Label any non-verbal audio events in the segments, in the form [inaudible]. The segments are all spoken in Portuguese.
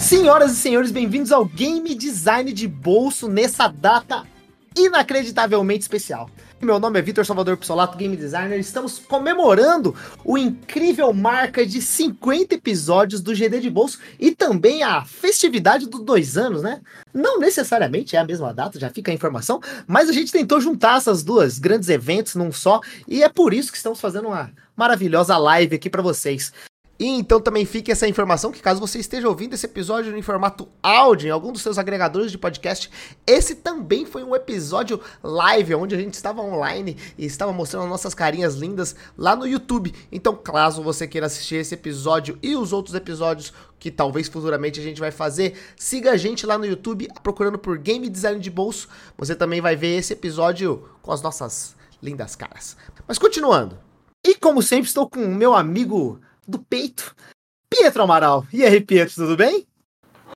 Senhoras e senhores, bem-vindos ao Game Design de Bolso nessa data inacreditavelmente especial. Meu nome é Vitor Salvador Pissolato, Game Designer. Estamos comemorando o incrível marca de 50 episódios do GD de Bolso e também a festividade dos dois anos, né? Não necessariamente é a mesma data, já fica a informação, mas a gente tentou juntar essas duas grandes eventos num só e é por isso que estamos fazendo uma maravilhosa live aqui para vocês. E então também fique essa informação que caso você esteja ouvindo esse episódio em formato áudio em algum dos seus agregadores de podcast, esse também foi um episódio live onde a gente estava online e estava mostrando nossas carinhas lindas lá no YouTube. Então, caso você queira assistir esse episódio e os outros episódios que talvez futuramente a gente vai fazer, siga a gente lá no YouTube procurando por Game Design de Bolso. Você também vai ver esse episódio com as nossas lindas caras. Mas continuando. E como sempre estou com o meu amigo do peito, Pietro Amaral. E aí, Pietro, tudo bem?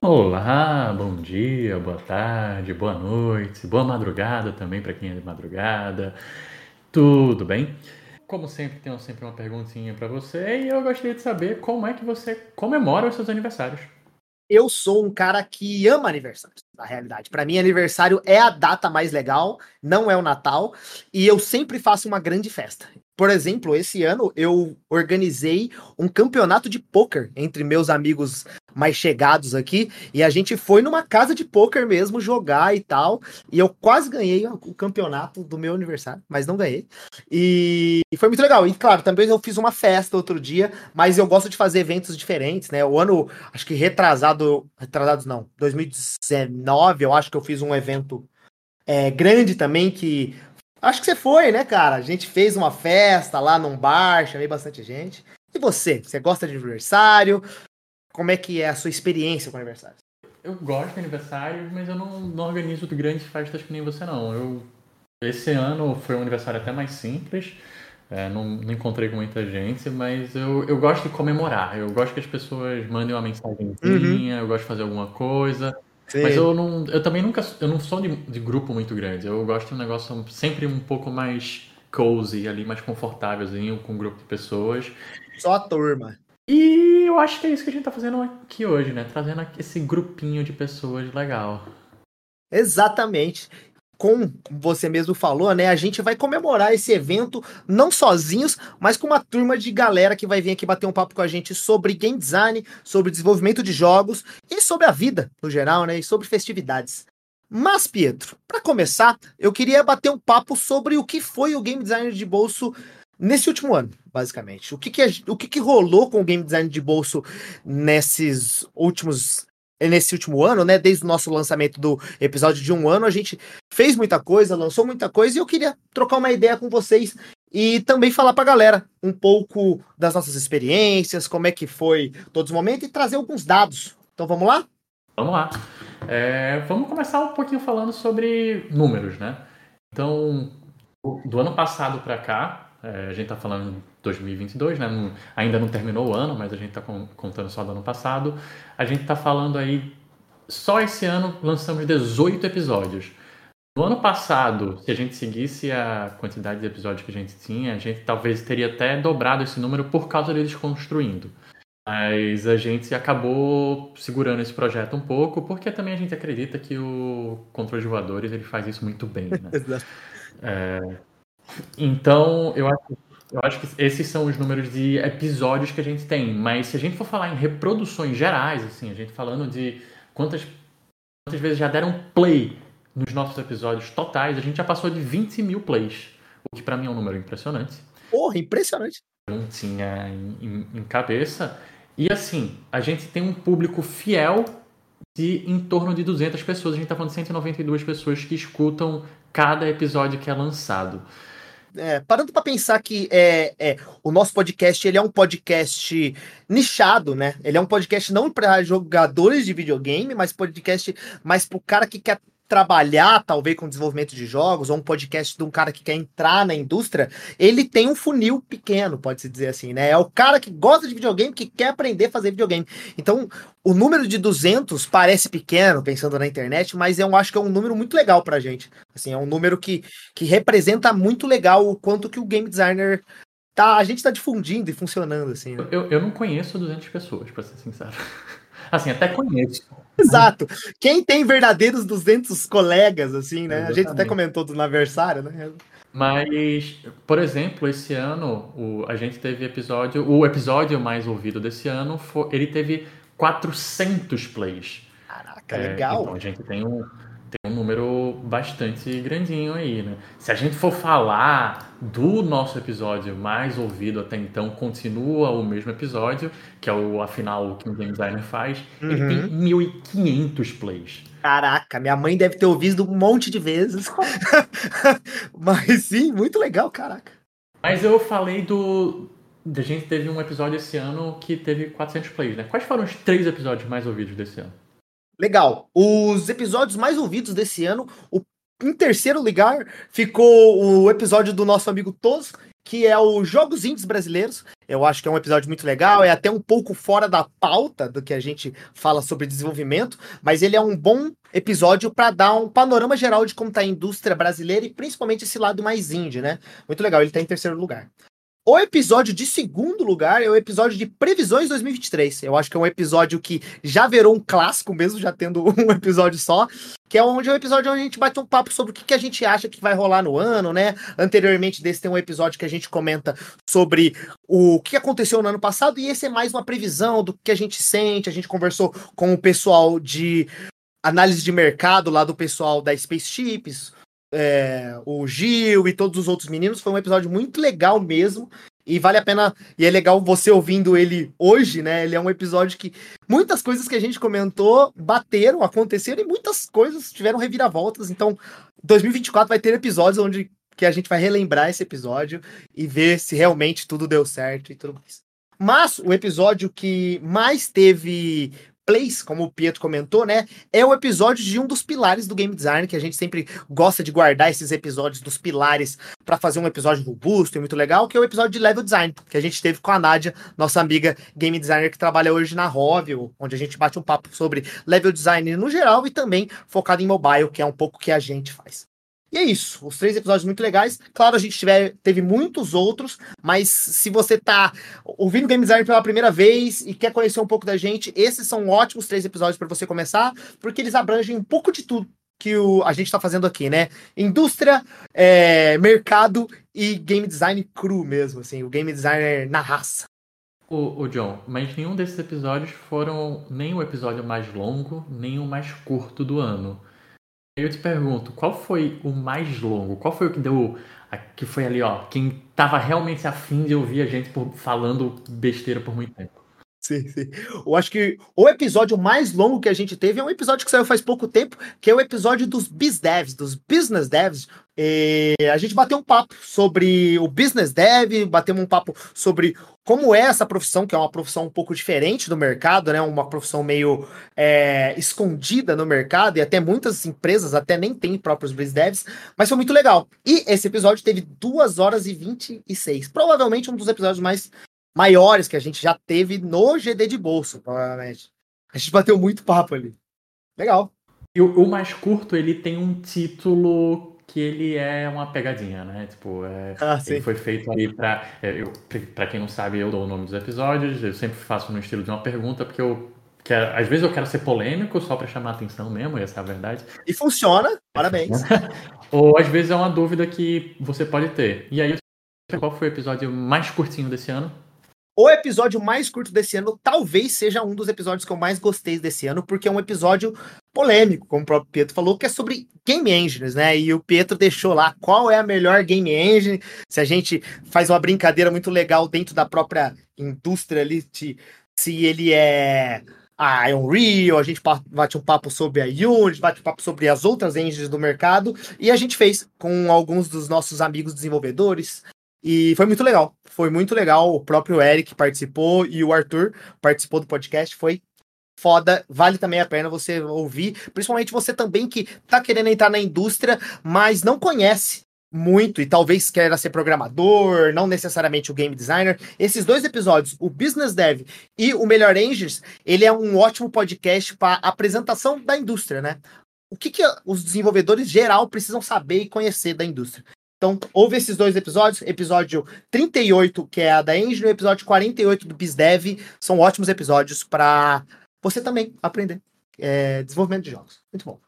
Olá, bom dia, boa tarde, boa noite, boa madrugada também para quem é de madrugada. Tudo bem? Como sempre, tenho sempre uma perguntinha para você e eu gostaria de saber como é que você comemora os seus aniversários. Eu sou um cara que ama aniversários, na realidade. Para mim, aniversário é a data mais legal, não é o Natal, e eu sempre faço uma grande festa. Por exemplo, esse ano eu organizei um campeonato de poker entre meus amigos mais chegados aqui e a gente foi numa casa de poker mesmo jogar e tal. E eu quase ganhei o campeonato do meu aniversário, mas não ganhei. E foi muito legal. E claro, também eu fiz uma festa outro dia, mas eu gosto de fazer eventos diferentes, né? O ano, acho que retrasado, retrasados não, 2019, eu acho que eu fiz um evento é, grande também que Acho que você foi, né, cara? A gente fez uma festa lá num bar, chamei bastante gente. E você? Você gosta de aniversário? Como é que é a sua experiência com aniversário? Eu gosto de aniversário, mas eu não, não organizo grandes festas que nem você, não. Eu, esse ano foi um aniversário até mais simples. É, não, não, encontrei com muita gente, mas eu, eu gosto de comemorar. Eu gosto que as pessoas mandem uma mensagenzinha, uhum. eu gosto de fazer alguma coisa. Sim. Mas eu não. Eu também nunca. Eu não sou de, de grupo muito grande. Eu gosto de um negócio sempre um pouco mais cozy ali, mais confortávelzinho, com um grupo de pessoas. Só a turma. E eu acho que é isso que a gente tá fazendo aqui hoje, né? Trazendo esse grupinho de pessoas legal. Exatamente como você mesmo falou, né? A gente vai comemorar esse evento não sozinhos, mas com uma turma de galera que vai vir aqui bater um papo com a gente sobre game design, sobre desenvolvimento de jogos e sobre a vida no geral, né? E sobre festividades. Mas, Pietro, para começar, eu queria bater um papo sobre o que foi o game design de bolso nesse último ano, basicamente. O que, que, o que, que rolou com o game design de bolso nesses últimos nesse último ano, né? Desde o nosso lançamento do episódio de um ano, a gente fez muita coisa, lançou muita coisa, e eu queria trocar uma ideia com vocês e também falar pra galera um pouco das nossas experiências, como é que foi todos os momentos e trazer alguns dados. Então vamos lá? Vamos lá. É, vamos começar um pouquinho falando sobre números, né? Então, do ano passado para cá, é, a gente está falando 2022, né? Não, ainda não terminou o ano, mas a gente está contando só do ano passado. A gente está falando aí, só esse ano lançamos 18 episódios. No ano passado, se a gente seguisse a quantidade de episódios que a gente tinha, a gente talvez teria até dobrado esse número por causa deles construindo. Mas a gente acabou segurando esse projeto um pouco, porque também a gente acredita que o controle de voadores ele faz isso muito bem. Né? [laughs] é, então, eu acho, eu acho que esses são os números de episódios que a gente tem. Mas se a gente for falar em reproduções gerais, assim, a gente falando de quantas, quantas vezes já deram play nos nossos episódios totais, a gente já passou de 20 mil plays. O que para mim é um número impressionante. Porra, impressionante. Não tinha em, em, em cabeça. E assim, a gente tem um público fiel de em torno de 200 pessoas. A gente está falando de 192 pessoas que escutam cada episódio que é lançado. É, parando para pensar que é, é, o nosso podcast ele é um podcast nichado, né? Ele é um podcast não para jogadores de videogame, mas podcast mais para o cara que quer trabalhar, talvez, com desenvolvimento de jogos, ou um podcast de um cara que quer entrar na indústria, ele tem um funil pequeno, pode-se dizer assim, né? É o cara que gosta de videogame, que quer aprender a fazer videogame. Então, o número de 200 parece pequeno, pensando na internet, mas eu acho que é um número muito legal pra gente. Assim, é um número que, que representa muito legal o quanto que o game designer tá, a gente tá difundindo e funcionando, assim. Né? Eu, eu não conheço 200 pessoas, pra ser sincero. [laughs] Assim, até conheço. Exato. Quem tem verdadeiros 200 colegas, assim, né? Exatamente. A gente até comentou do aniversário, né? Mas, por exemplo, esse ano o, a gente teve episódio, o episódio mais ouvido desse ano, foi, ele teve 400 plays. Caraca, é, legal. Então a gente tem um, tem um número bastante grandinho aí, né? Se a gente for falar do nosso episódio mais ouvido até então, continua o mesmo episódio, que é o afinal o que o Game Designer faz, uhum. ele tem 1500 plays. Caraca, minha mãe deve ter ouvido um monte de vezes. [laughs] Mas sim, muito legal, caraca. Mas eu falei do. A gente teve um episódio esse ano que teve 400 plays, né? Quais foram os três episódios mais ouvidos desse ano? Legal. Os episódios mais ouvidos desse ano, o, em terceiro lugar ficou o episódio do nosso amigo Toz, que é o Jogos Indies Brasileiros. Eu acho que é um episódio muito legal, é até um pouco fora da pauta do que a gente fala sobre desenvolvimento, mas ele é um bom episódio para dar um panorama geral de como está a indústria brasileira e principalmente esse lado mais indie, né? Muito legal, ele está em terceiro lugar. O episódio de segundo lugar é o episódio de previsões 2023. Eu acho que é um episódio que já virou um clássico, mesmo já tendo [laughs] um episódio só, que é onde é um episódio onde a gente bate um papo sobre o que, que a gente acha que vai rolar no ano, né? Anteriormente desse tem um episódio que a gente comenta sobre o que aconteceu no ano passado, e esse é mais uma previsão do que a gente sente. A gente conversou com o pessoal de análise de mercado lá do pessoal da Spaceships, é, o Gil e todos os outros meninos. Foi um episódio muito legal mesmo. E vale a pena, e é legal você ouvindo ele hoje, né? Ele é um episódio que muitas coisas que a gente comentou bateram, aconteceram e muitas coisas tiveram reviravoltas. Então, 2024 vai ter episódios onde que a gente vai relembrar esse episódio e ver se realmente tudo deu certo e tudo mais. Mas o episódio que mais teve plays, como o Pietro comentou, né? É o episódio de um dos pilares do game design, que a gente sempre gosta de guardar esses episódios dos pilares para fazer um episódio robusto e muito legal, que é o episódio de level design, que a gente teve com a Nádia, nossa amiga game designer que trabalha hoje na Rovio, onde a gente bate um papo sobre level design no geral e também focado em mobile, que é um pouco que a gente faz. E é isso. Os três episódios muito legais. Claro, a gente tiver, teve muitos outros, mas se você tá ouvindo Game Design pela primeira vez e quer conhecer um pouco da gente, esses são ótimos três episódios para você começar, porque eles abrangem um pouco de tudo que o, a gente está fazendo aqui, né? Indústria, é, mercado e game design cru mesmo, assim, o game designer na raça. O, o John, mas nenhum desses episódios foram nem o episódio mais longo, nem o mais curto do ano. Eu te pergunto, qual foi o mais longo? Qual foi o que deu. que foi ali, ó, quem tava realmente afim de ouvir a gente por, falando besteira por muito tempo? Sim, sim. Eu acho que o episódio mais longo que a gente teve é um episódio que saiu faz pouco tempo, que é o episódio dos BizDevs, dos Business Devs. E a gente bateu um papo sobre o Business Dev, batemos um papo sobre como é essa profissão, que é uma profissão um pouco diferente do mercado, né? Uma profissão meio é, escondida no mercado, e até muitas empresas até nem têm próprios Biz Devs, mas foi muito legal. E esse episódio teve 2 horas e 26. Provavelmente um dos episódios mais maiores que a gente já teve no GD de bolso, provavelmente. A gente bateu muito papo ali. Legal. E o, o mais curto, ele tem um título que ele é uma pegadinha, né? Tipo, é, ah, ele foi feito ali pra. É, eu, pra quem não sabe, eu dou o nome dos episódios, eu sempre faço no estilo de uma pergunta, porque eu quero. Às vezes eu quero ser polêmico só para chamar atenção mesmo, essa é a verdade. E funciona, parabéns. [laughs] Ou às vezes é uma dúvida que você pode ter. E aí, qual foi o episódio mais curtinho desse ano? O episódio mais curto desse ano talvez seja um dos episódios que eu mais gostei desse ano, porque é um episódio polêmico, como o próprio Pietro falou, que é sobre game engines, né? E o Pietro deixou lá qual é a melhor game engine. Se a gente faz uma brincadeira muito legal dentro da própria indústria ali, de, se ele é a Unreal, a gente bate um papo sobre a Unity, bate um papo sobre as outras engines do mercado, e a gente fez com alguns dos nossos amigos desenvolvedores, e foi muito legal. Foi muito legal. O próprio Eric participou e o Arthur participou do podcast. Foi foda, vale também a pena você ouvir, principalmente você também que tá querendo entrar na indústria, mas não conhece muito e talvez queira ser programador, não necessariamente o game designer. Esses dois episódios, o Business Dev e o Melhor Engines, ele é um ótimo podcast para apresentação da indústria, né? O que, que os desenvolvedores geral precisam saber e conhecer da indústria. Então, houve esses dois episódios, episódio 38, que é a da Engine, e episódio 48 do BizDev, são ótimos episódios para você também aprender é, desenvolvimento de jogos. Muito bom.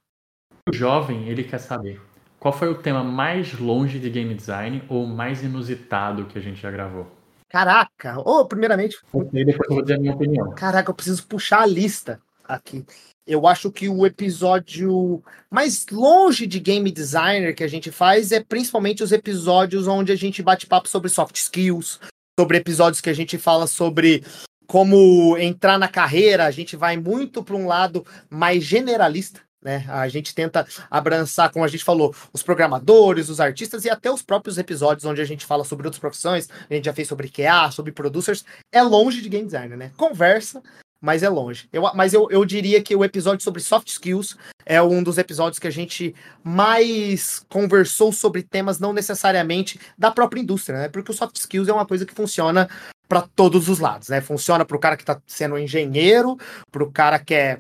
O jovem, ele quer saber qual foi o tema mais longe de game design ou mais inusitado que a gente já gravou? Caraca! Ô, oh, primeiramente. E depois eu vou dizer a minha opinião. Caraca, eu preciso puxar a lista aqui. Eu acho que o episódio mais longe de game designer que a gente faz é principalmente os episódios onde a gente bate papo sobre soft skills, sobre episódios que a gente fala sobre como entrar na carreira, a gente vai muito para um lado mais generalista. Né? A gente tenta abraçar, como a gente falou, os programadores, os artistas e até os próprios episódios onde a gente fala sobre outras profissões. A gente já fez sobre QA, sobre producers. É longe de game designer, né? Conversa, mas é longe. Eu, mas eu, eu diria que o episódio sobre soft skills é um dos episódios que a gente mais conversou sobre temas não necessariamente da própria indústria, né? Porque o soft skills é uma coisa que funciona para todos os lados, né? Funciona para o cara que está sendo engenheiro, para o cara que é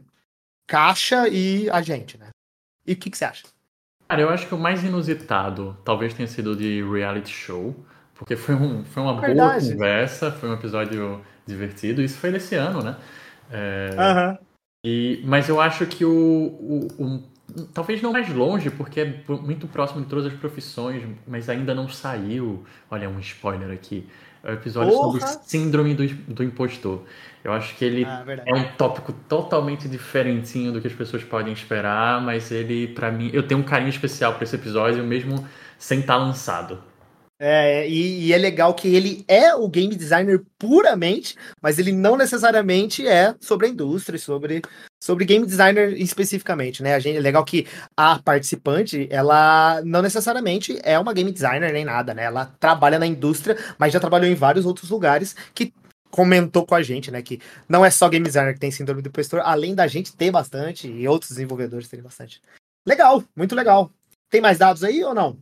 caixa e a gente, né? E o que, que você acha? Cara, eu acho que o mais inusitado talvez tenha sido de reality show, porque foi, um, foi uma Verdade. boa conversa, foi um episódio divertido, isso foi desse ano, né? É, e, mas eu acho que o, o, o, Talvez não mais longe, porque é muito próximo de todas as profissões, mas ainda não saiu. Olha, um spoiler aqui. É o episódio Porra. sobre síndrome do, do impostor. Eu acho que ele ah, é um tópico totalmente diferentinho do que as pessoas podem esperar, mas ele, para mim, eu tenho um carinho especial para esse episódio, mesmo sem estar tá lançado. É, e, e, é legal que ele é o game designer puramente, mas ele não necessariamente é sobre a indústria, sobre, sobre game designer especificamente, né? A gente, é legal que a participante, ela não necessariamente é uma game designer nem nada, né? Ela trabalha na indústria, mas já trabalhou em vários outros lugares que comentou com a gente, né, que não é só game designer que tem síndrome do impostor, além da gente ter bastante e outros desenvolvedores terem bastante. Legal, muito legal. Tem mais dados aí ou não?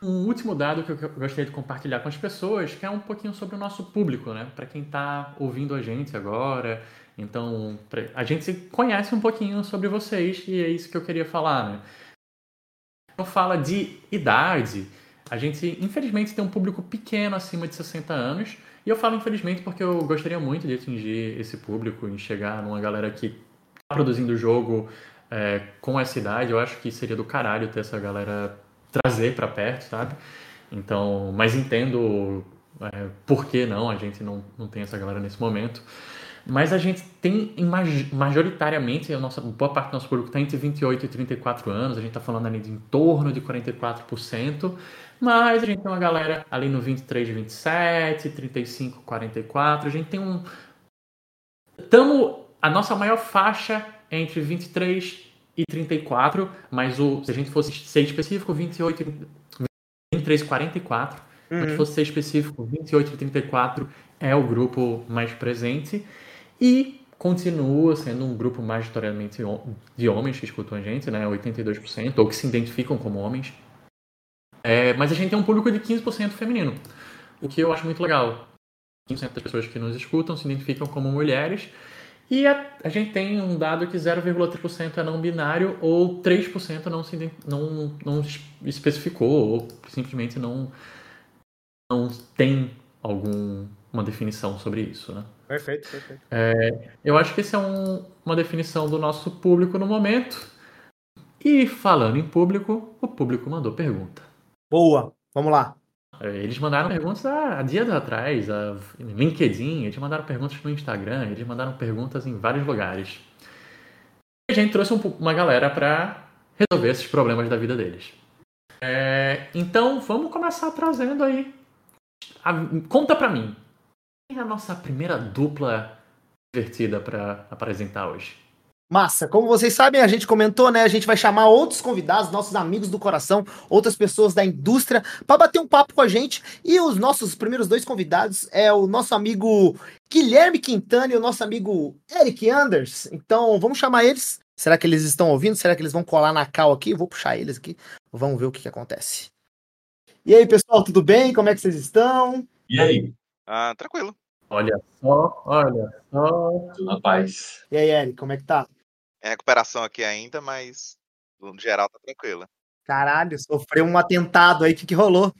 Um último dado que eu gostaria de compartilhar com as pessoas, que é um pouquinho sobre o nosso público, né? Para quem está ouvindo a gente agora. Então, a gente conhece um pouquinho sobre vocês e é isso que eu queria falar, né? Quando fala de idade, a gente infelizmente tem um público pequeno acima de 60 anos e eu falo infelizmente porque eu gostaria muito de atingir esse público e chegar numa galera que está produzindo o jogo é, com essa idade. Eu acho que seria do caralho ter essa galera trazer para perto, sabe? Então, mas entendo é, por que não, a gente não, não tem essa galera nesse momento. Mas a gente tem majoritariamente, a nossa, boa parte do nosso público está entre 28 e 34 anos, a gente está falando ali de em torno de 44%. Mas a gente tem uma galera ali no 23, 27, 35, 44. A gente tem um. Tamo, a nossa maior faixa é entre 23 e 34, mas o, se a gente fosse ser específico, 28, 23, 44. Uhum. Se a gente fosse ser específico, 28 e 34 é o grupo mais presente. E continua sendo um grupo majoritariamente de homens que escutam a gente, né? 82%, ou que se identificam como homens. É, mas a gente tem um público de 15% feminino, o que eu acho muito legal. 15% das pessoas que nos escutam se identificam como mulheres. E a, a gente tem um dado que 0,3% é não binário ou 3% não, se, não, não especificou ou simplesmente não, não tem alguma definição sobre isso. Né? Perfeito, perfeito. É, eu acho que essa é um, uma definição do nosso público no momento. E falando em público, o público mandou pergunta. Boa, vamos lá. É, eles mandaram perguntas há, dias atrás, a LinkedIn, eles mandaram perguntas no Instagram, eles mandaram perguntas em vários lugares. E a gente trouxe um, uma galera para resolver esses problemas da vida deles. É, então vamos começar trazendo aí. A, conta pra mim. Quem é a nossa primeira dupla divertida para apresentar hoje? Massa, como vocês sabem, a gente comentou, né? A gente vai chamar outros convidados, nossos amigos do coração, outras pessoas da indústria, para bater um papo com a gente. E os nossos primeiros dois convidados é o nosso amigo Guilherme Quintana e o nosso amigo Eric Anders. Então, vamos chamar eles. Será que eles estão ouvindo? Será que eles vão colar na cal aqui? Vou puxar eles aqui. Vamos ver o que, que acontece. E aí, pessoal, tudo bem? Como é que vocês estão? E aí? Ah, tranquilo. Olha só, olha só. Tudo na paz. E aí, Eric, como é que tá? Em recuperação aqui ainda, mas no geral tá tranquila. Caralho, sofreu um atentado aí, o que, que rolou?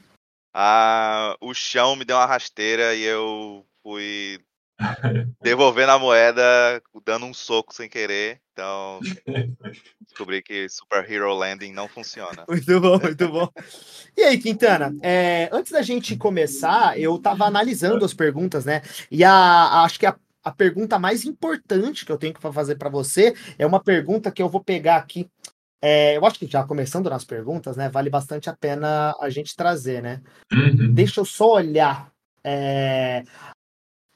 Ah, o chão me deu uma rasteira e eu fui [laughs] devolvendo a moeda, dando um soco sem querer. Então, descobri que Super Hero Landing não funciona. Muito bom, muito bom. E aí, Quintana, é, [laughs] antes da gente começar, eu tava analisando as perguntas, né? E a, acho que a, a pergunta mais importante que eu tenho que fazer para você é uma pergunta que eu vou pegar aqui. É, eu acho que já começando nas perguntas, né? Vale bastante a pena a gente trazer, né? Uhum. Deixa eu só olhar. É,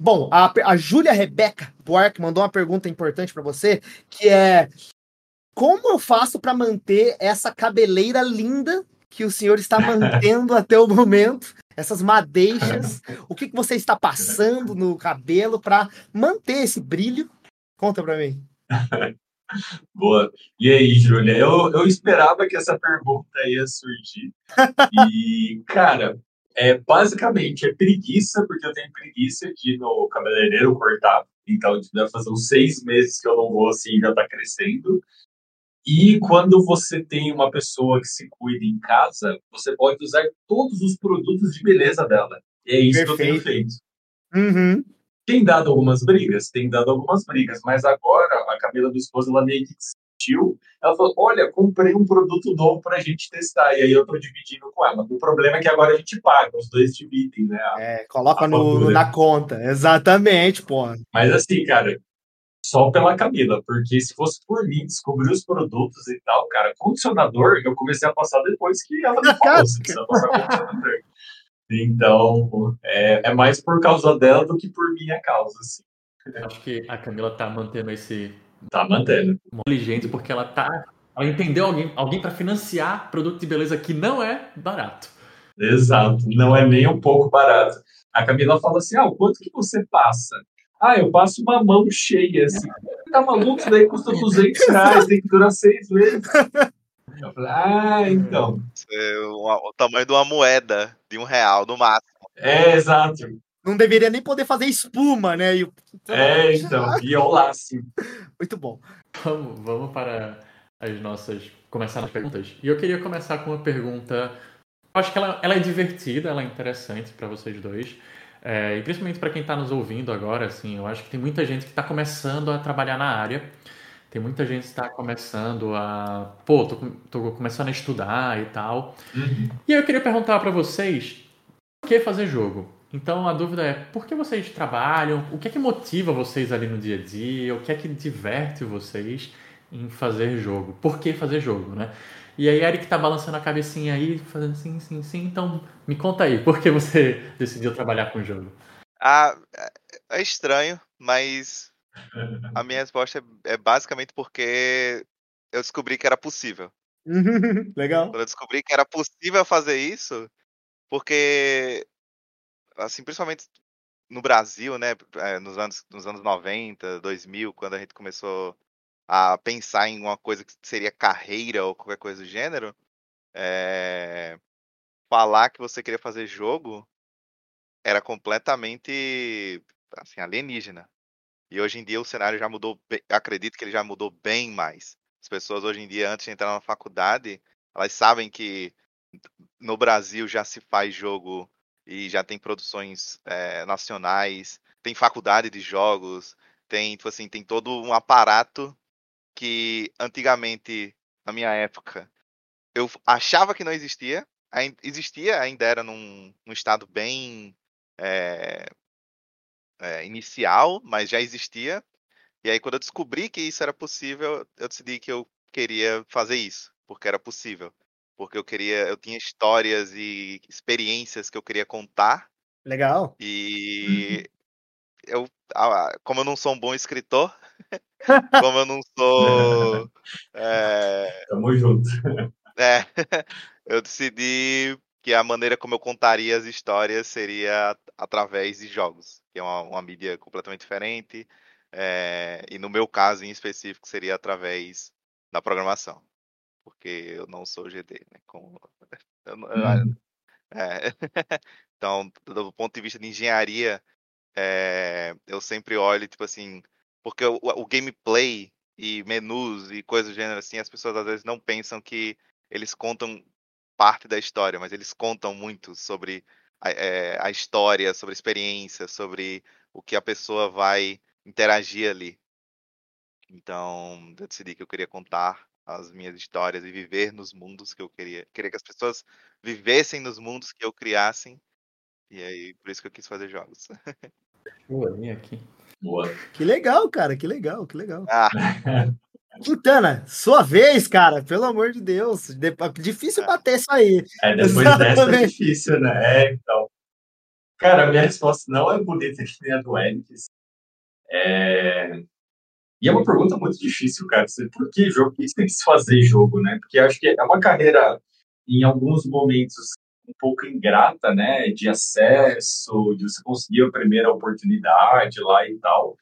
Bom, a, a Júlia Rebeca Buarque mandou uma pergunta importante para você, que é como eu faço para manter essa cabeleira linda que o senhor está [laughs] mantendo até o momento? Essas madeixas, o que, que você está passando no cabelo para manter esse brilho? Conta para mim. [laughs] Boa. E aí, Júlia? Eu, eu esperava que essa pergunta ia surgir. [laughs] E, cara, é, basicamente é preguiça, porque eu tenho preguiça de ir no cabeleireiro cortar. Então, deve fazer uns seis meses que eu não vou assim, já tá crescendo. E quando você tem uma pessoa que se cuida em casa, você pode usar todos os produtos de beleza dela. E é isso que eu tenho feito. Uhum. Tem dado algumas brigas? Tem dado algumas brigas, mas agora a Camila, do esposo, ela meio que desistiu. Ela falou: Olha, comprei um produto novo pra gente testar. E aí eu tô dividindo com ela. O problema é que agora a gente paga, os dois dividem, né? A- É, coloca a no, na conta. Exatamente, pô. Mas assim, cara, só pela Camila, porque se fosse por mim descobrir os produtos e tal, cara, condicionador eu comecei a passar depois que ela me falou, você precisa passar condicionador. Então, é, é mais por causa dela do que por minha causa, assim. Acho que a Camila tá mantendo esse Tá mantendo. inteligente porque ela tá. Ela entendeu alguém, alguém para financiar produto de beleza que não é barato. Exato, não é nem um pouco barato. A Camila fala assim: ah, o quanto que você passa? Ah, eu passo uma mão cheia, assim. Tá maluco? Isso daí custa 200 reais, tem que durar seis meses. Eu falei, ah, então. É o, o tamanho de uma moeda de um real no máximo. É, exato. Não deveria nem poder fazer espuma, né? E É, então. E eu lá, assim. Muito bom. Vamos, vamos para as nossas. começar nas perguntas. E eu queria começar com uma pergunta. Eu acho que ela, ela é divertida, ela é interessante para vocês dois. É, e principalmente para quem está nos ouvindo agora, assim, eu acho que tem muita gente que está começando a trabalhar na área. Tem muita gente que está começando a. Pô, tô, tô começando a estudar e tal. Uhum. E aí eu queria perguntar para vocês por que fazer jogo? Então a dúvida é por que vocês trabalham? O que é que motiva vocês ali no dia a dia? O que é que diverte vocês em fazer jogo? Por que fazer jogo, né? E aí Eric tá balançando a cabecinha aí, fazendo sim, sim, sim. Então me conta aí, por que você [laughs] decidiu trabalhar com jogo? Ah, é- é estranho, mas a minha resposta é, é basicamente porque eu descobri que era possível. [laughs] Legal. Quando eu descobri que era possível fazer isso, porque, assim, principalmente no Brasil, né, eh, nos anos, nos anos 90, 2000, quando a gente começou a pensar em uma coisa que seria carreira ou qualquer coisa do gênero, eh, falar que você queria fazer jogo era completamente, assim, alienígena. E hoje em dia o cenário já mudou, acredito que ele já mudou bem mais. As pessoas hoje em dia, antes de entrar na faculdade, elas sabem que no Brasil já se faz jogo e já tem produções eh, nacionais, tem faculdade de jogos, tem, tipo assim, tem todo um aparato que antigamente, na minha época, eu achava que não existia. Existia, ainda era num, num estado bem eh, eh, inicial, mas já existia. E aí, quando eu descobri que isso era possível, eu decidi que eu queria fazer isso, porque era possível. Porque eu queria, eu tinha histórias e experiências que eu queria contar. Legal. E eu, como eu não sou um bom escritor, [laughs] como eu não sou. É, Tamo junto. é, [laughs] eu decidi que a maneira como eu contaria as histórias seria através de jogos, que é uma, uma mídia completamente diferente. é, e no meu caso em específico seria através da programação, porque eu não sou GD, né? como- eu eu- Hum. é. [laughs] Então, do ponto de vista de engenharia, é, eu sempre olho, tipo assim, porque o, o gameplay e menus e coisas do gênero assim, as pessoas às vezes não pensam que eles contam parte da história, mas eles contam muito sobre a, é, a história, sobre a experiência, sobre o que a pessoa vai interagir ali. Então, eu decidi que eu queria contar as minhas histórias e viver nos mundos que eu queria. Queria que as pessoas vivessem nos mundos que eu criassem. E aí, por isso que eu quis fazer jogos. [laughs] Vim aqui. Boa. Que legal, cara, que legal, que legal. Ah, [laughs] Quintana, sua vez, cara, pelo amor de Deus. De- Difícil bater isso aí. É, depois dessa é difícil, né? É, então. Cara, a minha resposta não é bonita que nem a do Eric. É... E é uma pergunta muito difícil, cara. Você, Por que jogo? Por que você tem que se fazer jogo, né? Porque acho que é uma carreira, em alguns momentos, um pouco ingrata, né? De acesso, de você conseguir a primeira oportunidade lá e tal.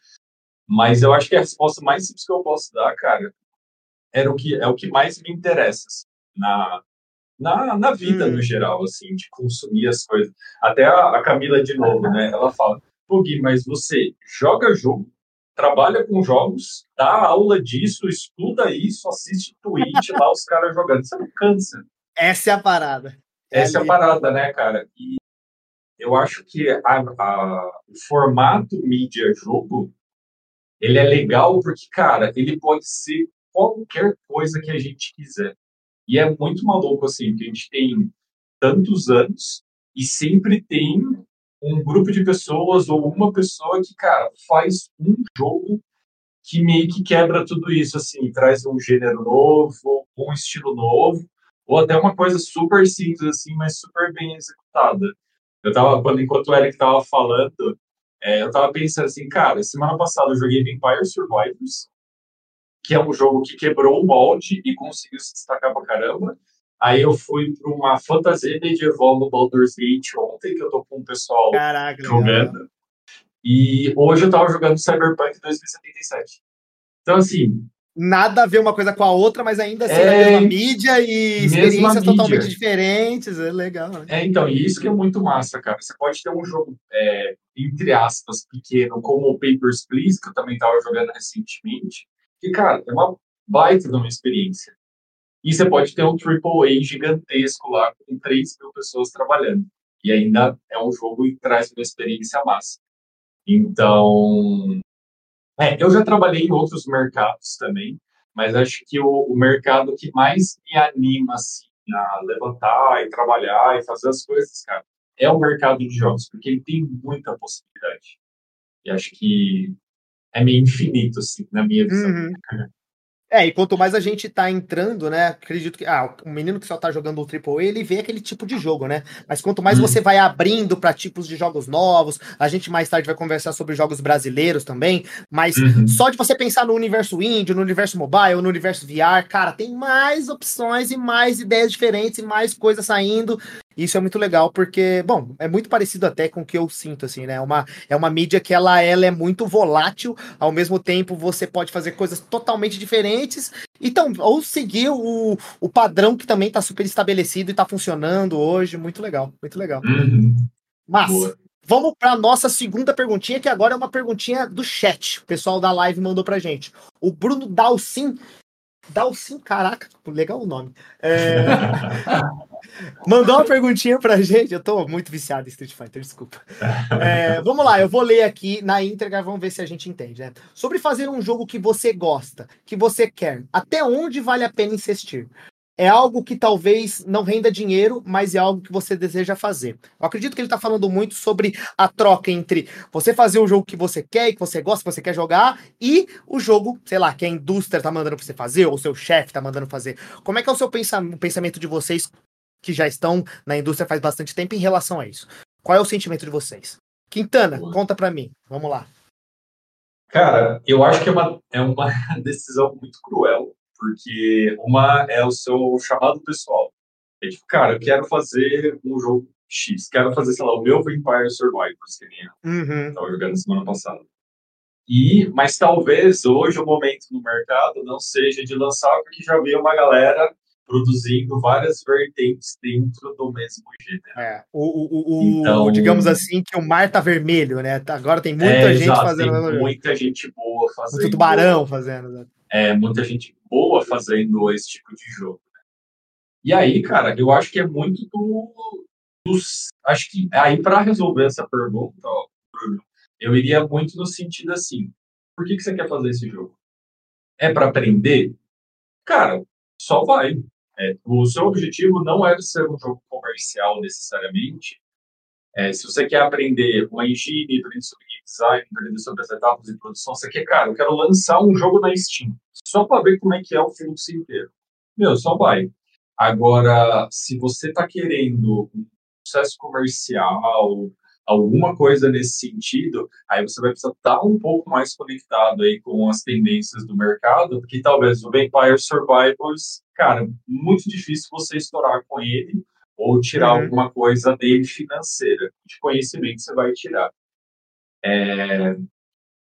Mas eu acho que a resposta mais simples que eu posso dar, cara, era o que, é o que mais me interessa assim, na, na, na vida Hum. no geral, assim, de consumir as coisas. Até a, a Camila, de novo, né? Ela fala, pô, Gui, mas você joga jogo, trabalha com jogos, dá aula disso, estuda isso, assiste Twitch lá, os caras jogando. Você não cansa. Essa é a parada. Essa é a ali. parada, né, cara? E eu acho que a- a- o formato mídia-jogo, ele é legal porque, cara, ele pode ser qualquer coisa que a gente quiser. E é muito maluco, assim, que a gente tem tantos anos e sempre tem um grupo de pessoas ou uma pessoa que, cara, faz um jogo que meio que quebra tudo isso, assim, traz um gênero novo, um estilo novo, ou até uma coisa super simples, assim, mas super bem executada. Eu tava, quando, enquanto o Eric tava falando, é, eu tava pensando assim, cara, semana passada eu joguei Vampire Survivors, que é um jogo que quebrou o molde e conseguiu se destacar pra caramba. Aí eu fui para uma fantasia medieval no Baldur's Gate ontem, que eu tô com o pessoal Caraca, jogando. E hoje eu tava jogando Cyberpunk 2077. Então, assim, Nada a ver uma coisa com a outra, mas ainda assim É, na mesma mídia e mesma experiências mídia. totalmente diferentes. É legal, né? é, então, e isso que é muito massa, cara. Você pode ter um jogo, é, entre aspas, pequeno, como o Papers, Please, que eu também tava jogando recentemente, que, cara, é uma baita de uma experiência. E você pode ter um AAA gigantesco lá, com 3 mil pessoas trabalhando. E ainda é um jogo que traz uma experiência massa. Então, é, eu já trabalhei em outros mercados também, mas acho que o, o mercado que mais me anima assim, a levantar e trabalhar e fazer as coisas, cara, é o mercado de jogos, porque ele tem muita possibilidade. E acho que é meio infinito, assim, na minha visão. Uhum. [laughs] É, e quanto mais a gente tá entrando, né? Acredito que. Ah, o menino que só tá jogando o AAA, ele vê aquele tipo de jogo, né? Mas quanto mais Hum. você vai abrindo para tipos de jogos novos, a gente mais tarde vai conversar sobre jogos brasileiros também. Mas Uhum. só de você pensar no universo indie, no universo mobile, no universo VR, cara, tem mais opções e mais ideias diferentes e mais coisas saindo. Isso é muito legal, porque, bom, é muito parecido até com o que eu sinto, assim, né? É uma, é uma mídia que ela, ela é muito volátil, ao mesmo tempo você pode fazer coisas totalmente diferentes, então, ou seguir o, o padrão que também tá super estabelecido e tá funcionando hoje. Muito legal, muito legal. Uhum. Mas, Boa. vamos para nossa segunda perguntinha, que agora é uma perguntinha do chat. O pessoal da live mandou pra gente. O Bruno Dalcin. Dalcin, caraca, legal o nome. É, [laughs] mandou uma perguntinha pra gente. Eu tô muito viciado em Street Fighter, desculpa. É, vamos lá, eu vou ler aqui na íntegra, vamos ver se a gente entende, né? Sobre fazer um jogo que você gosta, que você quer, até onde vale a pena insistir? É algo que talvez não renda dinheiro, mas é algo que você deseja fazer. Eu acredito que ele está falando muito sobre a troca entre você fazer o jogo que você quer e que você gosta, que você quer jogar, e o jogo, sei lá, que a indústria tá mandando pra você fazer, ou o seu chefe tá mandando fazer. Como é que é o seu pensamento de vocês que já estão na indústria faz bastante tempo em relação a isso? Qual é o sentimento de vocês? Quintana, Boa. conta pra mim. Vamos lá. Cara, eu acho que é uma, é uma [laughs] decisão muito cruel, porque uma é o seu chamado pessoal. É tipo, cara, eu quero fazer um jogo X, quero fazer, sei lá, o meu Vampire Survivors, que nem eu Uhum. estava jogando semana passada. E, mas talvez hoje o momento no mercado não seja de lançar, porque já veio uma galera produzindo várias vertentes dentro do mesmo gênero. É, o, o, o- Então- digamos assim, que o mar tá vermelho, né? Tá- Agora tem muita É, gente exato, fazendo. tem muita gente boa fazendo. Muito tubarão fazendo. É, muita gente boa fazendo esse tipo de jogo. né? E aí, cara, eu acho que é muito do, dos. Acho que aí, para resolver essa pergunta, ó, Bruno, eu iria muito no sentido assim: por que, que você quer fazer esse jogo? É para aprender? Cara, só vai. É, o seu objetivo não é ser um jogo comercial necessariamente. É, se você quer aprender uma engine, aprender sobre design, aprender sobre as etapas de produção, você quer, cara, eu quero lançar um jogo na Steam, só para ver como é que é o fluxo inteiro. Meu, só vai. Agora, se você está querendo um sucesso comercial, alguma coisa nesse sentido, aí você vai precisar estar um pouco mais conectado aí com as tendências do mercado, porque talvez o Vampire Survivors, cara, muito difícil você estourar com ele, ou tirar Uhum. alguma coisa dele financeira. De conhecimento você vai tirar. É,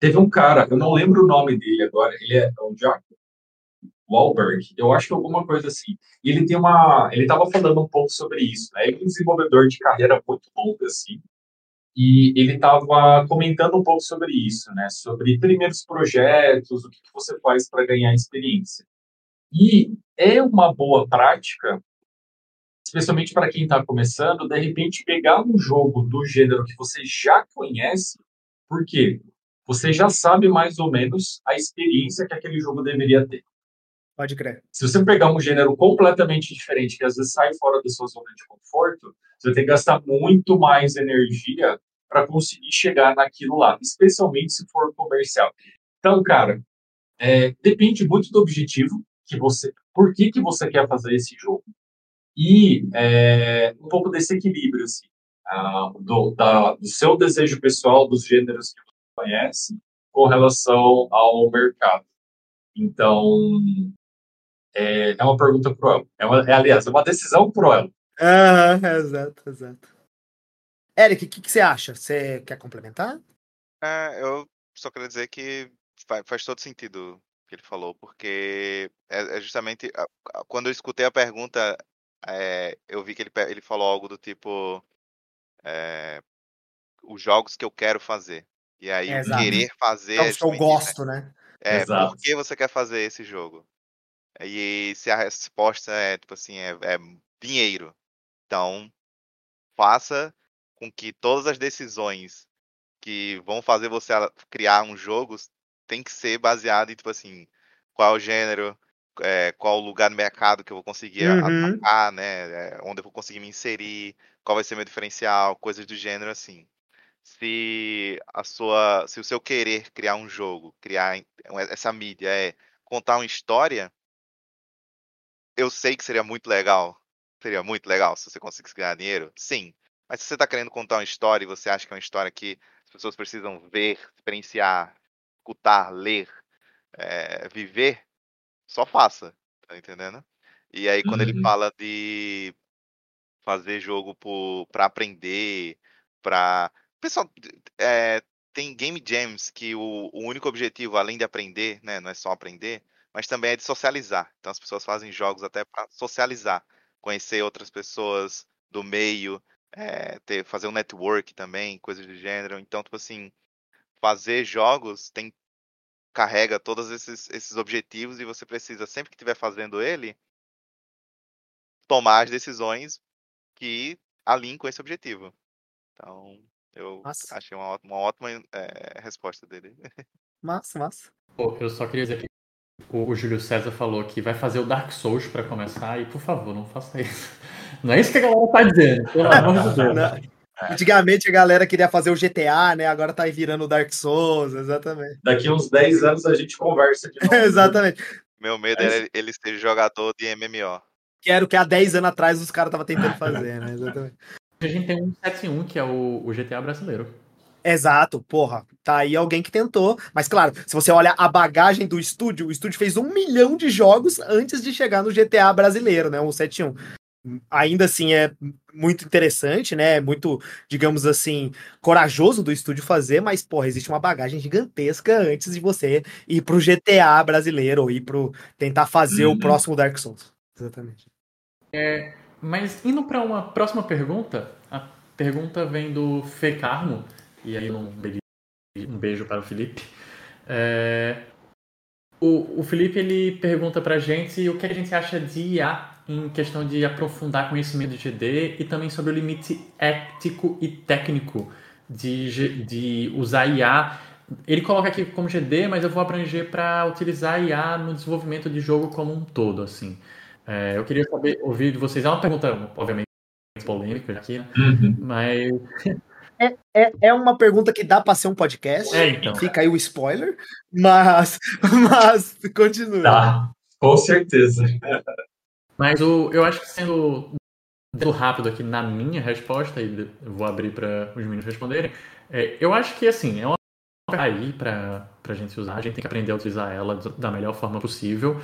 Teve um cara, eu não lembro o nome dele agora, ele é o Jack Wahlberg, eu acho que alguma coisa assim. E ele tem uma, ele estava falando um pouco sobre isso, né? Ele é um desenvolvedor de carreira muito longa assim. E ele estava comentando um pouco sobre isso, né? Sobre primeiros projetos, o que, que você faz para ganhar experiência. E é uma boa prática especialmente para quem está começando, de repente pegar um jogo do gênero que você já conhece, porque você já sabe mais ou menos a experiência que aquele jogo deveria ter. Pode crer. Se você pegar um gênero completamente diferente, que às vezes sai fora da sua zona de conforto, você ter que gastar muito mais energia para conseguir chegar naquilo lá, especialmente se for comercial. Então, cara, é, depende muito do objetivo que você, por que que você quer fazer esse jogo e é, um pouco desse equilíbrio, assim, ah, do, da, do seu desejo pessoal, dos gêneros que você conhece, com relação ao mercado. Então, é, é uma pergunta cruel. É, uma, é, aliás, é uma decisão cruel. Aham, exato, exato. Eric, o que, que você acha? Você quer complementar? É, eu só queria dizer que faz, faz todo sentido o que ele falou, porque é, é justamente a- a- quando eu escutei a pergunta, é, eu vi que ele, ele falou algo do tipo é, os jogos que eu quero fazer. E aí É, querer fazer é Jogos que eu né? gosto, né? É, Exato. por que você quer fazer esse jogo? E se a resposta é, tipo assim, é, é dinheiro, então faça com que todas as decisões que vão fazer você criar um jogo tem que ser baseado em, tipo assim, qual é gênero, é, qual lugar no mercado que eu vou conseguir Uhum. atacar, né? é, onde eu vou conseguir me inserir, qual vai ser meu diferencial, coisas do gênero assim. Se a sua, se o seu querer criar um jogo, criar essa mídia é contar uma história, eu sei que seria muito legal. Seria muito legal se você conseguisse ganhar dinheiro. Sim. Mas se você está querendo contar uma história e você acha que é uma história que as pessoas precisam ver, experienciar, escutar, ler, é, viver, só faça. Tá entendendo? E aí quando ele Uhum. fala de fazer jogo para aprender, para pessoal é, tem game jams que o, o único objetivo além de aprender, né, não é só aprender, mas também é de socializar. Então as pessoas fazem jogos até para socializar, conhecer outras pessoas do meio, é, ter, fazer um network também, coisas do gênero. Então, tipo assim, fazer jogos tem carrega todos esses, esses objetivos e você precisa, sempre que estiver fazendo ele, tomar as decisões que alinhem com esse objetivo. Então, eu Massa. achei uma, ótima- uma ótima é, resposta dele. [laughs] Massa, massa. Pô, eu só queria dizer que o, o Júlio César falou que vai fazer o Dark Souls pra começar e, por favor, não faça isso. [laughs] Não é isso que a galera tá dizendo, pelo amor de Deus. Não. Antigamente a galera queria fazer o GTA, né? Agora tá aí virando o Dark Souls, exatamente. Daqui uns 10 anos a gente conversa de [laughs] novo. exatamente. Meu medo Mas- era ele ser jogador de MMO. Que era o que há 10 anos atrás os caras estavam tentando [laughs] fazer, né? Exatamente. A gente tem um 71, que é o, o GTA brasileiro. Exato, porra. Tá aí alguém que tentou. Mas claro, se você olha a bagagem do estúdio, o estúdio fez um milhão de jogos antes de chegar no GTA brasileiro, né? O 71. Ainda assim é muito interessante, né? Muito, digamos assim, corajoso do estúdio fazer, mas, porra, existe uma bagagem gigantesca antes de você ir pro GTA brasileiro ou ir pro tentar fazer uhum. o próximo Dark Souls. Exatamente. É, mas indo para uma próxima pergunta, a pergunta vem do Fê Carmo e aí um, um beijo para o Felipe. É, o, o Felipe ele pergunta para a gente o que a gente acha de IA em questão de aprofundar conhecimento de GD e também sobre o limite ético e técnico de, de usar IA. Ele coloca aqui como GD, mas eu vou abranger para utilizar IA no desenvolvimento de jogo como um todo, assim. É, eu queria saber, ouvir de vocês. É uma pergunta, obviamente, polêmica aqui, né? Uhum. Mas é, é, é uma pergunta que dá para ser um podcast. É, então. Fica aí o spoiler, mas, [laughs] mas continua. Tá, com certeza. Mas o, eu acho que sendo, sendo rápido aqui na minha resposta, e vou abrir para os meninos responderem, é, eu acho que assim, é uma aí para a gente usar, a gente tem que aprender a utilizar ela da melhor forma possível.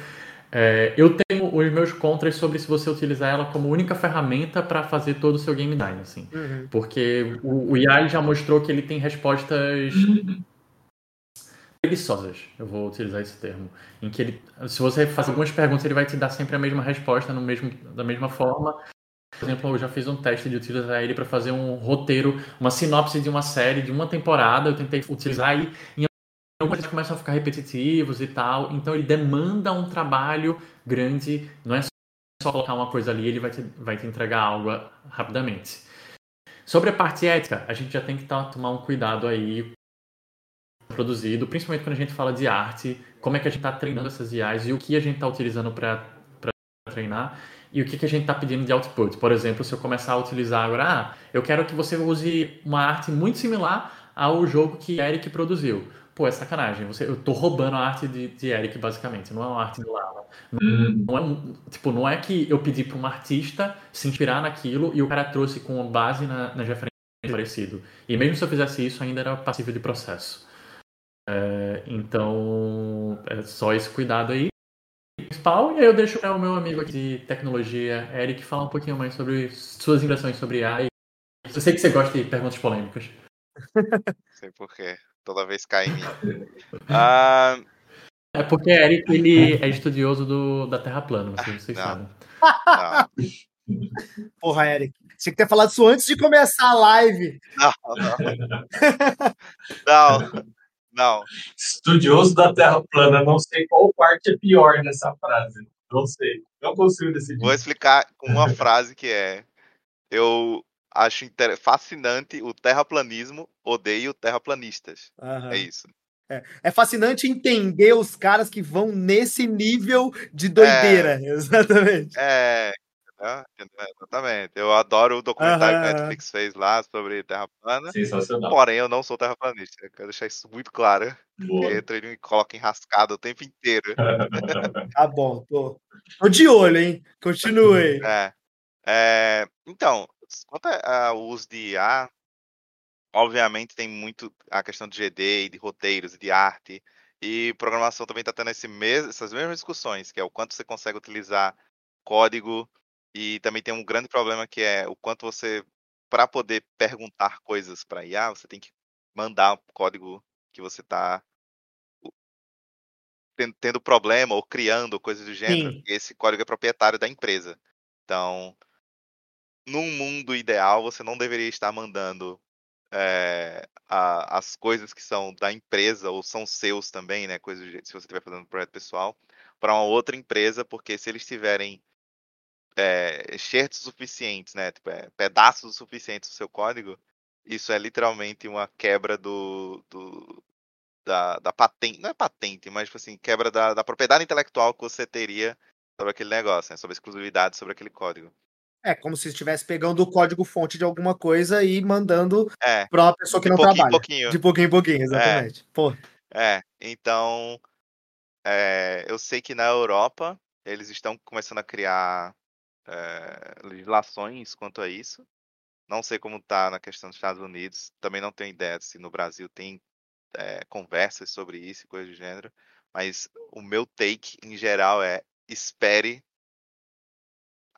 É, eu tenho os meus contras sobre se você utilizar ela como única ferramenta para fazer todo o seu game design, assim. Uhum. Porque o, o IA já mostrou que ele tem respostas preguiçosas, eu vou utilizar esse termo, em que ele, se você faz algumas perguntas, ele vai te dar sempre a mesma resposta no mesmo, da mesma forma. Por exemplo, eu já fiz um teste de utilizar ele para fazer um roteiro, uma sinopse de uma série, de uma temporada. Eu tentei utilizar e em algumas começam a ficar repetitivos e tal. Então ele demanda um trabalho grande, não é só colocar uma coisa ali, ele vai te, vai te entregar algo rapidamente. Sobre a parte ética, a gente já tem que tá, tomar um cuidado aí produzido, principalmente quando a gente fala de arte, como é que a gente está treinando essas IAs e o que a gente está utilizando para treinar e o que, que a gente está pedindo de output. Por exemplo, se eu começar a utilizar agora, ah, eu quero que você use uma arte muito similar ao jogo que Eric produziu. Pô, é sacanagem. Você, eu tô roubando a arte de, de Eric, basicamente. Não é uma arte do Lava. Não, hum. não, é, tipo, não é que eu pedi para um artista se inspirar naquilo e o cara trouxe com base na, na referência parecido. E mesmo se eu fizesse isso, ainda era passível de processo. É, então, é só esse cuidado aí. Principal, e aí eu deixo para o meu amigo aqui de tecnologia, Eric, falar um pouquinho mais sobre suas impressões sobre AI. Eu sei que você gosta de perguntas polêmicas. [laughs] Sei porquê. Toda vez cai em mim. [laughs] Ah, é porque Eric ele é estudioso do, da Terra plana, vocês, vocês sabem. Não. Porra, Eric. Tinha que ter falado isso antes de começar a live. Não, não. Não, não. Estudioso da Terra plana, não sei qual parte é pior nessa frase. Não sei. Não consigo decidir. Vou explicar com uma frase que é: Eu acho fascinante o terraplanismo, odeio terraplanistas. Uhum. É isso. É, é, fascinante entender os caras que vão nesse nível de doideira. É, [laughs] exatamente. É, exatamente. Eu adoro o documentário uhum. que a Netflix fez lá sobre Terra plana. Porém, eu não sou terraplanista. Eu quero deixar isso muito claro. Boa. Entra e coloca enrascado o tempo inteiro. [laughs] tá bom, tô, tô de olho, hein? Continue. É. é então, quanto ao uso de IA, obviamente tem muito a questão de GD, de roteiros, de arte. E programação também está tendo esse mes essas mesmas discussões, que é o quanto você consegue utilizar código e também tem um grande problema que é o quanto você, para poder perguntar coisas para IA, você tem que mandar o código que você está tendo problema ou criando coisas do gênero. Sim. esse código é proprietário da empresa. Então, num mundo ideal, você não deveria estar mandando é, a, as coisas que são da empresa ou são seus também, né? Coisas se você estiver fazendo um projeto pessoal, para uma outra empresa, porque se eles tiverem é, suficientes, né? Tipo, é, pedaços suficientes do seu código, isso é literalmente uma quebra do, do da, da, patente, não é patente, mas tipo assim, quebra da, da, propriedade intelectual que você teria sobre aquele negócio, né? sobre a exclusividade sobre aquele código. É como se estivesse pegando o código-fonte de alguma coisa e mandando é, para uma pessoa que não trabalha. Pouquinho. De pouquinho em pouquinho, exatamente. É, Pô. é então é, eu sei que na Europa eles estão começando a criar é, legislações quanto a isso. Não sei como tá na questão dos Estados Unidos. Também não tenho ideia se no Brasil tem é, conversas sobre isso e coisas do gênero. Mas o meu take, em geral, é espere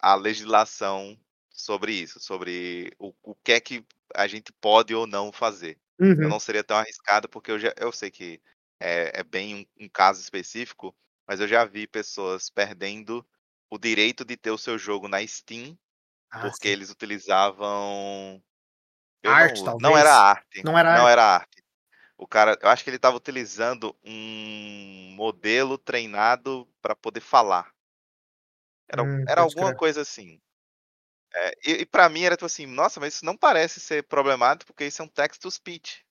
a legislação sobre isso, sobre o, o que é que a gente pode ou não fazer. Uhum. Eu não seria tão arriscado, porque eu, já, eu sei que é, é bem um, um, caso específico, mas eu já vi pessoas perdendo o direito de ter o seu jogo na Steam, ah, porque sim. eles utilizavam. arte, não, não, era arte. Não era não arte. Era arte. O cara, eu acho que ele estava utilizando um modelo treinado para poder falar. Era, Hum, era alguma crer. coisa assim. É, e e para mim era tipo assim, nossa, mas isso não parece ser problemático porque isso é um text to speech.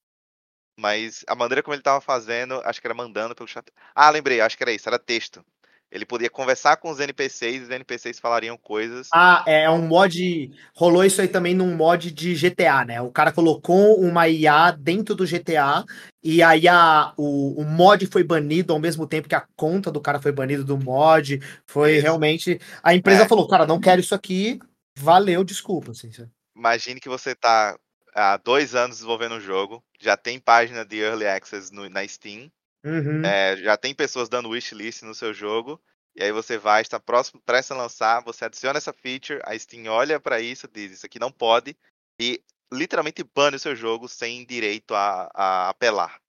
Mas a maneira como ele estava fazendo, acho que era mandando pelo chat. Ah, lembrei, acho que era isso, era texto. Ele podia conversar com os NPCs e os NPCs falariam coisas. Ah, é um mod. Rolou isso aí também num mod de GTA, né? O cara colocou uma IA dentro do GTA e aí a, o, o mod foi banido ao mesmo tempo que a conta do cara foi banida do mod. Foi Isso. realmente. A empresa É. falou, cara, não quero isso aqui. Valeu, desculpa. Assim? Imagine que você tá há dois anos desenvolvendo um jogo, já tem página de Early Access no- na Steam, Uhum. é, já tem pessoas dando wishlist no seu jogo, e aí você vai, está próximo, prestes a lançar, você adiciona essa feature, a Steam olha para isso, diz isso aqui não pode, e literalmente bane o seu jogo sem direito a, a apelar.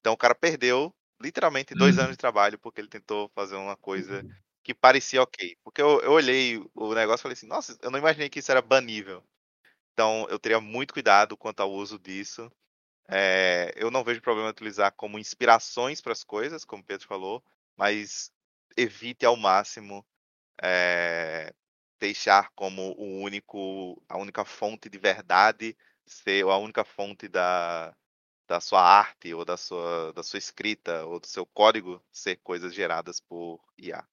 Então o cara perdeu literalmente dois Uhum. anos de trabalho porque ele tentou fazer uma coisa que parecia ok. Porque eu, eu olhei o negócio e falei assim, nossa, eu não imaginei que isso era banível. Então eu teria muito cuidado quanto ao uso disso. É, eu não vejo problema em utilizar como inspirações para as coisas, como o Pedro falou, mas evite ao máximo é, deixar como o único, a única fonte de verdade ser a única fonte da, da sua arte ou da sua, da sua escrita ou do seu código ser coisas geradas por IA.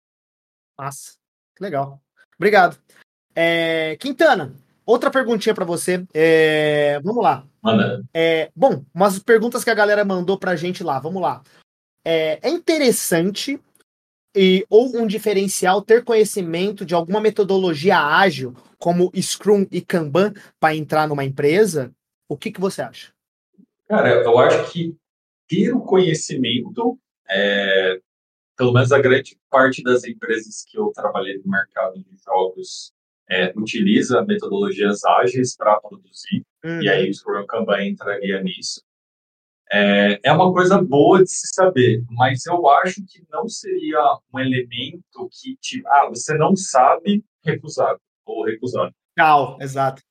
Massa. Que legal. Obrigado. É, Quintana, outra perguntinha para você. Vamos lá. Manda. É, bom, umas perguntas que a galera mandou pra gente lá. Vamos lá. É, é interessante e, ou um diferencial ter conhecimento de alguma metodologia ágil, como Scrum e Kanban, para entrar numa empresa? O que, que você acha? Cara, eu acho que ter o conhecimento, é, pelo menos a grande parte das empresas que eu trabalhei no mercado de jogos é, utiliza metodologias ágeis para produzir, e aí o Scrum Kanban entraria nisso. É, é uma coisa boa de se saber, mas eu acho que não seria um elemento que, te, ah, você não sabe recusar ou recusar. Legal, exato.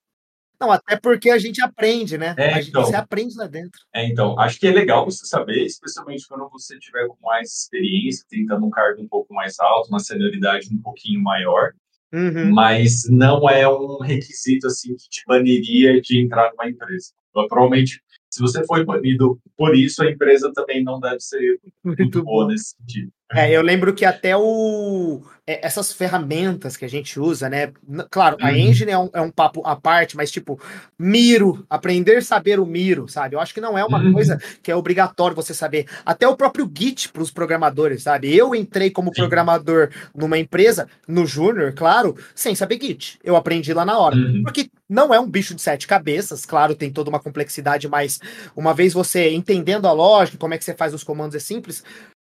Não, até porque a gente aprende, né? É, gente, então. Você aprende lá dentro. É, então, acho que é legal você saber, especialmente quando você tiver com mais experiência, tentando um cargo um pouco mais alto, uma senioridade um pouquinho maior, Uhum. mas não é um requisito assim que te baniria de entrar numa empresa. Então, provavelmente, se você foi banido por isso, a empresa também não deve ser muito, Muito boa bom. nesse sentido. É, eu lembro que até o é, essas ferramentas que a gente usa, né? Claro, a Uhum. engine é um, é um papo à parte, mas tipo, Miro, aprender a saber o Miro, sabe? Eu acho que não é uma Uhum. coisa que é obrigatório você saber. Até o próprio Git para os programadores, sabe? Eu entrei como programador numa empresa, no Júnior, claro, sem saber Git. Eu aprendi lá na hora. Uhum. Porque não é um bicho de sete cabeças, claro, tem toda uma complexidade, mas uma vez você entendendo a lógica, como é que você faz os comandos é simples,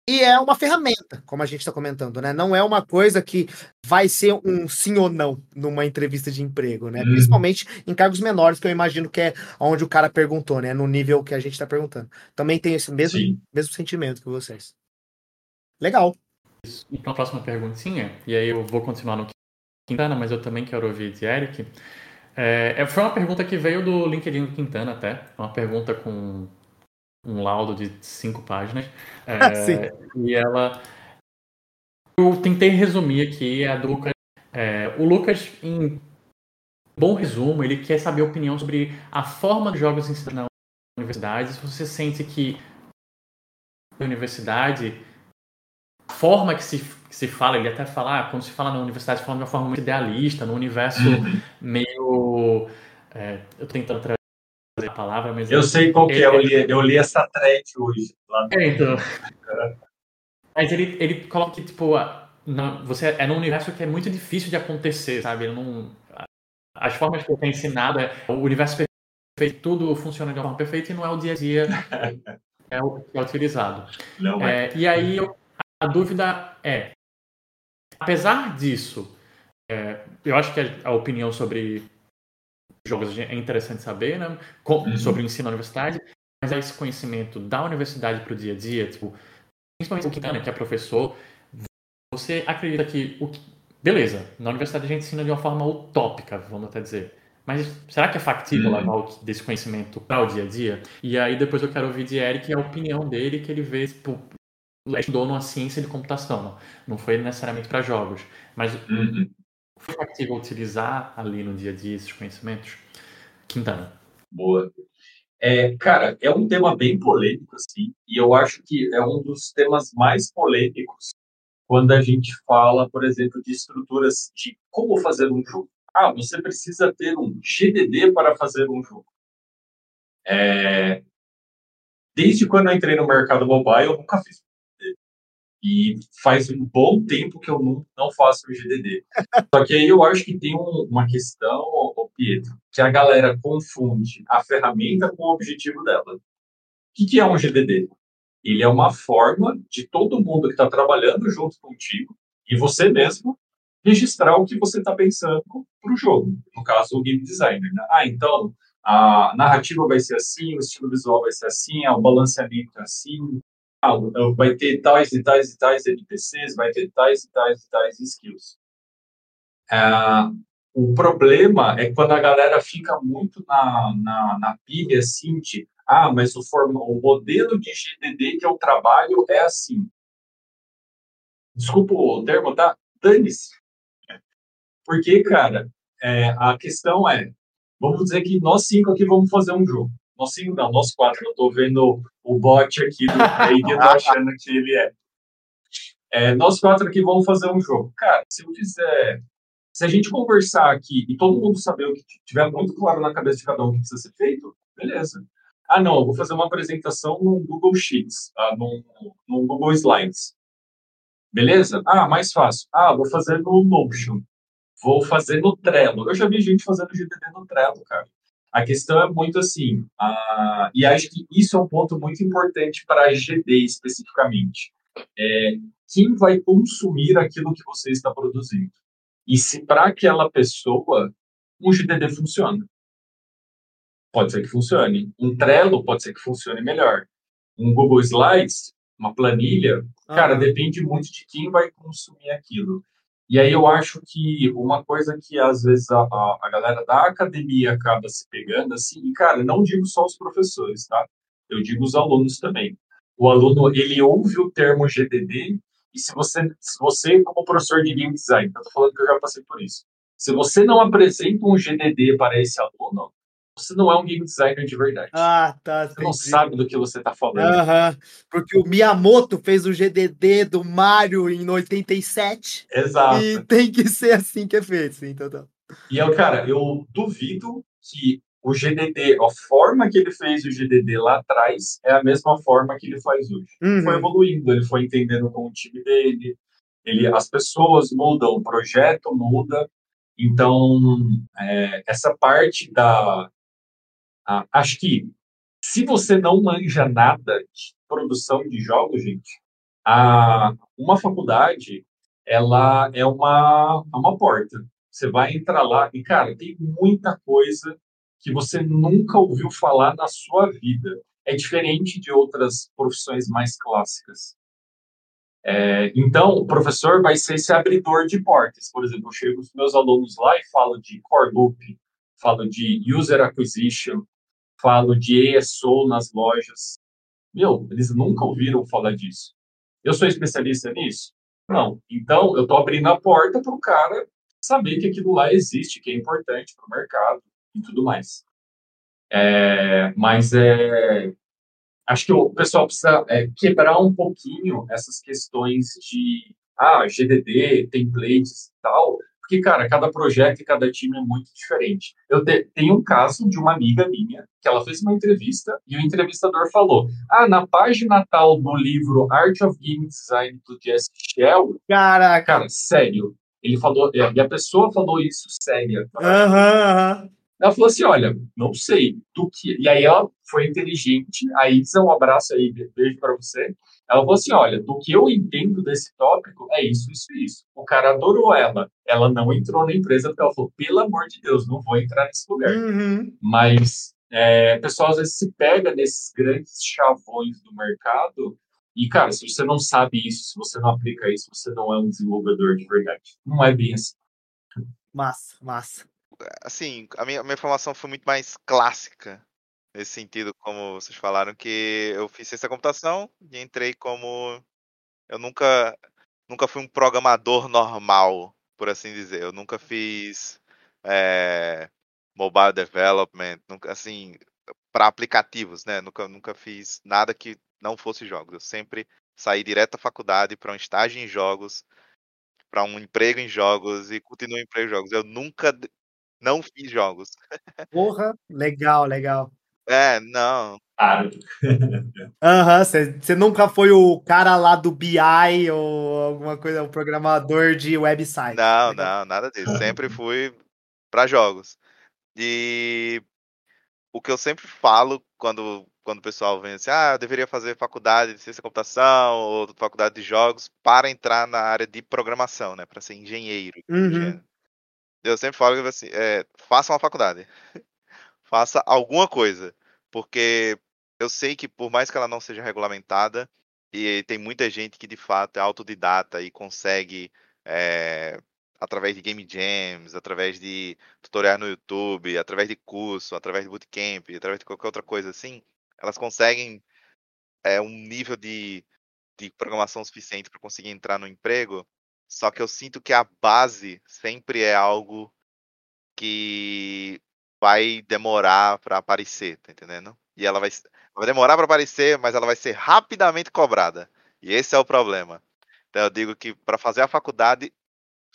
e é uma ferramenta, como a gente está comentando, né? Não é uma coisa que vai ser um sim ou não numa entrevista de emprego, né? Uhum. Principalmente em cargos menores, que eu imagino que é onde o cara perguntou, né? No nível que a gente está perguntando. Também tem esse mesmo, Sim. mesmo sentimento que vocês. Legal. E para a próxima perguntinha, e aí eu vou continuar no Quintana, mas eu também quero ouvir de Eric. É, é- foi uma pergunta que veio do LinkedIn do Quintana até, uma pergunta com um laudo de cinco páginas. É, Sim. E ela. Eu tentei resumir aqui a do Lucas. É, o Lucas, em bom resumo, ele quer saber a opinião sobre a forma dos jogos ensinados na universidade. Se você sente que a universidade, a forma que se, que se fala, ele até fala, ah, quando se fala na universidade, se fala de uma forma muito idealista, num universo Uhum. meio. é, eu tô tentando trazer a palavra, mas. Eu sei qual que é, eu Ele- li, eu li essa thread hoje. Lá no... É, então. Mas ele, ele coloca que, tipo, a- na- você é num universo que é muito difícil de acontecer, sabe? Ele não, as formas que eu tenho ensinado, é o universo perfeito, tudo funciona de uma forma perfeita e não é o dia a dia [laughs] é que é utilizado. Não é. é e aí eu, a dúvida é, apesar disso, é, eu acho que a, a, opinião sobre jogos é interessante saber, né? Com, uhum. Sobre o ensino na universidade, mas esse conhecimento da universidade para o dia a dia, tipo, principalmente o Quintana, que é professor, você acredita que, o que, beleza, na universidade a gente ensina de uma forma utópica, vamos até dizer. Mas será que é factível uhum. levar desse conhecimento para o dia a dia? E aí depois eu quero ouvir de Eric a opinião dele, que ele vê, tipo, estudou numa ciência de computação, não, não foi necessariamente para jogos, mas uhum. Foi factível utilizar ali no dia a dia esses conhecimentos? Quintana. Boa. É, cara, é um tema bem polêmico, assim, e eu acho que é um dos temas mais polêmicos quando a gente fala, por exemplo, de estruturas de como fazer um jogo. Ah, você precisa ter um GDD para fazer um jogo. É... Desde quando eu entrei no mercado mobile, eu nunca fiz e faz um bom tempo que eu não, não faço o GDD. Só que aí eu acho que tem um, uma questão, Pietro, que a galera confunde a ferramenta com o objetivo dela. O que, que é um GDD? Ele é uma forma de todo mundo que está trabalhando junto contigo e você mesmo registrar o que você está pensando para o jogo. No caso, o game designer. Né? Ah, então a narrativa vai ser assim, o estilo visual vai ser assim, o balanceamento é assim, ah, vai ter tais e tais e tais NPCs, vai ter tais e tais e tais skills. Ah, o problema é quando a galera fica muito na, na, na pilha assim de ah, mas o, forma, o modelo de GDD que eu trabalho é assim. Desculpa o termo, tá? Dane-se. Porque, cara, é, a questão é, vamos dizer que nós cinco aqui vamos fazer um jogo. Nós cinco não, nós quatro. Eu tô vendo o bot aqui do [laughs] Craig e tô achando que ele é. é. Nós quatro aqui vamos fazer um jogo. Cara, se eu quiser. Se a gente conversar aqui e todo mundo saber o que tiver muito claro na cabeça de cada um o que precisa ser feito, beleza. Ah, não, eu vou fazer uma apresentação no Google Sheets, ah, no, no Google Slides. Beleza? Ah, mais fácil. Ah, vou fazer no Notion. Vou fazer no Trello. Eu já vi gente fazendo GTD no Trello, cara. A questão é muito assim, uh, e acho que isso é um ponto muito importante para a GD especificamente. É, quem vai consumir aquilo que você está produzindo? E se para aquela pessoa um GDD funciona. Pode ser que funcione. Um Trello pode ser que funcione melhor. Um Google Slides, uma planilha, ah. cara, depende muito de quem vai consumir aquilo. E aí eu acho que uma coisa que às vezes a, a, galera da academia acaba se pegando, assim, e cara, não digo só os professores, tá? Eu digo os alunos também. O aluno, ele ouve o termo GDD, e se você, se você como professor de game design, eu tô falando que eu já passei por isso, se você não apresenta um GDD para esse aluno, você não é um game designer de verdade. Ah, tá. Você não sabe do que você está falando. Porque o Miyamoto fez o GDD do Mario em 87. Exato. E tem que ser assim que é feito, sim, então tá. E eu, cara, eu duvido que o GDD, a forma que ele fez o GDD lá atrás é a mesma forma que ele faz hoje. Uhum. Foi evoluindo, ele foi entendendo com o time dele, ele, as pessoas mudam, o projeto muda. Então, é, essa parte da, ah, acho que se você não manja nada de produção de jogos, gente, a, uma faculdade ela é uma, é uma porta. Você vai entrar lá e, cara, tem muita coisa que você nunca ouviu falar na sua vida. É diferente de outras profissões mais clássicas. É, então, o professor vai ser esse abridor de portas. Por exemplo, eu chego os meus alunos lá e falo de core loop, falo de user acquisition, falo de ESO nas lojas. Meu, eles nunca ouviram falar disso. Eu sou especialista nisso? Não. Então, eu estou abrindo a porta para o cara saber que aquilo lá existe, que é importante para o mercado e tudo mais. É, mas é, acho que o pessoal precisa é, quebrar um pouquinho essas questões de ah, GDD, templates e tal, porque, cara, cada projeto e cada time é muito diferente. Eu te, tenho um caso de uma amiga minha, que ela fez uma entrevista e o entrevistador falou: Ah, na página tal do livro Art of Game Design do Jesse Shell. Caraca. Cara, sério. Ele falou, e a pessoa falou isso séria. Aham, aham. Ela falou assim: olha, não sei, do que. E aí ela foi inteligente. A Isa, um abraço aí, beijo para você. Ela falou assim: olha, do que eu entendo desse tópico é isso, isso e isso. O cara adorou ela. Ela não entrou na empresa porque ela falou: pelo amor de Deus, não vou entrar nesse lugar. Uhum. Mas é, o pessoal às vezes se pega nesses grandes chavões do mercado. E, cara, se você não sabe isso, se você não aplica isso, você não é um desenvolvedor de verdade. Não é bem assim. Massa, massa. Assim, a minha, a minha formação foi muito mais clássica. Nesse sentido, como vocês falaram, que eu fiz ciência da computação e entrei como. Eu nunca, nunca fui um programador normal, por assim dizer. Eu nunca fiz é, mobile development, nunca, assim, para aplicativos, né? Nunca, nunca fiz nada que não fosse jogos. Eu sempre saí direto da faculdade para um estágio em jogos, para um emprego em jogos e continuo em emprego em jogos. Eu nunca não fiz jogos. [laughs] Porra, legal, legal. É, não. Claro. Aham, você nunca foi o cara lá do BI ou alguma coisa, o programador de website. Não, Legal. não, nada disso. [laughs] Sempre fui para jogos. E o que eu sempre falo quando, quando o pessoal vem assim, ah, eu deveria fazer faculdade de ciência da computação ou faculdade de jogos para entrar na área de programação, né? Para ser engenheiro. Uhum. Eu sempre falo assim, é, faça uma faculdade. [laughs] faça alguma coisa. Porque eu sei que por mais que ela não seja regulamentada, e tem muita gente que de fato é autodidata e consegue, é, através de game jams, através de tutoriais no YouTube, através de curso, através de bootcamp, através de qualquer outra coisa assim, elas conseguem é, um nível de, de programação suficiente para conseguir entrar no emprego. Só que eu sinto que a base sempre é algo que vai demorar para aparecer, tá entendendo? E ela vai, vai demorar para aparecer, mas ela vai ser rapidamente cobrada. E esse é o problema. Então eu digo que para fazer a faculdade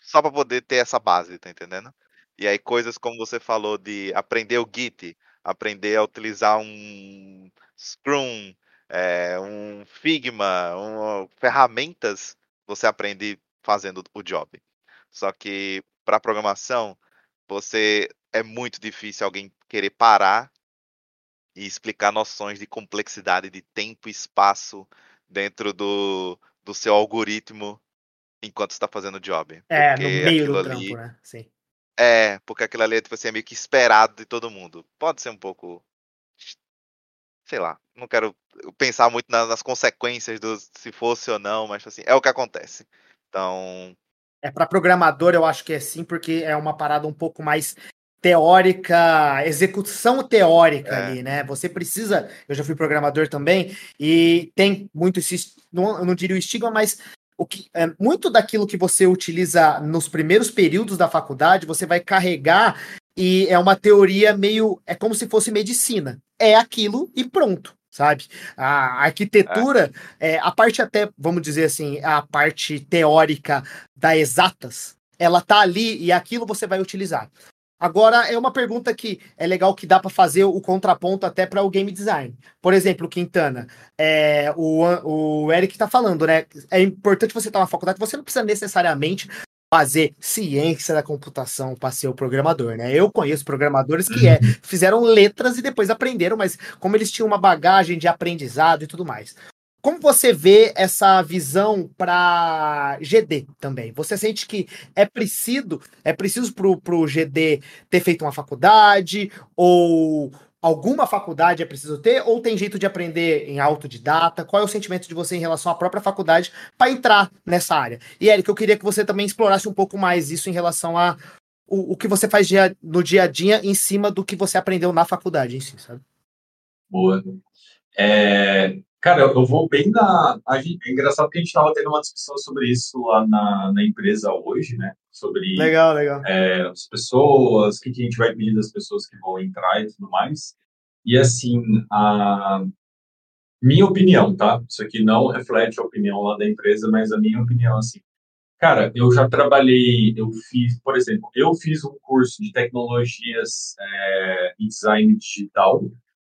só para poder ter essa base, tá entendendo? E aí coisas como você falou de aprender o Git, aprender a utilizar um Scrum, é, um Figma, um, ferramentas, você aprende fazendo o job. Só que para programação, você é muito difícil alguém querer parar e explicar noções de complexidade de tempo e espaço dentro do, do seu algoritmo enquanto está fazendo o job. É, no Porque meio aquilo do ali- trampo, né? Sim. É, porque aquilo ali tipo assim, é meio que esperado de todo mundo. Pode ser um pouco. Sei lá, não quero pensar muito na- nas consequências do se fosse ou não, mas assim, é o que acontece. Então, É para programador, eu acho que é sim, porque é uma parada um pouco mais teórica, execução teórica É. ali, né? Você precisa, eu já fui programador também, e tem muito esse, não, eu não diria o estigma, mas o que, é, muito daquilo que você utiliza nos primeiros períodos da faculdade, você vai carregar e é uma teoria meio, é como se fosse medicina. É aquilo e pronto, sabe? A arquitetura, é, a parte até, vamos dizer assim, a parte teórica da exatas, ela tá ali e aquilo você vai utilizar. Agora é uma pergunta que é legal que dá para fazer o contraponto até para o game design. Por exemplo, Quintana, é, o, o Eric tá falando, né? É importante você estar na faculdade, você não precisa necessariamente fazer ciência da computação para ser o programador, né? Eu conheço programadores que é, fizeram letras e depois aprenderam, mas como eles tinham uma bagagem de aprendizado e tudo mais. Como você vê essa visão para GD também? Você sente que é preciso, é preciso pro, pro GD ter feito uma faculdade ou alguma faculdade é preciso ter ou tem jeito de aprender em autodidata? Qual é o sentimento de você em relação à própria faculdade para entrar nessa área? E Eric, eu queria que você também explorasse um pouco mais isso em relação a o, o que você faz dia, no dia a dia em cima do que você aprendeu na faculdade em si, sabe? Boa. É, cara, eu vou bem na. É engraçado que a gente estava tendo uma discussão sobre isso lá na, na empresa hoje, né? Sobre Legal, legal. é, as pessoas, o que, que a gente vai pedir das pessoas que vão entrar e tudo mais. E assim, a minha opinião, tá? Isso aqui não reflete a opinião lá da empresa, mas a minha opinião, assim. Cara, eu já trabalhei, eu fiz, por exemplo, eu fiz um curso de tecnologias é, e design digital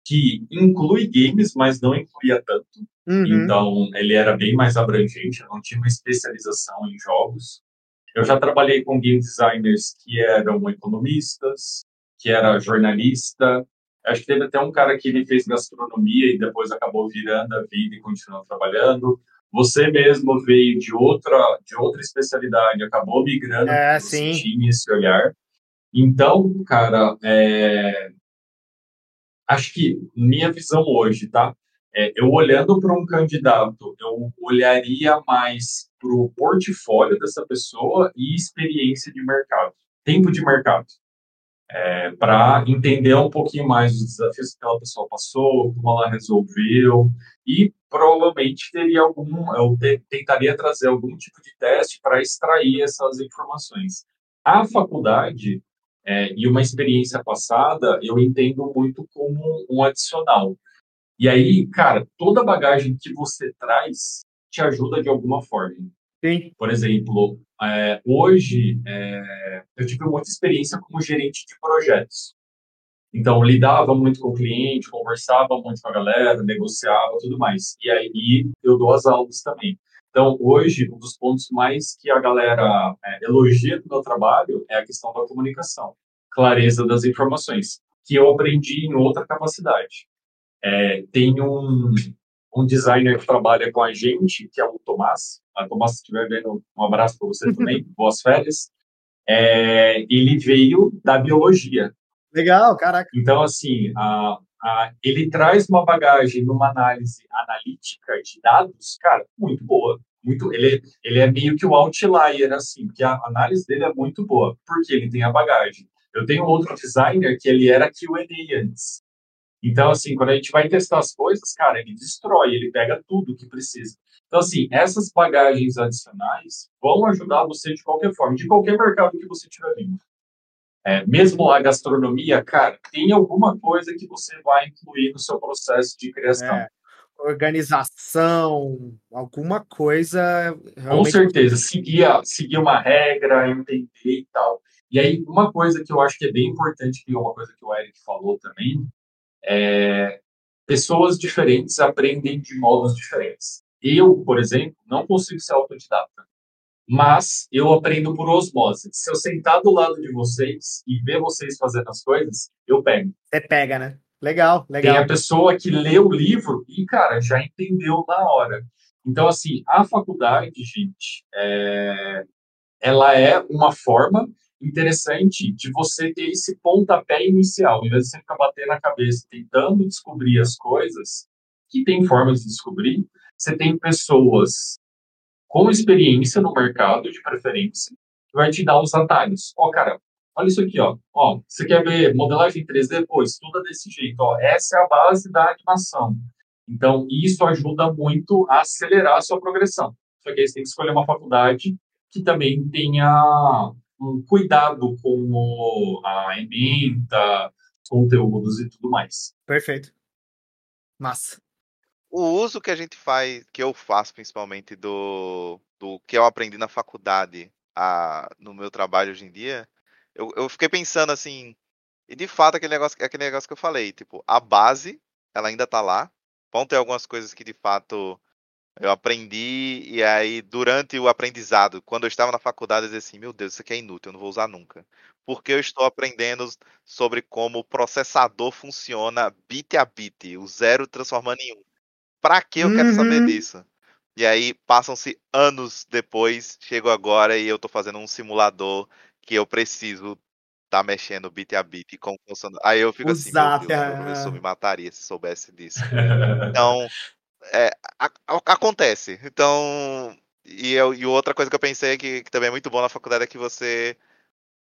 que inclui games, mas não incluía tanto. Uhum. Então, ele era bem mais abrangente, eu não tinha uma especialização em jogos. Eu já trabalhei com game designers que eram economistas, que era jornalista. Acho que teve até um cara que ele fez gastronomia e depois acabou virando a vida e continuou trabalhando. Você mesmo veio de outra de outra especialidade, acabou migrando, é, sim. tinha esse olhar. Então, cara, é... acho que minha visão hoje, tá? É, eu olhando para um candidato, eu olharia mais para o portfólio dessa pessoa e experiência de mercado, tempo de mercado, é, para entender um pouquinho mais os desafios que aquela pessoa passou, como ela resolveu, e provavelmente teria algum, eu te, tentaria trazer algum tipo de teste para extrair essas informações. A faculdade é, e uma experiência passada, eu entendo muito como um adicional. E aí, cara, toda bagagem que você traz te ajuda de alguma forma. Sim. Por exemplo, é, hoje é, eu tive muita experiência como gerente de projetos. Então, lidava muito com o cliente, conversava muito com a galera, negociava tudo mais. E aí eu dou as aulas também. Então, hoje, um dos pontos mais que a galera é, elogia do meu trabalho é a questão da comunicação, clareza das informações, que eu aprendi em outra capacidade. É, tem um, um designer que trabalha com a gente, que é o Tomás. A Tomás, se estiver vendo, um abraço para você também, [laughs] boas férias. É, ele veio da biologia. Legal, caraca. Então, assim, a, a, ele traz uma bagagem numa análise analítica de dados, cara, muito boa. Muito, ele, ele é meio que o outlier, assim, porque a análise dele é muito boa, porque ele tem a bagagem. Eu tenho outro designer que ele era QA antes. Então, assim, quando a gente vai testar as coisas, cara, ele destrói, ele pega tudo que precisa. Então, assim, essas bagagens adicionais vão ajudar você de qualquer forma, de qualquer mercado que você tiver vindo. É, mesmo a gastronomia, cara, tem alguma coisa que você vai incluir no seu processo de criação. É, organização, alguma coisa. Com certeza, seguir, seguir uma regra, entender e tal. E aí, uma coisa que eu acho que é bem importante, que é uma coisa que o Eric falou também, é, pessoas diferentes aprendem de modos diferentes. Eu, por exemplo, não consigo ser autodidata, mas eu aprendo por osmose. Se eu sentar do lado de vocês e ver vocês fazendo as coisas, eu pego. Você pega, né? Legal, legal. Tem a pessoa que lê o livro e, cara, já entendeu na hora. Então, assim, a faculdade, gente, é... ela é uma forma interessante de você ter esse pontapé inicial, em vez de você ficar batendo na cabeça tentando descobrir as coisas, que tem formas de descobrir, você tem pessoas com experiência no mercado, de preferência, que vai te dar os atalhos. Ó, oh, cara, olha isso aqui, ó. Ó, você quer ver modelagem 3D? Pô, estuda desse jeito, ó. Essa é a base da animação. Então, isso ajuda muito a acelerar a sua progressão. Só que aí você tem que escolher uma faculdade que também tenha um cuidado com o, a ementa, conteúdos e tudo mais. Perfeito. Massa. O uso que a gente faz, que eu faço principalmente do, do que eu aprendi na faculdade a, no meu trabalho hoje em dia, eu, eu fiquei pensando assim, e de fato aquele negócio, aquele negócio que eu falei, tipo, a base, ela ainda tá lá. Vão ter algumas coisas que de fato eu aprendi, e aí, durante o aprendizado, quando eu estava na faculdade, eu dizia assim: meu Deus, isso aqui é inútil, eu não vou usar nunca. Porque eu estou aprendendo sobre como o processador funciona bit a bit, o zero transformando em um. Para que eu quero saber uhum. disso? E aí, passam-se anos depois, chego agora e eu estou fazendo um simulador que eu preciso estar tá mexendo bit a bit como funciona. Aí eu fico assim, meu Deus, o professor me mataria se soubesse disso. [laughs] Então, é, a, a, acontece. Então, e, eu, e outra coisa que eu pensei que, que também é muito bom na faculdade é que você,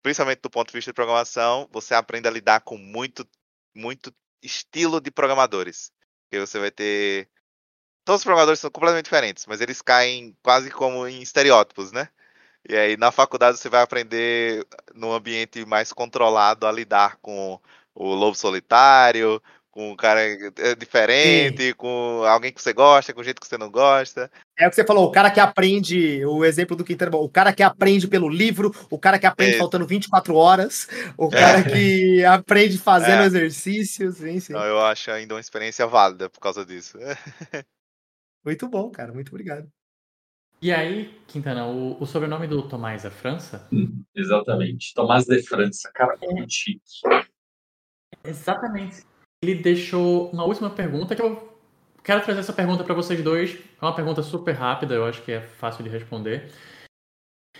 principalmente do ponto de vista de programação, você aprende a lidar com muito, muito estilo de programadores. Que você vai ter. Todos os programadores são completamente diferentes, mas eles caem quase como em estereótipos, né? E aí na faculdade você vai aprender num ambiente mais controlado a lidar com o lobo solitário, com um cara é diferente, Sim. com alguém que você gosta, com jeito que você não gosta. É o que você falou, o cara que aprende, o exemplo do Quintero, o cara que aprende pelo livro, o cara que aprende é. faltando 24 horas, o cara é. que [laughs] aprende fazendo é. exercícios, sim. eu acho ainda uma experiência válida por causa disso. [laughs] muito bom, cara, muito obrigado. E aí, Quintana, o, o sobrenome do Tomás é França? Hum, exatamente. Tomás de França. Cara, muito chique. Exatamente. Ele deixou uma última pergunta que eu quero trazer essa pergunta para vocês dois. É uma pergunta super rápida, eu acho que é fácil de responder.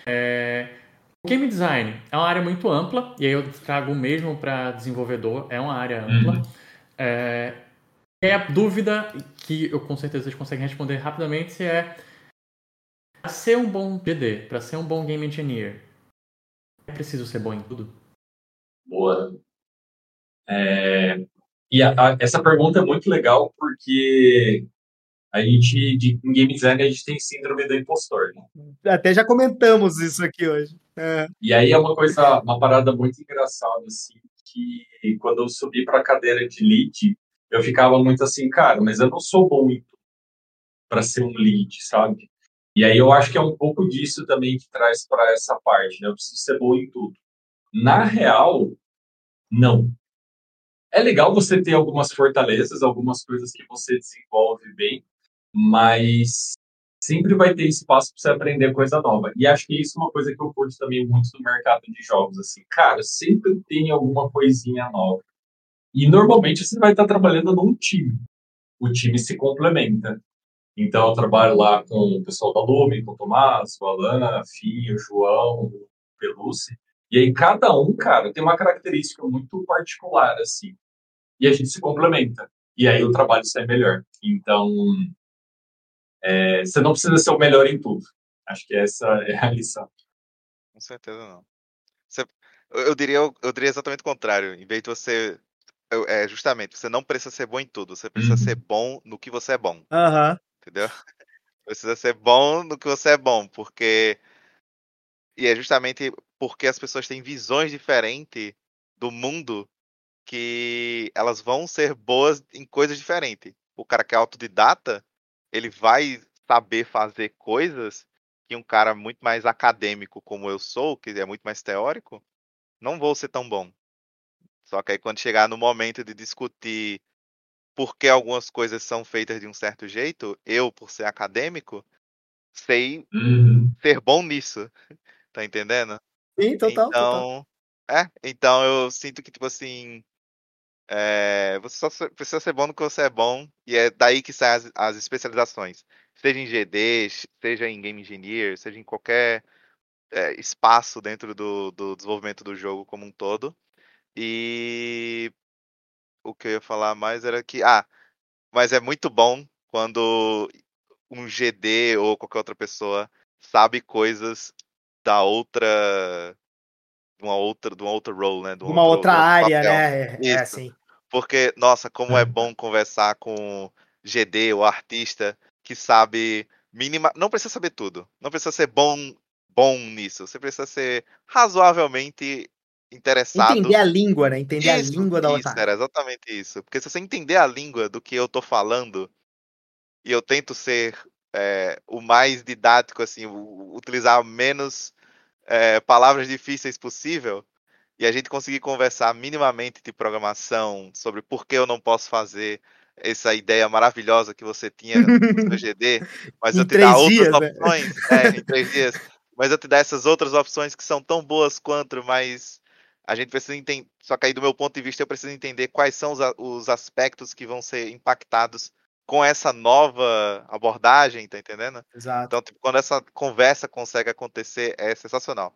É, o game design é uma área muito ampla, e aí eu trago o mesmo para desenvolvedor, é uma área ampla. Uhum. É, e a dúvida que eu com certeza vocês conseguem responder rapidamente é para ser um bom GD, para ser um bom game engineer, é preciso ser bom em tudo? Boa. É, e a, a, essa pergunta é muito legal porque a gente, de, em game design, a gente tem síndrome do impostor, né? Até já comentamos isso aqui hoje. É. E aí é uma coisa, uma parada muito engraçada, assim, que quando eu subi para a cadeira de lead, eu ficava muito assim, cara, mas eu não sou bom para ser um lead, sabe? E aí eu acho que é um pouco disso também que traz para essa parte, né? Eu preciso ser bom em tudo. Na real, não. É legal você ter algumas fortalezas, algumas coisas que você desenvolve bem, mas sempre vai ter espaço para você aprender coisa nova. E acho que isso é uma coisa que eu curto também muito do mercado de jogos. Assim, cara, sempre tem alguma coisinha nova. E normalmente você vai estar trabalhando num time. O time se complementa. Então, eu trabalho lá com o pessoal da Lume, com o Tomás, o Alan, a Fia, o João, o Peluce. E aí, cada um, cara, tem uma característica muito particular, assim. E a gente se complementa. E aí, o trabalho sai melhor. Então, é, você não precisa ser o melhor em tudo. Acho que essa é a lição. Com certeza não. Você, eu, diria, eu diria exatamente o contrário. Em vez de você. É, justamente, você não precisa ser bom em tudo, você precisa uhum. ser bom no que você é bom. Uhum. Entendeu? [laughs] Precisa ser bom no que você é bom, porque. E é justamente porque as pessoas têm visões diferentes do mundo que elas vão ser boas em coisas diferentes. O cara que é autodidata, ele vai saber fazer coisas que um cara muito mais acadêmico como eu sou, que é muito mais teórico, não vou ser tão bom. Só que aí quando chegar no momento de discutir por que algumas coisas são feitas de um certo jeito, eu, por ser acadêmico, sei uhum. ser bom nisso. Tá entendendo? Sim, total. Então, total. é, então eu sinto que, tipo assim, é, você só precisa ser bom no que você é bom, e é daí que saem as, as, especializações. Seja em GD, seja em Game Engineer, seja em qualquer é, espaço dentro do, do, desenvolvimento do jogo como um todo. E o que eu ia falar mais era que. Ah, mas é muito bom quando um GD ou qualquer outra pessoa sabe coisas da outra uma outra, de uma outra role, né? De uma, uma outra área, papel. né? É, é, assim. Porque, nossa, como é bom conversar com GD, o artista, que sabe mínima. Não precisa saber tudo. Não precisa ser bom, bom nisso. Você precisa ser razoavelmente interessado. Entender a língua, né? Entender isso, a língua da outra. Isso, era exatamente isso. Porque se você entender a língua do que eu tô falando, e eu tento ser é, o mais didático, assim, utilizar menos é, palavras difíceis possível e a gente conseguir conversar minimamente de programação sobre por que eu não posso fazer essa ideia maravilhosa que você tinha no [laughs] GD, mas eu te dar outras dias, né? opções né? é, em três dias, mas eu te dar essas outras opções que são tão boas quanto, mas a gente precisa entender, só que aí do meu ponto de vista eu preciso entender quais são os, os aspectos que vão ser impactados com essa nova abordagem, tá entendendo? Exato. Então, tipo, quando essa conversa consegue acontecer, é sensacional.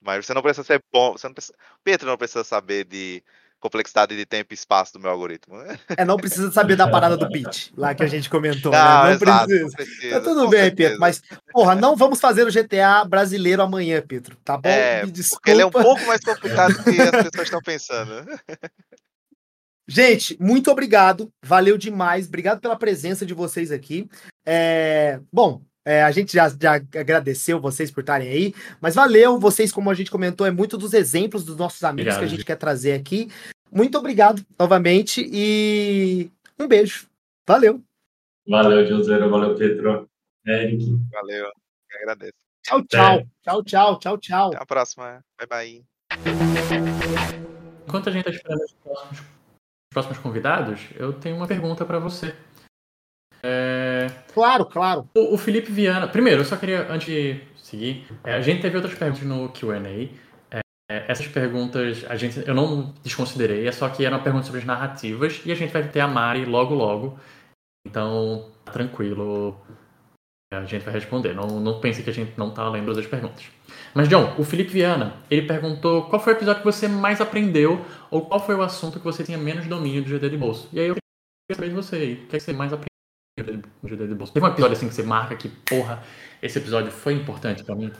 Mas você não precisa ser bom. Você não precisa, Pedro não precisa saber de complexidade de tempo e espaço do meu algoritmo. É, não precisa saber da parada do pitch, lá que a gente comentou. Não, né? não, exato, precisa. não, precisa. Tá tudo bem, certeza. Pedro, mas, porra, não vamos fazer o GTA brasileiro amanhã, Pedro, tá bom? É, porque ele é um pouco mais complicado do que as pessoas estão pensando. [laughs] Gente, muito obrigado. Valeu demais. Obrigado pela presença de vocês aqui. É, bom, é, a gente já, já, agradeceu vocês por estarem aí, mas valeu. Vocês, como a gente comentou, é muito dos exemplos dos nossos amigos obrigado, que a gente, gente quer trazer aqui. Muito obrigado novamente e um beijo. Valeu. Valeu, Joseiro. Valeu, Pedro. Eric. Valeu. Eu agradeço. Tchau, tchau. É. Tchau, tchau. Tchau, tchau. Até a próxima. Bye, bye. Enquanto a gente está esperando os próximos próximos convidados, eu tenho uma pergunta para você. É... Claro, claro. O, o Felipe Viana. Primeiro, eu só queria, antes de seguir, é, a gente teve outras perguntas no QA. É, essas perguntas a gente, eu não desconsiderei, é só que eram perguntas sobre as narrativas e a gente vai ter a Mari logo logo. Então, tranquilo, a gente vai responder. Não, não pense que a gente não está lendo as perguntas. Mas, John, o Felipe Viana, ele perguntou qual foi o episódio que você mais aprendeu ou qual foi o assunto que você tinha menos domínio do GD de bolso. E aí eu queria saber de você aí, o que, é que você mais aprendeu do GD de bolso? Teve um episódio assim que você marca que, porra, esse episódio foi importante para mim?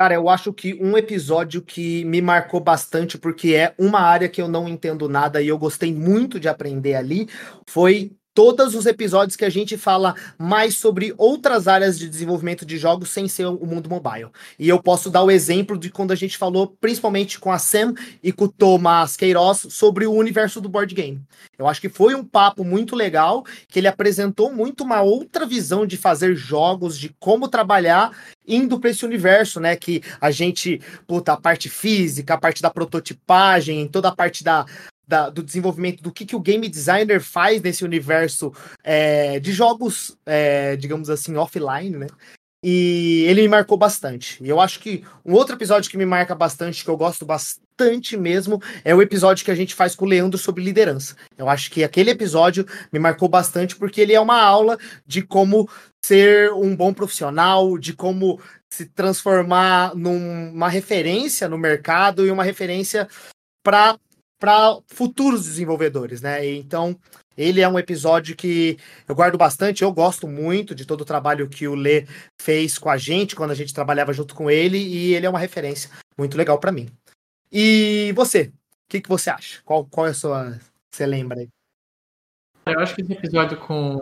Cara, eu acho que um episódio que me marcou bastante, porque é uma área que eu não entendo nada e eu gostei muito de aprender ali, foi todos os episódios que a gente fala mais sobre outras áreas de desenvolvimento de jogos sem ser o mundo mobile. E eu posso dar o exemplo de quando a gente falou, principalmente com a Sam e com o Thomas Queiroz, sobre o universo do board game. Eu acho que foi um papo muito legal, que ele apresentou muito uma outra visão de fazer jogos, de como trabalhar indo para esse universo, né? Que a gente, puta, a parte física, a parte da prototipagem, toda a parte da, da, do desenvolvimento do que, que o game designer faz nesse universo é, de jogos, é, digamos assim, offline, né? E ele me marcou bastante. E eu acho que um outro episódio que me marca bastante, que eu gosto bastante mesmo, é o episódio que a gente faz com o Leandro sobre liderança. Eu acho que aquele episódio me marcou bastante porque ele é uma aula de como ser um bom profissional, de como se transformar numa referência no mercado e uma referência para para futuros desenvolvedores, né? Então, ele é um episódio que eu guardo bastante, eu gosto muito de todo o trabalho que o Lê fez com a gente quando a gente trabalhava junto com ele e ele é uma referência muito legal para mim. E você? O que, que você acha? Qual, qual é a sua. Você lembra aí? Eu acho que esse episódio com.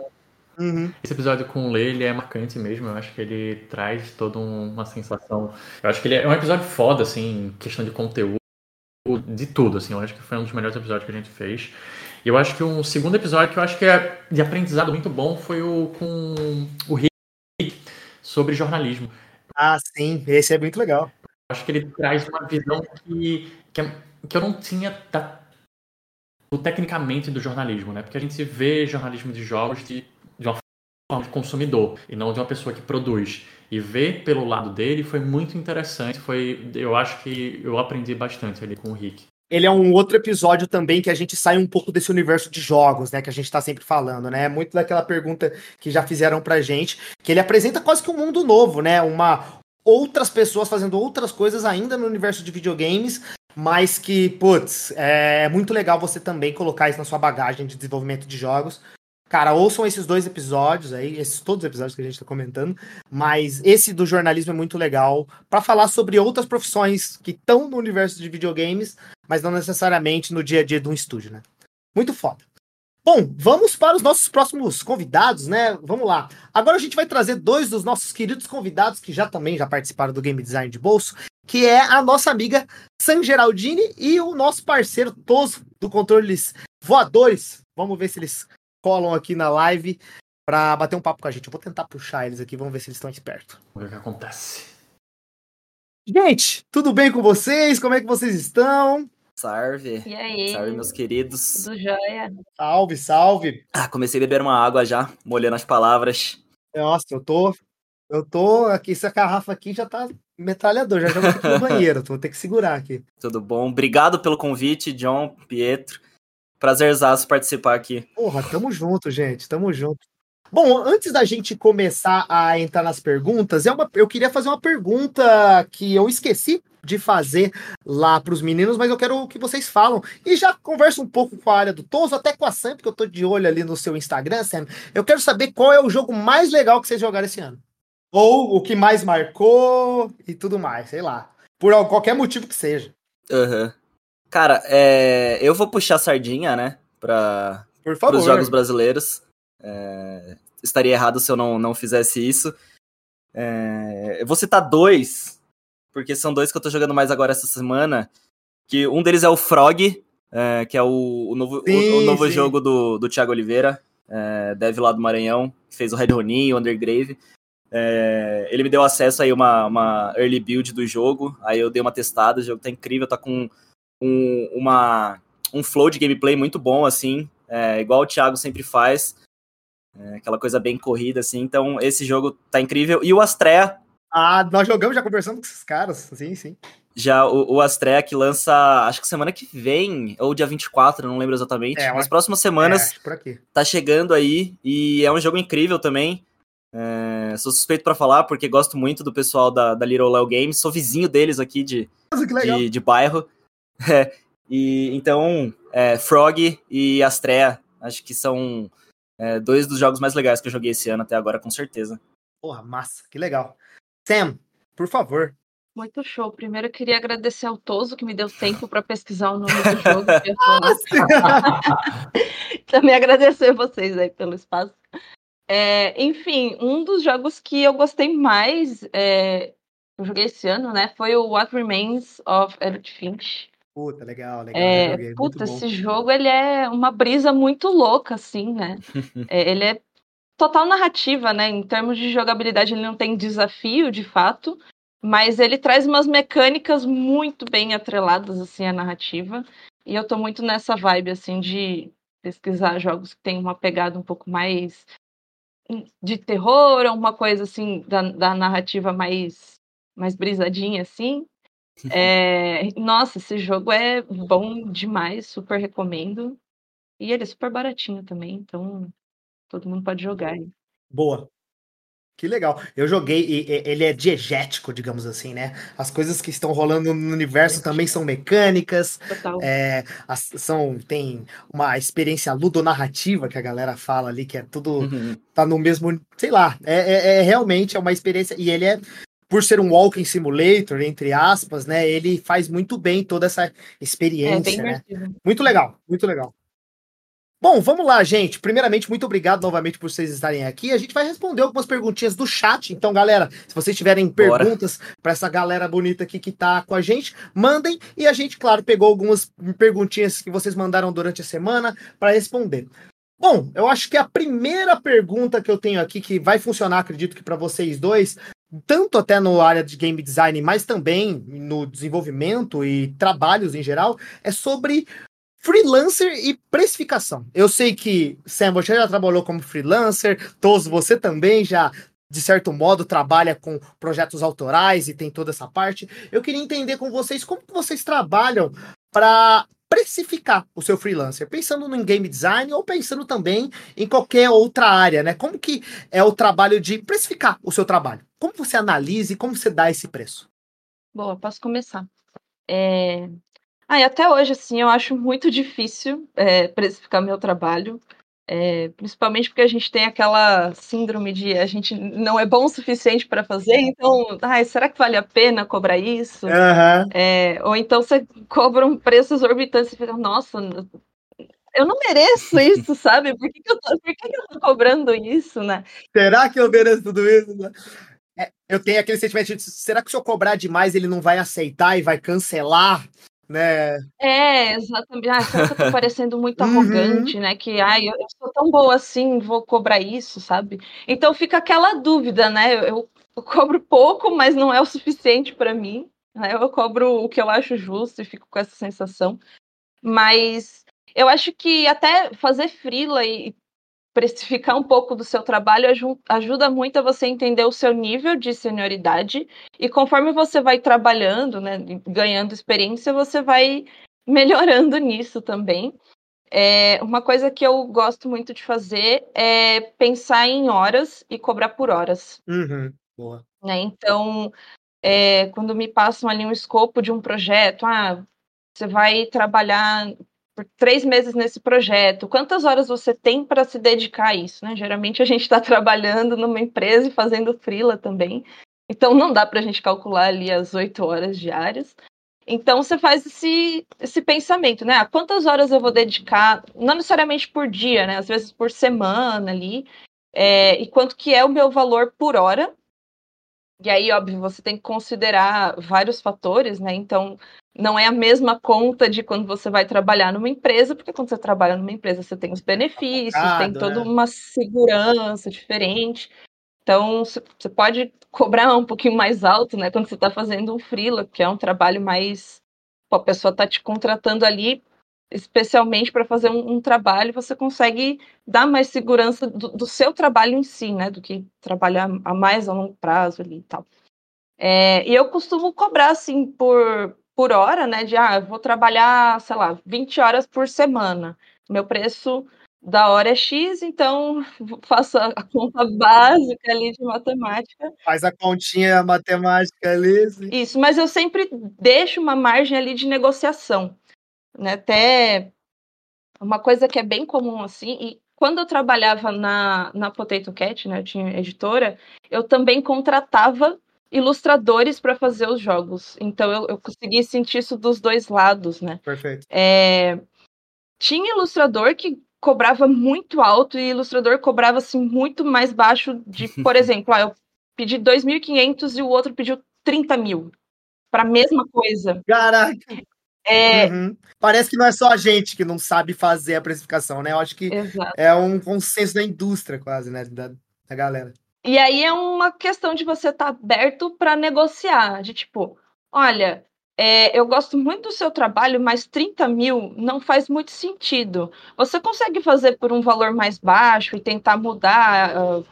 Uhum. Esse episódio com o Lê, ele é marcante mesmo. Eu acho que ele traz toda uma sensação. Eu acho que ele é um episódio foda, assim, questão de conteúdo de tudo, assim. Eu acho que foi um dos melhores episódios que a gente fez. E eu acho que um segundo episódio que eu acho que é de aprendizado muito bom foi o com o Rick sobre jornalismo. Ah, sim, esse é muito legal. Eu acho que ele traz uma visão que, que, que eu não tinha da, do, tecnicamente do jornalismo, né? Porque a gente vê jornalismo de jogos de, de uma forma de consumidor e não de uma pessoa que produz e ver pelo lado dele foi muito interessante. Foi, eu acho que eu aprendi bastante ali com o Rick. Ele é um outro episódio também que a gente sai um pouco desse universo de jogos, né? Que a gente tá sempre falando, né? Muito daquela pergunta que já fizeram pra gente, que ele apresenta quase que um mundo novo, né? Uma outras pessoas fazendo outras coisas ainda no universo de videogames, mas que, putz, é muito legal você também colocar isso na sua bagagem de desenvolvimento de jogos, Cara, ouçam esses dois episódios aí, esses todos os episódios que a gente tá comentando, mas esse do jornalismo é muito legal para falar sobre outras profissões que estão no universo de videogames, mas não necessariamente no dia a dia de um estúdio, né? Muito foda. Bom, vamos para os nossos próximos convidados, né? Vamos lá. Agora a gente vai trazer dois dos nossos queridos convidados que já também já participaram do Game Design de Bolso, que é a nossa amiga San Geraldini e o nosso parceiro Toso do Controles Voadores. Vamos ver se eles colam aqui na live para bater um papo com a gente. Eu vou tentar puxar eles aqui, vamos ver se eles estão espertos. Vamos ver o que acontece. Gente, tudo bem com vocês? Como é que vocês estão? Salve. E aí? Salve, meus queridos. Tudo jóia? Salve, salve. Ah, comecei a beber uma água já, molhando as palavras. Nossa, eu tô. Eu tô aqui, essa garrafa aqui já tá metralhador, já que ir no [laughs] banheiro, vou ter que segurar aqui. Tudo bom? Obrigado pelo convite, John, Pietro. Prazerzaço participar aqui. Porra, tamo junto, gente, tamo junto. Bom, antes da gente começar a entrar nas perguntas, é uma, eu queria fazer uma pergunta que eu esqueci de fazer lá para os meninos, mas eu quero que vocês falam. E já converso um pouco com a área do Toso, até com a Sam, porque eu tô de olho ali no seu Instagram, Sam. Eu quero saber qual é o jogo mais legal que vocês jogaram esse ano. Ou o que mais marcou e tudo mais, sei lá. Por qualquer motivo que seja. Aham. Uhum. Cara, é, eu vou puxar a sardinha, né? Para os jogos brasileiros. É, estaria errado se eu não, não fizesse isso. É, eu vou citar dois, porque são dois que eu tô jogando mais agora essa semana. Que um deles é o Frog, é, que é o, o novo, sim, o, o, novo jogo do, do Thiago Oliveira, é, dev lá do Maranhão, que fez o Red Ronin, o Undergrave. É, ele me deu acesso aí uma, uma early build do jogo, aí eu dei uma testada, o jogo tá incrível, tá com um, uma, um flow de gameplay muito bom, assim, é, igual o Thiago sempre faz. É aquela coisa bem corrida, assim. Então, esse jogo tá incrível. E o Astrea. Ah, nós jogamos, já conversando com esses caras. Sim, sim. Já o, o Astrea que lança, acho que semana que vem, ou dia 24, não lembro exatamente. É, Nas próximas semanas. É, tá chegando aí. E é um jogo incrível também. É, sou suspeito para falar, porque gosto muito do pessoal da, da Little Léo Games. Sou vizinho deles aqui de, de, de, bairro. [laughs] É, e então, é, Frog e Astrea, acho que são é, dois dos jogos mais legais que eu joguei esse ano até agora, com certeza. Porra, massa, que legal. Sam, por favor. Muito show. Primeiro eu queria agradecer ao Toso que me deu tempo para pesquisar o nome do jogo. [laughs] [laughs] Também agradecer vocês aí pelo espaço. É, enfim, um dos jogos que eu gostei mais, é, eu joguei esse ano, né, foi o What Remains of Edith Finch. Puta, legal, legal. É, joguei, puta, esse jogo ele é uma brisa muito louca, assim, né? [laughs] é, ele é total narrativa, né? Em termos de jogabilidade, ele não tem desafio, de fato, mas ele traz umas mecânicas muito bem atreladas, assim, à narrativa. E eu tô muito nessa vibe, assim, de pesquisar jogos que têm uma pegada um pouco mais de terror, ou uma coisa, assim, da, da narrativa mais, mais brisadinha, assim. É, nossa, esse jogo é bom demais, super recomendo. E ele é super baratinho também, então todo mundo pode jogar. Boa. Que legal. Eu joguei e ele é diegético, digamos assim, né? As coisas que estão rolando no universo também são mecânicas. Total. É, são, tem uma experiência ludonarrativa que a galera fala ali, que é tudo. Uhum. tá no mesmo. Sei lá. É, é, é realmente é uma experiência. E ele é por ser um walking simulator, entre aspas, né? Ele faz muito bem toda essa experiência, é, né? Muito legal, muito legal. Bom, vamos lá, gente. Primeiramente, muito obrigado novamente por vocês estarem aqui. A gente vai responder algumas perguntinhas do chat. Então, galera, se vocês tiverem perguntas para essa galera bonita aqui que tá com a gente, mandem. E a gente, claro, pegou algumas perguntinhas que vocês mandaram durante a semana para responder. Bom, eu acho que a primeira pergunta que eu tenho aqui, que vai funcionar, acredito que para vocês dois, tanto até no área de game design, mas também no desenvolvimento e trabalhos em geral, é sobre freelancer e precificação. Eu sei que Sam, você já trabalhou como freelancer, todos você também já de certo modo trabalha com projetos autorais e tem toda essa parte. Eu queria entender com vocês como vocês trabalham para precificar o seu freelancer, pensando no game design ou pensando também em qualquer outra área, né? Como que é o trabalho de precificar o seu trabalho? Como você analisa e como você dá esse preço? Boa, posso começar. É... Ah, até hoje, assim, eu acho muito difícil é, precificar meu trabalho. É, principalmente porque a gente tem aquela síndrome de a gente não é bom o suficiente para fazer, então, ai, será que vale a pena cobrar isso? Uhum. É, ou então você cobra um preço exorbitante e fica, nossa, eu não mereço isso, sabe? Por que, que, eu, tô, por que, que eu tô cobrando isso, né? Será que eu mereço tudo isso? Né? É, eu tenho aquele sentimento de será que se eu cobrar demais ele não vai aceitar e vai cancelar? Né? É, exatamente. Ah, será que eu tô parecendo muito uhum. arrogante, né? Que, ai, eu, eu, sou tão boa assim, vou cobrar isso, sabe? Então fica aquela dúvida, né? Eu, eu cobro pouco, mas não é o suficiente para mim. Né? Eu cobro o que eu acho justo e fico com essa sensação. Mas eu acho que até fazer frila e precificar um pouco do seu trabalho ajuda muito a você entender o seu nível de senioridade e conforme você vai trabalhando, né, ganhando experiência, você vai melhorando [laughs] nisso também. É, uma coisa que eu gosto muito de fazer é pensar em horas e cobrar por horas. Uhum, boa. Né? Então, é, quando me passam ali um escopo de um projeto, ah, você vai trabalhar três meses nesse projeto, quantas horas você tem para se dedicar a isso? Né? Geralmente a gente está [laughs] trabalhando numa empresa e fazendo freela também, então não dá para a gente calcular ali as oito horas diárias. Então você faz esse, esse pensamento, né? quantas horas eu vou dedicar, não necessariamente por dia, né? Às vezes por semana ali, é, e quanto que é o meu valor por hora. E aí, óbvio, você tem que considerar vários fatores, né? Então, não é a mesma conta de quando você vai trabalhar numa empresa, porque quando você trabalha numa empresa você tem os benefícios, tem toda né? uma segurança diferente. Então, você pode cobrar um pouquinho mais alto, né, quando você está fazendo um freela, que é um trabalho mais. a pessoa está te contratando ali especialmente para fazer um, um, trabalho, você consegue dar mais segurança do, do, seu trabalho em si, né? Do que trabalhar a mais a longo prazo ali e tal. É, e eu costumo cobrar, assim, por, por hora, né? De, ah, vou trabalhar, sei lá, 20 horas por semana. Meu preço da hora é X, então [laughs] faço a conta básica ali de matemática. Faz a continha matemática ali. Sim. Isso, mas eu sempre deixo uma margem ali de negociação. Né? Até uma coisa que é bem comum assim, e quando eu trabalhava na, na Potato Cat, né, eu tinha editora, eu também contratava ilustradores para fazer os jogos. Então eu, eu consegui sentir isso dos dois lados, né? Perfeito. É, tinha ilustrador que cobrava muito alto e ilustrador cobrava assim muito mais baixo de, por [laughs] exemplo, ah, eu pedi 2.500 e o outro pediu 30 mil para a mesma coisa. Caraca! É... Uhum. Parece que não é só a gente que não sabe fazer a precificação, né? Eu acho que Exato. é um consenso da indústria, quase, né? Da, da galera. E aí é uma questão de você estar tá aberto para negociar, de tipo, olha, é, eu gosto muito do seu trabalho, mas 30 mil não faz muito sentido. Você consegue fazer por um valor mais baixo e tentar mudar uh,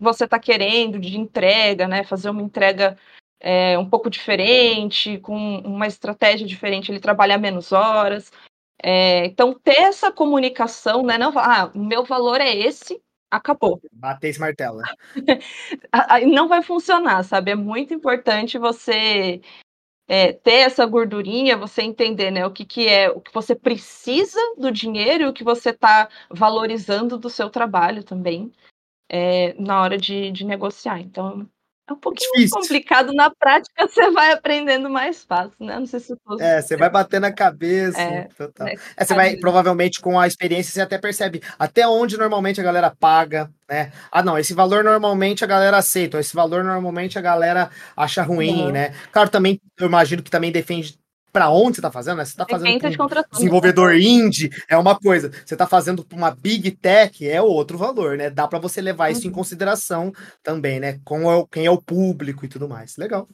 você está querendo de entrega, né? Fazer uma entrega é, um pouco diferente, com uma estratégia diferente, ele trabalhar menos horas. É, então, ter essa comunicação, né? Não, ah, meu valor é esse, acabou. Bater esse martelo. [laughs] Não vai funcionar, sabe? É muito importante você é, ter essa gordurinha, você entender né, o que, que é o que você precisa do dinheiro e o que você está valorizando do seu trabalho também é, na hora de, de negociar. Então, é um pouquinho Difícil. complicado. Na prática, [laughs] você vai aprendendo mais fácil, né? Não sei se fosse... É, você vai bater na cabeça. É, total. Né? É, você vai, provavelmente, com a experiência, você até percebe até onde normalmente a galera paga, né? Ah, não, esse valor normalmente a galera aceita, esse valor normalmente a galera acha ruim, né? Claro, também, eu imagino que também defende para onde você está fazendo, né? Você está fazendo para um desenvolvedor indie, é uma coisa. Você está fazendo para uma big tech, é outro valor, né? Dá para você levar isso em uhum. consideração também, né? Com é quem é o público e tudo mais. Legal.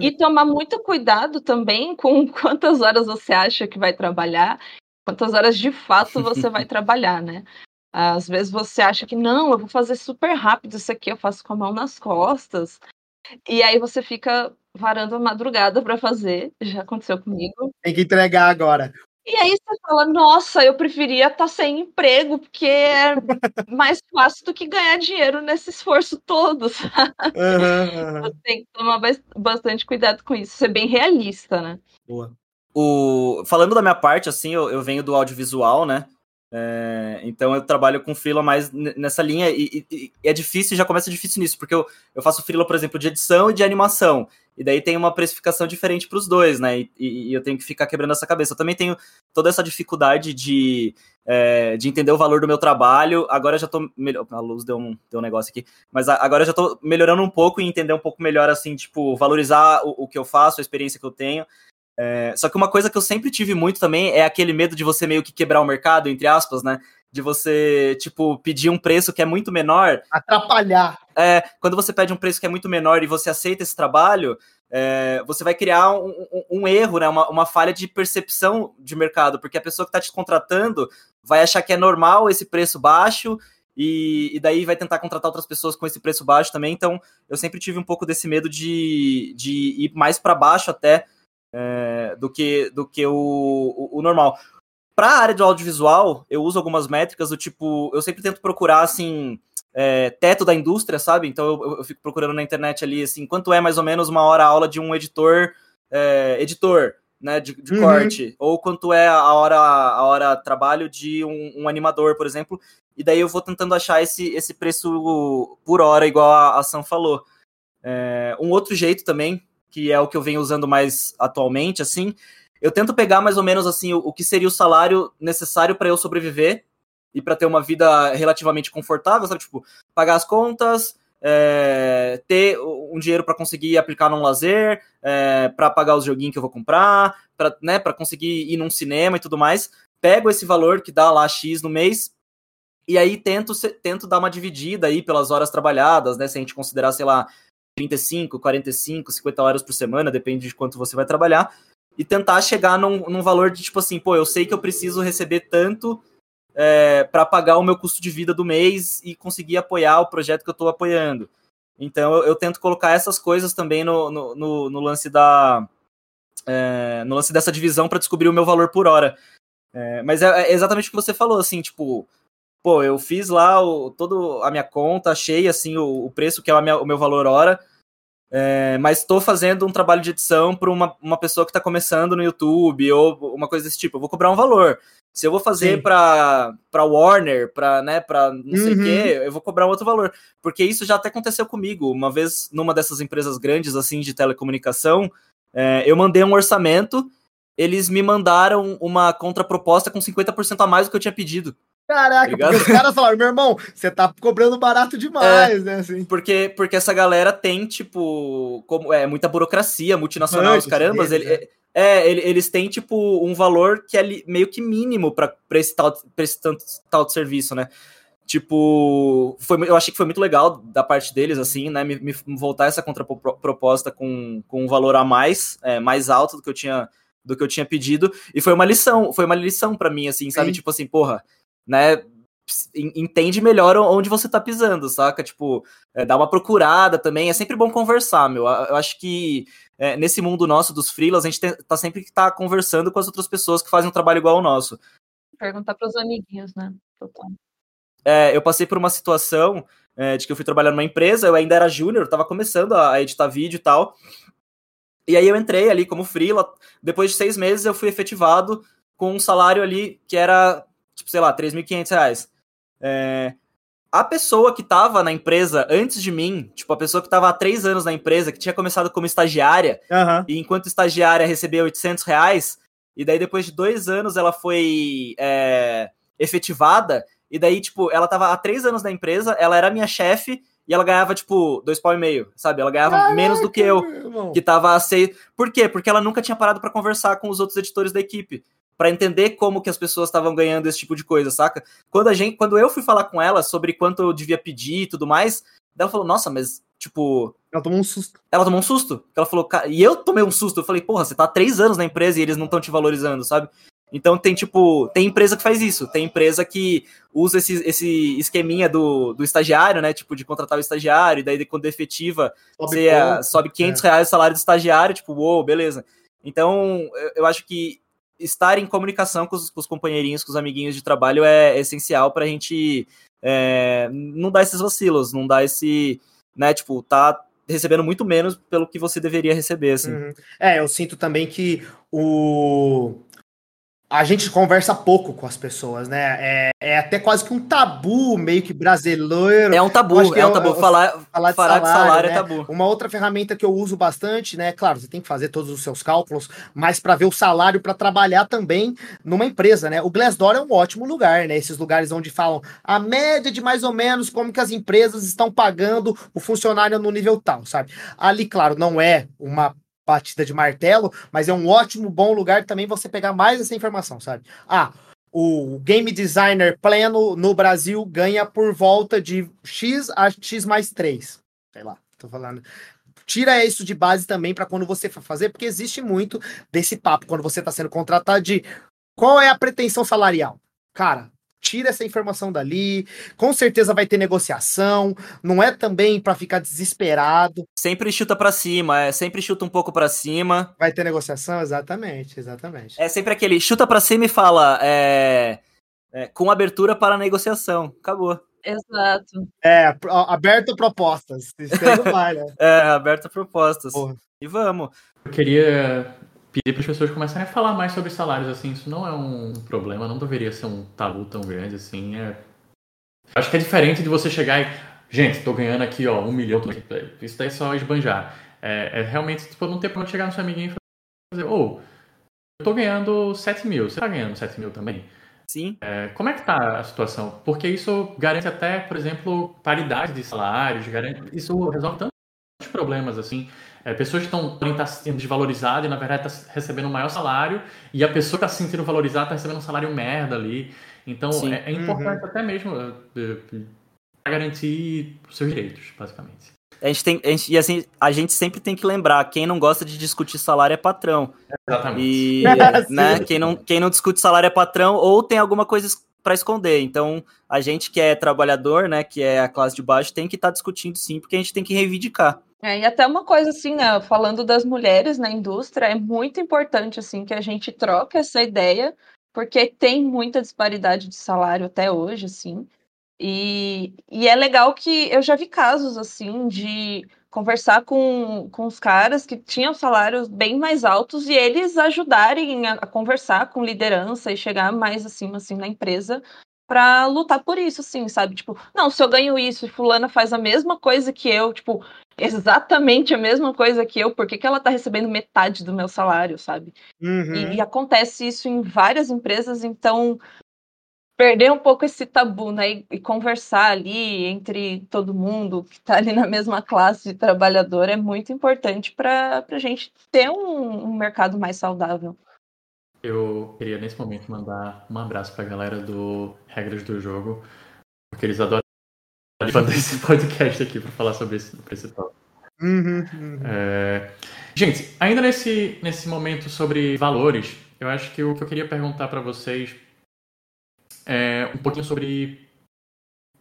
E tomar muito cuidado também com [laughs] quantas horas você acha que vai trabalhar, quantas horas de fato você vai [laughs] trabalhar, né? Às vezes você acha que não, eu vou fazer super rápido isso aqui, eu faço com a mão nas costas. E aí você fica varando a madrugada para fazer, já aconteceu comigo. Tem que entregar agora. E aí você fala, nossa, eu preferia estar tá sem emprego, porque é [laughs] mais fácil do que ganhar dinheiro nesse esforço todo. [laughs] Uhum, uhum. Você tem que tomar bastante cuidado com isso, ser bem realista, né? Boa. O... Falando da minha parte, assim, eu, eu venho do audiovisual, né? É, então eu trabalho com freela mais nessa linha e, e, e, é difícil, já começa difícil nisso, porque eu, eu faço freela, por exemplo, de edição e de animação. E daí tem uma precificação diferente para os dois, né? E, e, eu tenho que ficar quebrando essa cabeça. Eu também tenho toda essa dificuldade de, é, de entender o valor do meu trabalho. Agora já tô melhor. A luz deu um, deu um negócio aqui. Mas agora eu já tô melhorando um pouco e entender um pouco melhor, assim, tipo, valorizar o, o que eu faço, a experiência que eu tenho. É, só que uma coisa que eu sempre tive muito também é aquele medo de você meio que quebrar o mercado, entre aspas, né? De você, tipo, pedir um preço que é muito menor. Atrapalhar. É, quando você pede um preço que é muito menor e você aceita esse trabalho, é, você vai criar um, um, um erro, né? Uma, uma, falha de percepção de mercado, porque a pessoa que está te contratando vai achar que é normal esse preço baixo e, e, daí vai tentar contratar outras pessoas com esse preço baixo também. Então, eu sempre tive um pouco desse medo de, de ir mais para baixo até é, do que, do que o, o, o normal. Para a área do audiovisual, eu uso algumas métricas do tipo, eu sempre tento procurar assim, é, teto da indústria, sabe? Então eu, eu, fico procurando na internet ali assim, quanto é mais ou menos uma hora aula de um editor, é, editor, né, de, de uhum. corte, ou quanto é a hora a hora trabalho de um, um, animador, por exemplo. E daí eu vou tentando achar esse, esse preço por hora, igual a, a Sam falou. É, um outro jeito também que é o que eu venho usando mais atualmente, assim, eu tento pegar mais ou menos assim o, o que seria o salário necessário para eu sobreviver e para ter uma vida relativamente confortável, sabe? Tipo, pagar as contas, é, ter um dinheiro para conseguir aplicar num lazer, é, para pagar os joguinhos que eu vou comprar, para né, conseguir ir num cinema e tudo mais. Pego esse valor que dá lá X no mês e aí tento, tento dar uma dividida aí pelas horas trabalhadas, né? Se a gente considerar, sei lá, 35, 45, 50 horas por semana, depende de quanto você vai trabalhar. e tentar chegar num, num valor de tipo assim, pô, eu sei que eu preciso receber tanto é, para pagar o meu custo de vida do mês e conseguir apoiar o projeto que eu estou apoiando. Então eu, eu, tento colocar essas coisas também no, no, no, no lance da é, no lance dessa divisão para descobrir o meu valor por hora. É, mas é, é, exatamente o que você falou, assim, tipo, pô, eu fiz lá o, todo a minha conta, achei assim o, o preço que é o, minha, o meu valor hora, é, mas estou fazendo um trabalho de edição para uma, uma pessoa que está começando no YouTube ou uma coisa desse tipo. Eu vou cobrar um valor. Se eu vou fazer para Warner, para né, para não sei o uhum. quê, eu vou cobrar um outro valor. Porque isso já até aconteceu comigo. Uma vez, numa dessas empresas grandes assim de telecomunicação, é, eu mandei um orçamento, eles me mandaram uma contraproposta com 50% a mais do que eu tinha pedido. Caraca, tá porque os caras falaram, meu irmão, você tá cobrando barato demais, é, né? Assim. Porque, porque essa galera tem, tipo, como, é, muita burocracia multinacional, os carambas, deles, ele, né? é, eles têm, tipo, um valor que é meio que mínimo para esse, tal, pra esse tanto, tal de serviço, né? Tipo, foi, eu achei que foi muito legal da parte deles, assim, né? Me, me voltar essa contraproposta com, com um valor a mais, é, mais alto do que eu tinha do que eu tinha pedido, e foi uma lição, foi uma lição para mim, assim, sabe? Sim. Tipo assim, porra, né? Entende melhor onde você tá pisando, saca? Tipo, é, dá uma procurada também. É sempre bom conversar, meu. Eu acho que é, nesse mundo nosso dos freelas, a gente tem, tá sempre que tá conversando com as outras pessoas que fazem um trabalho igual ao nosso. Perguntar pros amiguinhos, né? Total. É, eu passei por uma situação é, de que eu fui trabalhar numa empresa, eu ainda era júnior, tava começando a editar vídeo e tal. E aí eu entrei ali como freela. Depois de seis meses eu fui efetivado com um salário ali que era tipo, sei lá, 3.500 reais. É, a pessoa que estava na empresa antes de mim, tipo, a pessoa que estava há três anos na empresa, que tinha começado como estagiária, uhum. e enquanto estagiária recebia 800 reais, e daí depois de dois anos ela foi é, efetivada, e daí, tipo, ela estava há três anos na empresa, ela era minha chefe, e ela ganhava, tipo, dois pau e meio, sabe? Ela ganhava Caraca, menos do que eu, que tava aceito. Por quê? Porque ela nunca tinha parado para conversar com os outros editores da equipe para entender como que as pessoas estavam ganhando esse tipo de coisa, saca? Quando a gente, quando eu fui falar com ela sobre quanto eu devia pedir e tudo mais, ela falou: "Nossa, mas tipo, ela tomou um susto. Ela tomou um susto. Ela falou, e eu tomei um susto. Eu falei, porra, você tá há três anos na empresa e eles não estão te valorizando, sabe? Então tem tipo, tem empresa que faz isso, tem empresa que usa esse, esse esqueminha do, do estagiário, né? Tipo, de contratar o estagiário, e daí quando efetiva, sobe, você pouco, sobe 500 é. reais o salário do estagiário, tipo, uou, beleza. Então, eu, eu acho que estar em comunicação com os, com os, companheirinhos, com os amiguinhos de trabalho é, essencial para a gente é, não dar esses vacilos, não dar esse, né, tipo, tá recebendo muito menos pelo que você deveria receber, assim. Uhum. É, eu sinto também que o a gente conversa pouco com as pessoas, né? É, é até quase que um tabu meio que brasileiro. É um tabu, é, é um tabu. Falar, falar, de, falar salário, de salário é né? é tabu. Uma outra ferramenta que eu uso bastante, né? Claro, você tem que fazer todos os seus cálculos, mas para ver o salário para trabalhar também numa empresa, né? O Glassdoor é um ótimo lugar, né? Esses lugares onde falam a média de mais ou menos como que as empresas estão pagando o funcionário no nível tal, sabe? Ali, claro, não é uma batida de martelo, mas é um ótimo, bom lugar também você pegar mais essa informação, sabe? Ah, o game designer pleno no Brasil ganha por volta de X a X mais 3. Sei lá, tô falando. Tira isso de base também para quando você for fazer, porque existe muito desse papo quando você está sendo contratado de qual é a pretensão salarial. Cara, tira essa informação dali. Com certeza vai ter negociação. Não é também para ficar desesperado. Sempre chuta para cima, é sempre chuta um pouco para cima. Vai ter negociação, exatamente, exatamente. É sempre aquele chuta para cima e fala é, é, com abertura para negociação. Acabou. Exato. É, aberto propostas. Isso vai, né? [laughs] é, aberto propostas. Porra. E vamos. Eu queria pedir para as pessoas começarem a falar mais sobre salários, assim, isso não é um problema, não deveria ser um tabu tão grande, assim, é... Acho que é diferente de você chegar e, gente, estou ganhando aqui, ó, um milhão, isso daí é só esbanjar. É, é realmente, tipo, não ter pra onde chegar no seu amiguinho e fazer, ô, oh, eu tô ganhando 7 mil, você tá ganhando 7 mil também? Sim. É, como é que tá a situação? Porque isso garante até, por exemplo, paridade de salários, garante, isso resolve tantos problemas, assim, é, pessoas que estão estar se sentindo desvalorizadas e na verdade está recebendo um maior salário e a pessoa que está se sentindo valorizada está recebendo um salário merda ali. Então é, é, importante uhum. até mesmo é, garantir os seus direitos, basicamente. A gente tem, a gente, e assim, a gente sempre tem que lembrar, quem não gosta de discutir salário é patrão. Exatamente. E, [laughs] [laughs] né, quem não, quem não discute salário é patrão ou tem alguma coisa para esconder. Então, a gente que é trabalhador, né, que é a classe de baixo, tem que estar tá discutindo sim, porque a gente tem que reivindicar. É, e até uma coisa assim, né, falando das mulheres na indústria, é muito importante assim que a gente troque essa ideia, porque tem muita disparidade de salário até hoje, assim. E, e é legal que eu já vi casos assim de conversar com, com os caras que tinham salários bem mais altos e eles ajudarem a, a conversar com liderança e chegar mais acima assim na empresa para lutar por isso, assim, sabe? Tipo, não, se eu ganho isso e fulana faz a mesma coisa que eu, tipo, exatamente a mesma coisa que eu, por que, que ela tá recebendo metade do meu salário, sabe? Uhum. E, e, acontece isso em várias empresas, então perder um pouco esse tabu, né? E, e, conversar ali entre todo mundo que está ali na mesma classe de trabalhador é muito importante para a gente ter um, um, mercado mais saudável. Eu queria nesse momento mandar um abraço para a galera do Regras do Jogo, porque eles adoram fazer esse podcast aqui para falar sobre esse, sobre esse tópico. Uhum, uhum. É... Gente, ainda nesse, nesse momento sobre valores, eu acho que o que eu queria perguntar para vocês é, um pouquinho sobre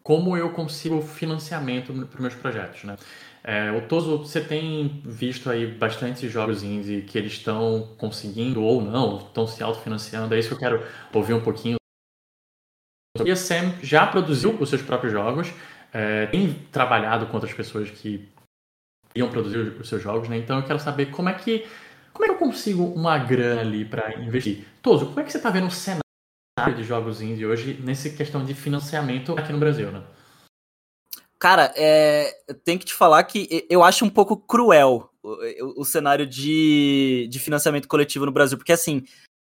como eu consigo financiamento para os meus projetos, né? É, o Toso, você tem visto aí bastantes jogos indie que eles estão conseguindo ou não, estão se autofinanciando, é isso que eu quero ouvir um pouquinho. E a Sam já produziu os seus próprios jogos, é, tem trabalhado com outras pessoas que iam produzir os seus jogos, né? Então eu quero saber como é que como é que eu consigo uma grana ali para investir. Toso, como é que você está vendo o cenário de jogos indie hoje nessa questão de financiamento aqui no Brasil, né? Cara, é, que te falar que eu acho um pouco cruel o, o, cenário de, de financiamento coletivo no Brasil, porque assim,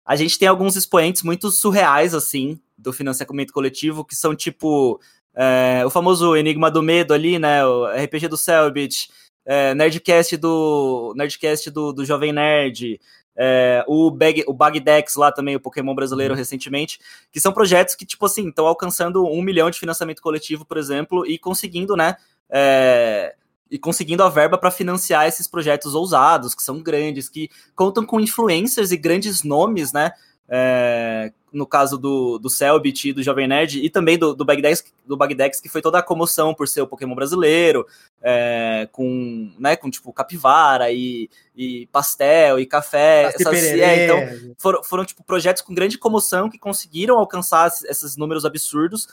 a gente tem alguns expoentes muito surreais, assim, do financiamento coletivo, que são tipo é, o famoso Enigma do Medo ali, né? O RPG do Selbit, é, Nerdcast do Nerdcast do, do Jovem Nerd, é, o, Bag, o Bagdex lá também, o Pokémon brasileiro uhum. recentemente, que são projetos que, tipo assim, estão alcançando um milhão de financiamento coletivo, por exemplo, e conseguindo, né, é, e conseguindo a verba para financiar esses projetos ousados, que são grandes, que contam com influencers e grandes nomes, né, é, no caso do, do Selbit e do Jovem Nerd, e também do, do, Bagdex, do Bagdex, que foi toda a comoção por ser o Pokémon brasileiro, é, com, né, com tipo capivara e, e pastel e café. Essas, é, então, foram, foram tipo projetos com grande comoção que conseguiram alcançar esses números absurdos.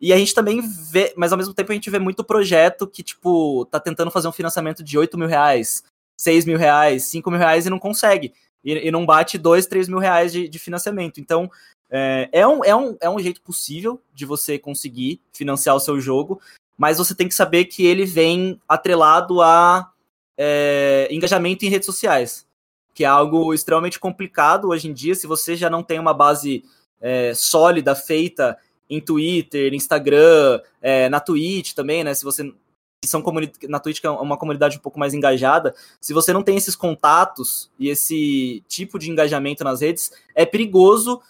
E a gente também vê, mas ao mesmo tempo a gente vê muito projeto que, tipo, tá tentando fazer um financiamento de 8 mil reais, 6 mil reais, 5 mil reais e não consegue e, e não bate 2, 3 mil reais de, de financiamento. Então, é, é, um, é, um, é um jeito possível de você conseguir financiar o seu jogo, mas você tem que saber que ele vem atrelado a é, engajamento em redes sociais, que é algo extremamente complicado hoje em dia. Se você já não tem uma base é, sólida feita em Twitter, Instagram, é, na Twitch também, né? Se você são na Twitch que é uma comunidade um pouco mais engajada, se você não tem esses contatos e esse tipo de engajamento nas redes, é perigoso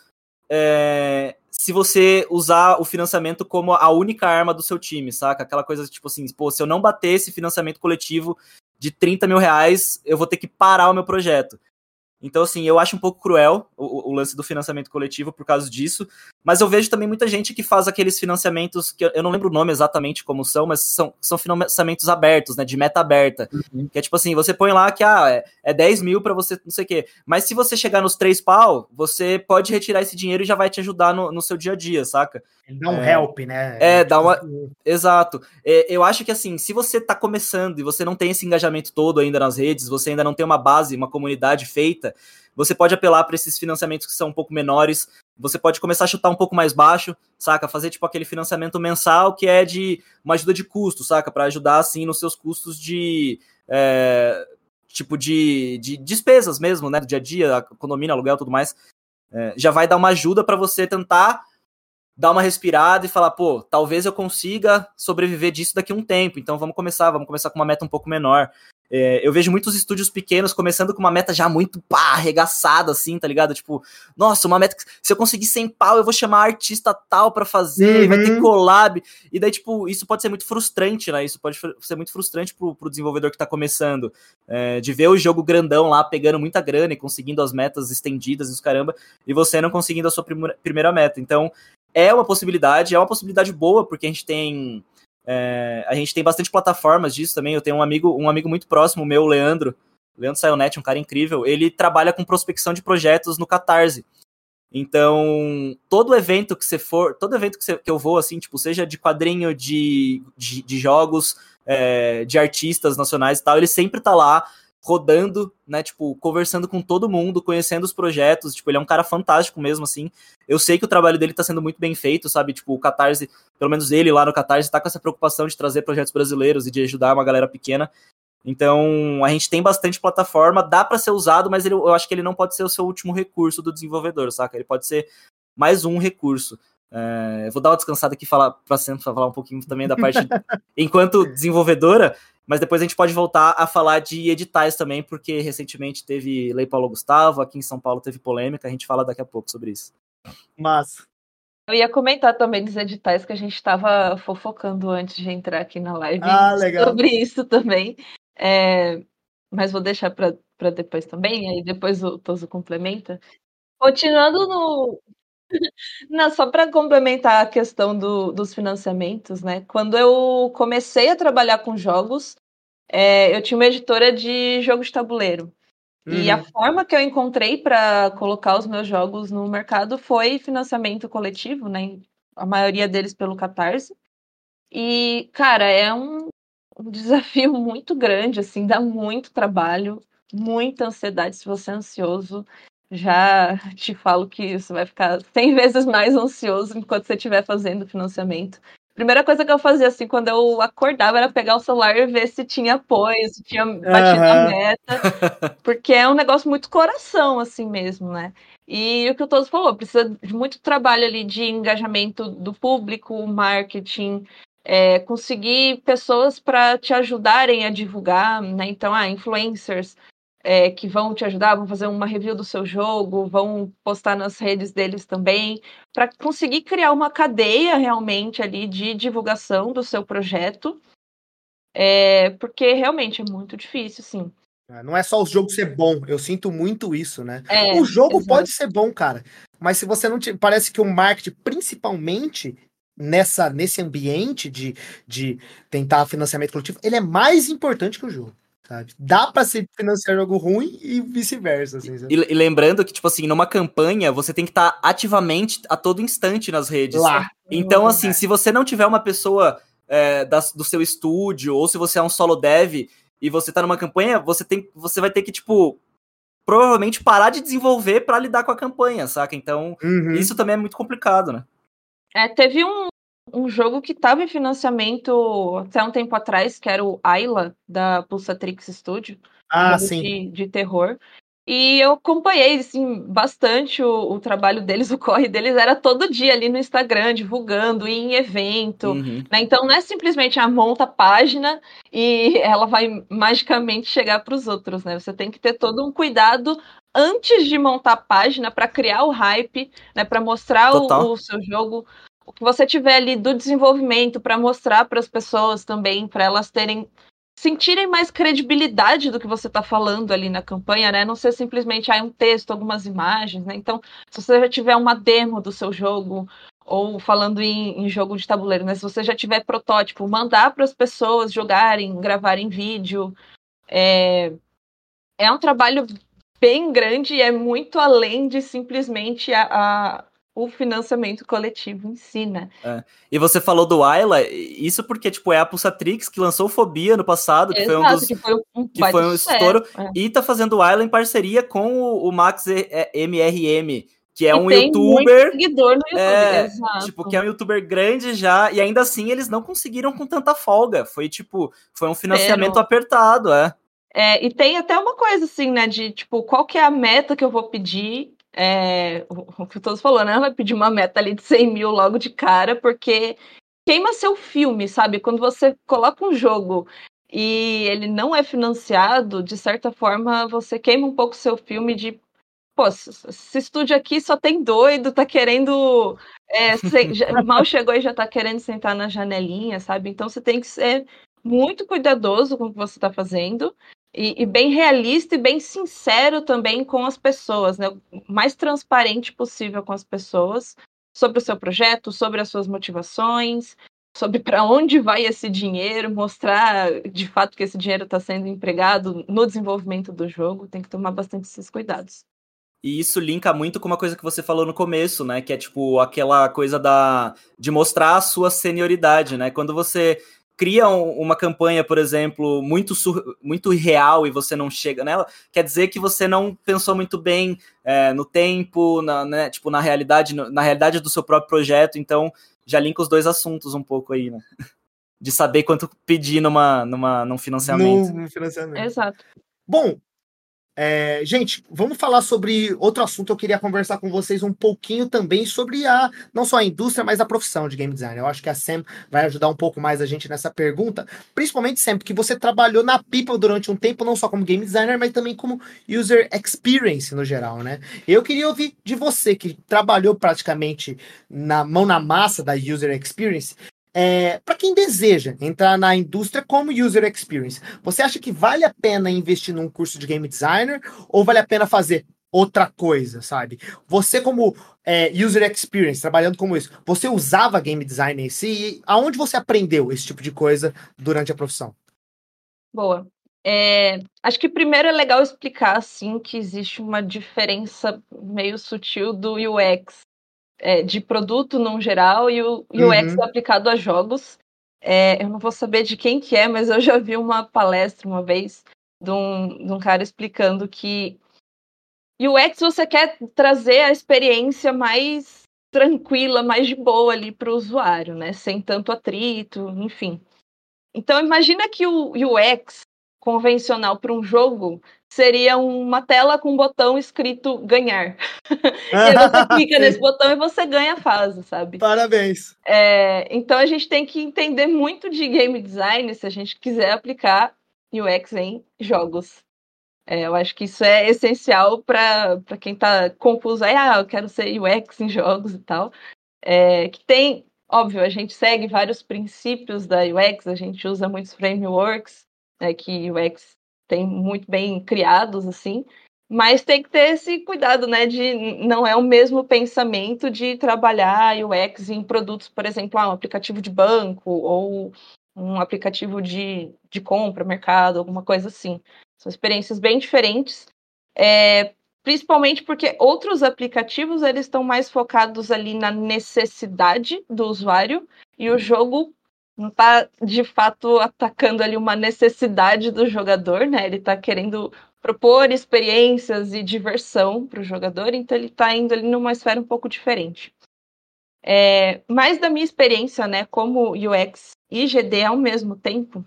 é, se você usar o financiamento como a única arma do seu time, saca? Aquela coisa tipo assim, pô, se eu não bater esse financiamento coletivo de 30 mil reais, eu vou ter que parar o meu projeto. Então, assim, eu acho um pouco cruel o, o, lance do financiamento coletivo por causa disso, mas eu vejo também muita gente que faz aqueles financiamentos, que eu não lembro o nome exatamente como são, mas são, são financiamentos abertos, né, de meta aberta, uhum. que é tipo assim, você põe lá que, ah, é, é 10 mil para você não sei o quê, mas se você chegar nos três pau, você pode retirar esse dinheiro e já vai te ajudar no, no seu dia a dia, saca? Dá um é, help, né? É, dá uma... Exato. É, eu acho que, assim, se você tá começando e você não tem esse engajamento todo ainda nas redes, você ainda não tem uma base, uma comunidade feita, você pode apelar para esses financiamentos que são um pouco menores, você pode começar a chutar um pouco mais baixo, saca? Fazer, tipo, aquele financiamento mensal que é de uma ajuda de custo, saca? Para ajudar, assim, nos seus custos de... É, tipo, de, de despesas mesmo, né? Do dia a dia, economia, aluguel tudo mais. É, já vai dar uma ajuda para você tentar dar uma respirada e falar, pô, talvez eu consiga sobreviver disso daqui a um tempo. Então vamos começar, vamos começar com uma meta um pouco menor. É, eu vejo muitos estúdios pequenos começando com uma meta já muito pá, arregaçada, assim, tá ligado? Tipo, nossa, uma meta. Se eu conseguir 100 pau, eu vou chamar artista tal para fazer, uhum. vai ter uhum. collab. E daí, tipo, isso pode ser muito frustrante, né? Isso pode ser muito frustrante pro, pro desenvolvedor que tá começando. É, de ver o jogo grandão lá pegando muita grana e conseguindo as metas estendidas e os caramba, e você não conseguindo a sua primeira meta. Então, é uma possibilidade, é uma possibilidade boa, porque a gente tem é, a gente tem bastante plataformas disso também. Eu tenho um amigo, um amigo muito próximo, meu, Leandro, Leandro Saionet, um cara incrível. Ele trabalha com prospecção de projetos no Catarse. Então, todo evento que você for, todo evento que, você, que eu vou, assim, tipo, seja de quadrinho, de, de, de jogos, é, de artistas nacionais e tal, ele sempre tá lá rodando, né, tipo, conversando com todo mundo, conhecendo os projetos, tipo, ele é um cara fantástico mesmo, assim. Eu sei que o trabalho dele tá sendo muito bem feito, sabe, tipo, o Catarse, pelo menos ele lá no Catarse, tá com essa preocupação de trazer projetos brasileiros e de ajudar uma galera pequena. Então, a gente tem bastante plataforma, dá para ser usado, mas ele, eu acho que ele não pode ser o seu último recurso do desenvolvedor, saca? Ele pode ser mais um recurso. É, vou dar uma descansada aqui falar para falar um pouquinho também da parte [laughs] enquanto desenvolvedora, mas depois a gente pode voltar a falar de editais também, porque recentemente teve Lei Paulo Gustavo, aqui em São Paulo teve polêmica, a gente fala daqui a pouco sobre isso. Mas eu ia comentar também dos editais que a gente estava fofocando antes de entrar aqui na live ah, legal. sobre isso também. É, mas vou deixar para depois também, aí depois o Toso complementa. Continuando no, [laughs] não, só para complementar a questão do, dos financiamentos, né? Quando eu comecei a trabalhar com jogos, é, eu tinha uma editora de jogo de tabuleiro. Uhum. E a uhum. forma que eu encontrei para colocar os meus jogos no mercado foi financiamento coletivo, né? A maioria deles pelo Catarse. E, cara, é um, um [laughs] desafio muito grande, assim, dá muito trabalho, muita ansiedade se você é ansioso já [laughs] te falo que você vai ficar 100 vezes mais ansioso enquanto você estiver fazendo financiamento. Primeira coisa que eu fazia assim quando eu acordava era pegar o celular e ver se tinha apoio, se tinha batido uhum. a meta, [laughs] porque é um negócio muito coração assim mesmo, né? E o que o Todos falou, precisa de muito trabalho ali de engajamento do público, marketing, é, conseguir pessoas para te ajudarem a divulgar, né? Então, ah, influencers, é, que vão te ajudar, vão fazer uma review do seu jogo, vão postar nas redes deles também, para conseguir criar uma cadeia realmente ali de divulgação do seu projeto, é, porque realmente é muito difícil, sim. É, não é só o jogo ser bom, eu sinto muito isso, né? É, o jogo exatamente. pode ser bom, cara, mas se você não te... parece que o marketing, principalmente nessa nesse ambiente de, de tentar financiamento coletivo, ele é mais importante que o jogo sabe? Dá para se financiar jogo ruim e vice-versa. Assim, e, e, lembrando que, tipo assim, numa campanha, você tem que estar tá ativamente a todo instante nas redes. Lá. Então, assim, é. se você não tiver uma pessoa é, da, do seu estúdio, ou se você é um solo dev e você tá numa campanha, você, tem, você vai ter que, tipo, provavelmente parar de desenvolver para lidar com a campanha, saca? Então, uhum. isso também é muito complicado, né? É, teve um, um jogo que estava em financiamento até um tempo atrás, que era o Ayla, da Pulsatrix Studio. Ah, sim. De, de, terror. E eu acompanhei assim, bastante o, o, trabalho deles, [laughs] o corre deles era todo dia ali no Instagram, divulgando, em evento. Uhum. Né? Então não é simplesmente a ah, monta a página e [laughs] ela vai magicamente chegar para os outros, né? Você tem que ter todo um cuidado antes de montar a página para criar o hype, né? Para mostrar o, o, seu jogo o que você tiver ali do desenvolvimento para mostrar para as pessoas também, para elas terem sentirem mais credibilidade do que você está falando ali na campanha, né? Não ser simplesmente ah, um texto, algumas imagens, né? Então, se você já tiver uma demo do seu jogo ou falando em, em jogo de tabuleiro, né? Se você já tiver protótipo, mandar para as pessoas jogarem, gravarem vídeo, é, é um trabalho bem grande e é muito além de simplesmente a, a o financiamento coletivo em si, né? É. E você falou do Ayla, isso porque, tipo, é a Pulsatrix que lançou Fobia no passado, que Exato, foi um dos... que foi um, que foi um estouro, é. e tá fazendo o Ayla em parceria com o, o Max MRM, que é e um youtuber. seguidor no YouTube, é, Tipo, que é um youtuber grande já, e ainda assim eles não conseguiram com tanta folga. Foi tipo, foi um financiamento apertado, é. É, e tem até uma coisa assim, né, de tipo, qual que é a meta que eu vou pedir é, o que todos falou, né? Vai pedir uma meta ali de 100 mil logo de cara, porque queima seu filme, sabe? Quando você coloca um jogo e ele não é financiado, de certa forma você queima um pouco seu filme de pô, esse estúdio aqui só tem doido, tá querendo. É, já, [laughs] mal chegou e já tá querendo sentar na janelinha, sabe? Então você tem que ser muito cuidadoso com o que você está fazendo e, e, bem realista e bem sincero também com as pessoas, né? O mais transparente possível com as pessoas sobre o seu projeto, sobre as suas motivações, sobre [laughs] para onde vai esse dinheiro, mostrar de fato que esse dinheiro está sendo empregado no desenvolvimento do jogo. Tem que tomar bastante esses cuidados. E isso linka muito com uma coisa que você falou no começo, né? Que é tipo aquela coisa da de mostrar a sua senioridade, né? Quando você cria uma campanha, por exemplo, muito, muito real e você não chega nela, quer dizer que você não pensou muito bem é, no tempo, na, né, tipo, na realidade, na realidade do seu próprio projeto, então já linka os dois assuntos um pouco aí, né? De saber quanto pedir numa, numa, num financiamento. No, no financiamento. Exato. Bom, é, gente, vamos falar sobre outro assunto. Eu queria conversar com vocês um pouquinho também sobre a não só a indústria, mas a profissão de game design. Eu acho que a Sam vai ajudar um pouco mais a gente nessa pergunta, principalmente sempre que você trabalhou na People durante um tempo, não só como game designer, mas também como user experience no geral, né? Eu queria ouvir de você que trabalhou praticamente na mão na massa da user experience. É, para quem deseja entrar na indústria como user experience, você acha que vale a pena investir num curso de game designer ou vale a pena fazer outra coisa, sabe? Você como é, user experience, trabalhando como isso, você usava game design em si? aonde você aprendeu esse tipo de coisa durante a profissão? Boa. É, acho que primeiro é legal explicar assim que existe uma diferença meio sutil do UX é, de produto no geral e o UX uhum. aplicado a jogos. É, eu não vou saber de quem que é, mas eu já vi uma palestra uma vez de um, de um cara explicando que UX você quer trazer a experiência mais tranquila, mais de boa ali para o usuário, né? Sem tanto atrito, enfim. Então imagina que o UX convencional para um jogo seria uma tela com um botão escrito ganhar. [laughs] e aí você [laughs] clica nesse botão e você ganha a fase, sabe? Parabéns. É, então a gente tem que entender muito de game design se a gente quiser aplicar UX em jogos. É, eu acho que isso é essencial para quem está confuso. Aí, ah, eu quero ser UX em jogos e tal. É, que tem, óbvio, a gente segue vários princípios da UX, a gente usa muitos frameworks né, que UX tem muito bem criados, assim, mas tem que ter esse cuidado, né, de não é o mesmo pensamento de trabalhar UX em produtos, por exemplo, ah, um aplicativo de banco ou um aplicativo de, de compra, mercado, alguma coisa assim. São experiências bem diferentes, é, principalmente porque outros aplicativos eles estão mais focados ali na necessidade do usuário e o jogo não está de fato atacando ali uma necessidade do jogador, né? Ele está querendo propor experiências e diversão para o jogador, então ele está indo ali numa esfera um pouco diferente. É, mais da minha experiência, né, como UX e GD ao mesmo tempo,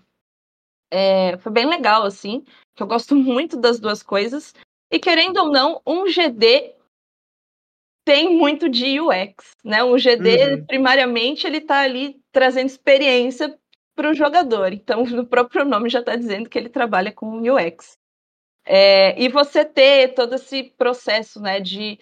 é, foi bem legal, assim, que eu gosto [laughs] muito das duas coisas. E querendo ou não, um GD tem muito de UX, né? Um GD, uhum. primariamente, ele está ali trazendo experiência para o jogador. Então, [laughs] o próprio nome já está dizendo que ele trabalha com UX. É, e você ter todo esse processo né, de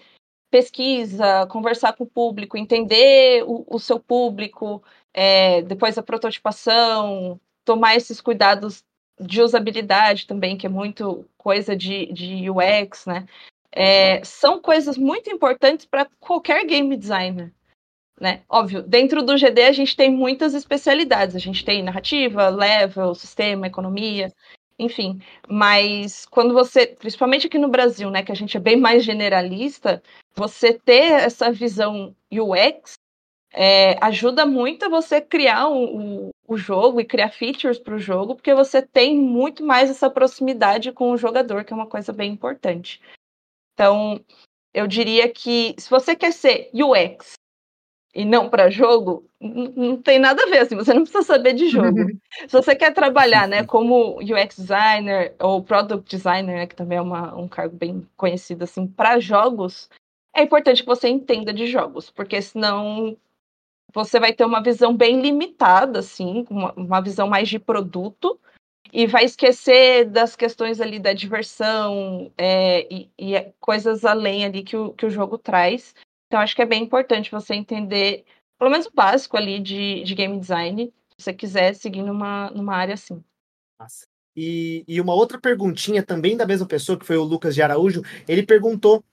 pesquisa, conversar com o público, entender o, o seu público, é, depois a prototipação, tomar esses cuidados de usabilidade também, que é muito coisa de, de UX, né? É, são coisas muito importantes para qualquer game designer. Né? Óbvio, dentro do GD a gente tem muitas especialidades. A gente tem narrativa, level, sistema, economia, enfim. Mas quando você, principalmente aqui no Brasil, né, que a gente é bem mais generalista, você ter essa visão UX é, ajuda muito a você criar o, jogo e criar features para o jogo, porque você tem muito mais essa proximidade com o jogador, que é uma coisa bem importante. Então, eu diria que se você quer ser UX e não para jogo, não tem nada a ver, assim, você não precisa saber de jogo. [laughs] se você quer trabalhar, né, como UX designer ou product designer, né, que também é uma, um cargo bem conhecido assim para jogos, é importante que você entenda de jogos, porque senão você vai ter uma visão bem limitada, assim, uma, uma visão mais de produto, e vai esquecer das questões ali da diversão é, e, e, coisas além ali que o, que o jogo traz. Então, acho que é bem importante você entender, pelo menos o básico ali de, de game design, se você quiser seguir numa, numa área assim. Nossa. E, e uma outra perguntinha também da mesma pessoa, que foi o Lucas de Araújo, ele perguntou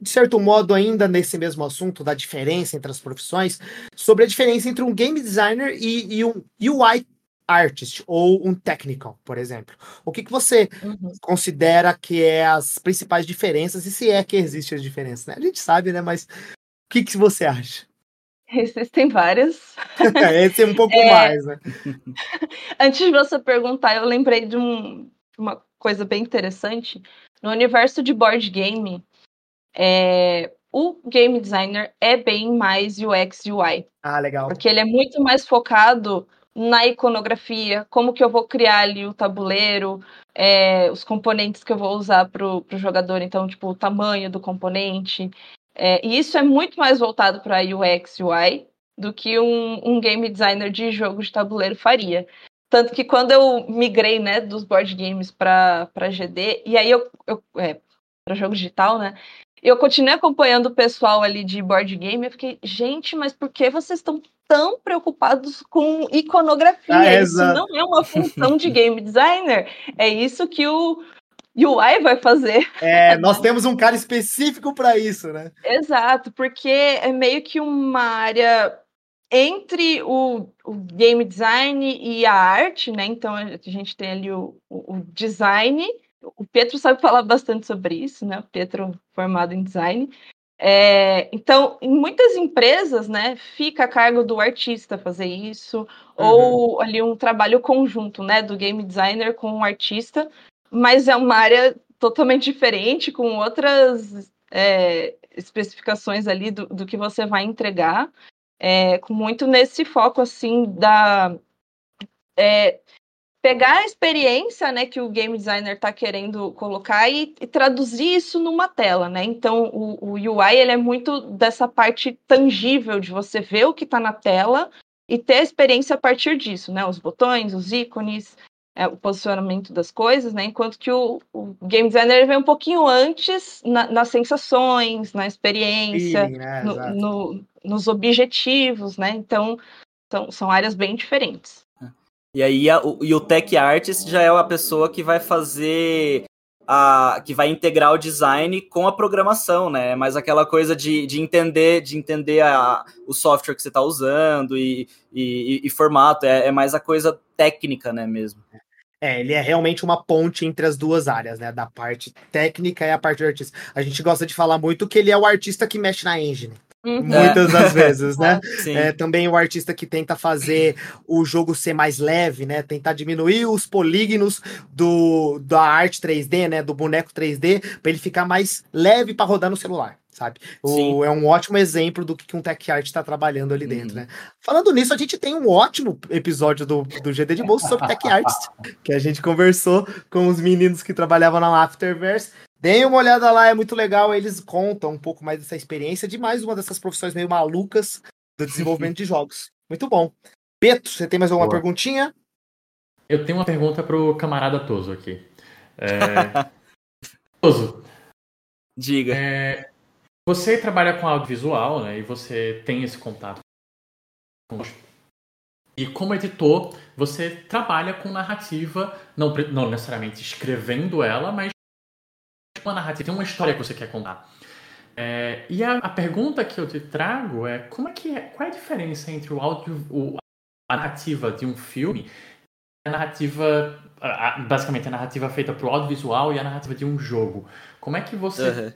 de certo modo, ainda nesse mesmo assunto da diferença entre as profissões, sobre a diferença entre um game designer e, e um UI artist ou um technical, por exemplo. O que, que você uhum. considera que é as principais diferenças e se é que existe as diferenças? Né? A gente sabe, né? Mas o que, que você acha? [laughs] Existem várias. [laughs] Esse é um pouco é... mais, né? [laughs] Antes de você perguntar, eu lembrei de um, uma coisa bem interessante. No universo de board game, é, o game designer é bem mais UX e UI. Ah, legal. Porque ele é muito mais focado na iconografia, como que eu vou criar ali o tabuleiro, é, os componentes que eu vou usar para o jogador, então, tipo, o tamanho do componente. É, e isso é muito mais voltado para UX UI do que um, um, game designer de jogo de tabuleiro faria. Tanto que quando eu migrei né, dos board games para GD, e aí eu, eu é, para jogo digital, né? Eu continuei acompanhando o pessoal ali de board game. Eu fiquei, gente, mas por que vocês estão tão preocupados com iconografia? Ah, isso não é uma função de game designer. É isso que o UI vai fazer. É, nós temos um cara específico para isso, né? Exato, porque é meio que uma área entre o, o, game design e a arte, né? Então a gente tem ali o, o, design. O Pedro sabe falar bastante sobre isso, né? O Pedro formado em design. É, então, em muitas empresas, né, fica a cargo do artista fazer isso, uhum. ou ali um trabalho conjunto, né, do game designer com o artista, mas é uma área totalmente diferente, com outras é, especificações ali do, do, que você vai entregar, é, com muito nesse foco assim da é, pegar a experiência né, que o game designer está querendo colocar e, e, traduzir isso numa tela, né? Então o, o UI ele é muito dessa parte tangível de você ver o que está na tela e ter a experiência a partir disso, né? Os botões, os ícones, é, o posicionamento das coisas, né? Enquanto que o, o game designer vem um pouquinho antes na, nas sensações, na experiência, Sim, né? no, no, nos objetivos, né? Então são, são áreas bem diferentes. E aí a, o, e o tech artist já é a pessoa que vai fazer a, que vai integrar o design com a programação, né? Mais aquela coisa de, de entender, de entender a, o software que você está usando e, e, e formato. É, é, mais a coisa técnica, né, mesmo. É, ele é realmente uma ponte entre as duas áreas, né? Da parte técnica e a parte do artista. A gente gosta de falar muito que ele é o artista que mexe na engine. Uhum. Muitas das vezes, né? [laughs] É, também o artista que tenta fazer o jogo ser mais leve, né? Tentar diminuir os polígonos do, da arte 3D, né? Do boneco 3D, para ele ficar mais leve para rodar no celular sabe? O, é um ótimo exemplo do que um tech art está trabalhando ali dentro, uhum. né? Falando nisso, a gente tem um ótimo episódio do, do GD de Bolsa sobre tech arts, [laughs] que a gente conversou com os meninos que trabalhavam na Afterverse. Deem uma olhada lá, é muito legal. Eles contam um pouco mais dessa experiência de mais uma dessas profissões meio malucas do desenvolvimento de [laughs] jogos. Muito bom. Peto, você tem mais alguma Boa. perguntinha? Eu tenho uma pergunta pro camarada Toso aqui. É... [laughs] Toso. Diga. É... Você trabalha com audiovisual, né? E você tem esse contato com e como editor, você trabalha com narrativa, não, não necessariamente escrevendo ela, mas uma narrativa, tem uma história que você quer contar. É, e a, a, pergunta que eu te trago é como é que é, qual é a diferença entre o áudio, o, a narrativa de um filme a narrativa, a, basicamente a narrativa feita para o audiovisual e a narrativa de um jogo. Como é que você uhum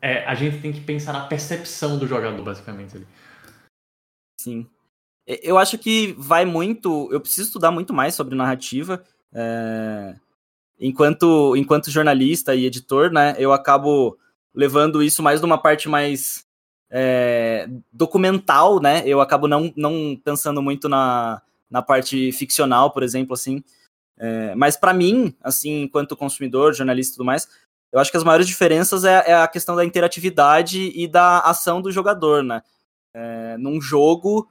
é, a gente tem que pensar na percepção do jogador, basicamente. Ali. Sim. Eu acho que vai muito. Eu preciso estudar muito mais sobre narrativa. É, enquanto, enquanto jornalista e editor, né, eu acabo levando isso mais de uma parte mais é, documental, né? Eu acabo não, não pensando muito na, na parte ficcional, por exemplo, assim. É, mas para mim, assim, enquanto consumidor, jornalista e tudo mais, eu acho que as maiores diferenças é, é a questão da interatividade e da ação do jogador, né? É, num jogo,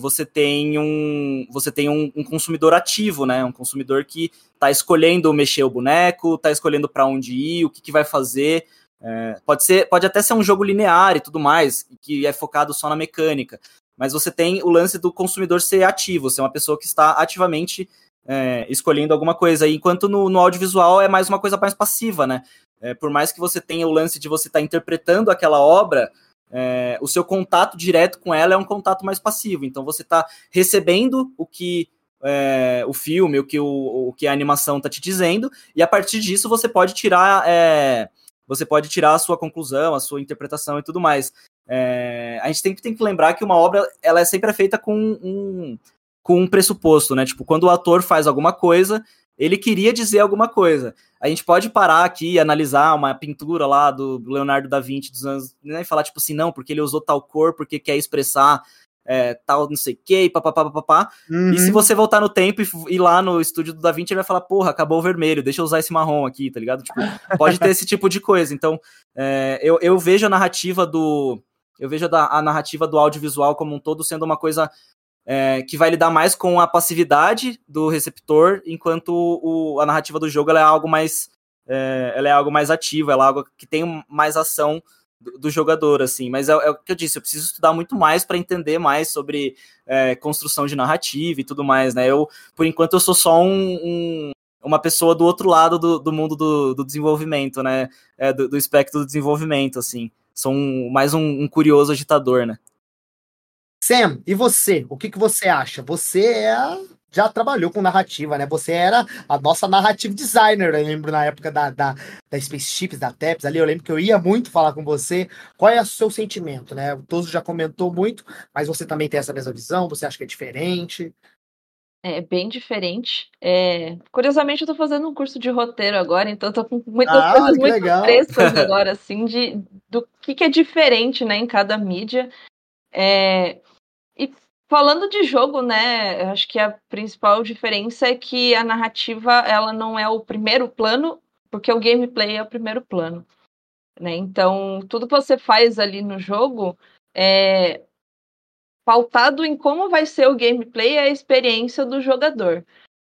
você tem um você tem um, um, consumidor ativo, né? Um consumidor que está escolhendo mexer o boneco, está escolhendo para onde ir, o que, que vai fazer. É, pode ser, pode até ser um jogo linear e tudo mais, que é focado só na mecânica. Mas você tem o lance do consumidor ser ativo, ser uma pessoa que está ativamente é, escolhendo alguma coisa. Enquanto no, no, audiovisual é mais uma coisa mais passiva, né? É, por mais que você tenha o lance de você estar tá interpretando aquela obra, é, o seu contato direto com ela é um contato mais passivo. Então você está recebendo o que é, o filme, o que, o, o que a animação está te dizendo, e a partir disso você pode tirar. É, você pode tirar a sua conclusão, a sua interpretação e tudo mais. É, a gente sempre tem que lembrar que uma obra ela é sempre feita com um, com um pressuposto, né? Tipo, quando o ator faz alguma coisa, ele queria dizer alguma coisa. A gente pode parar aqui e analisar uma pintura lá do Leonardo da Vinci dos anos, né, e falar tipo assim, não, porque ele usou tal cor, porque quer expressar é, tal não sei o que, papapá, papapá. Uhum. E se uhum. você voltar no tempo e ir lá no estúdio do Da Vinci, ele vai falar, porra, acabou o vermelho, deixa eu usar esse marrom aqui, tá ligado? Tipo, pode ter esse tipo de coisa. Então, é, eu, eu vejo a narrativa do. Eu vejo a, a narrativa do audiovisual como um todo sendo uma coisa é, que vai lidar mais com a passividade do receptor, enquanto o, a narrativa do jogo é algo mais é, ela é algo mais ativo, ela é algo que tem mais ação do, do jogador, assim. Mas é, é, o que eu disse, eu preciso estudar muito mais para entender mais sobre é, construção de narrativa e tudo mais, né? Eu, por enquanto, eu sou só um, um uma pessoa do outro lado do, do mundo do, do, desenvolvimento, né? É, do, do, espectro do desenvolvimento, assim. Sou um, mais um, um curioso agitador, né? Sam, e você? O que, que você acha? Você é, já trabalhou com narrativa, né? Você era a nossa narrative designer, eu lembro na época da, da, da Spaceships, da TEPS ali, eu lembro que eu ia muito falar com você. Qual é o seu sentimento, né? O Toso já comentou muito, mas você também tem essa mesma visão? Você acha que é diferente? É bem diferente. É... Curiosamente, eu tô fazendo um curso de roteiro agora, então eu tô com muitas ah, coisas muito legal. frescas [laughs] agora, assim, de, do que, que é diferente, né, em cada mídia. É, e falando de jogo, né, acho que a principal diferença é que a narrativa ela não é o primeiro plano, porque o gameplay é o primeiro plano. Né? Então, tudo que você faz ali no jogo é pautado em como vai ser o gameplay e a experiência do jogador.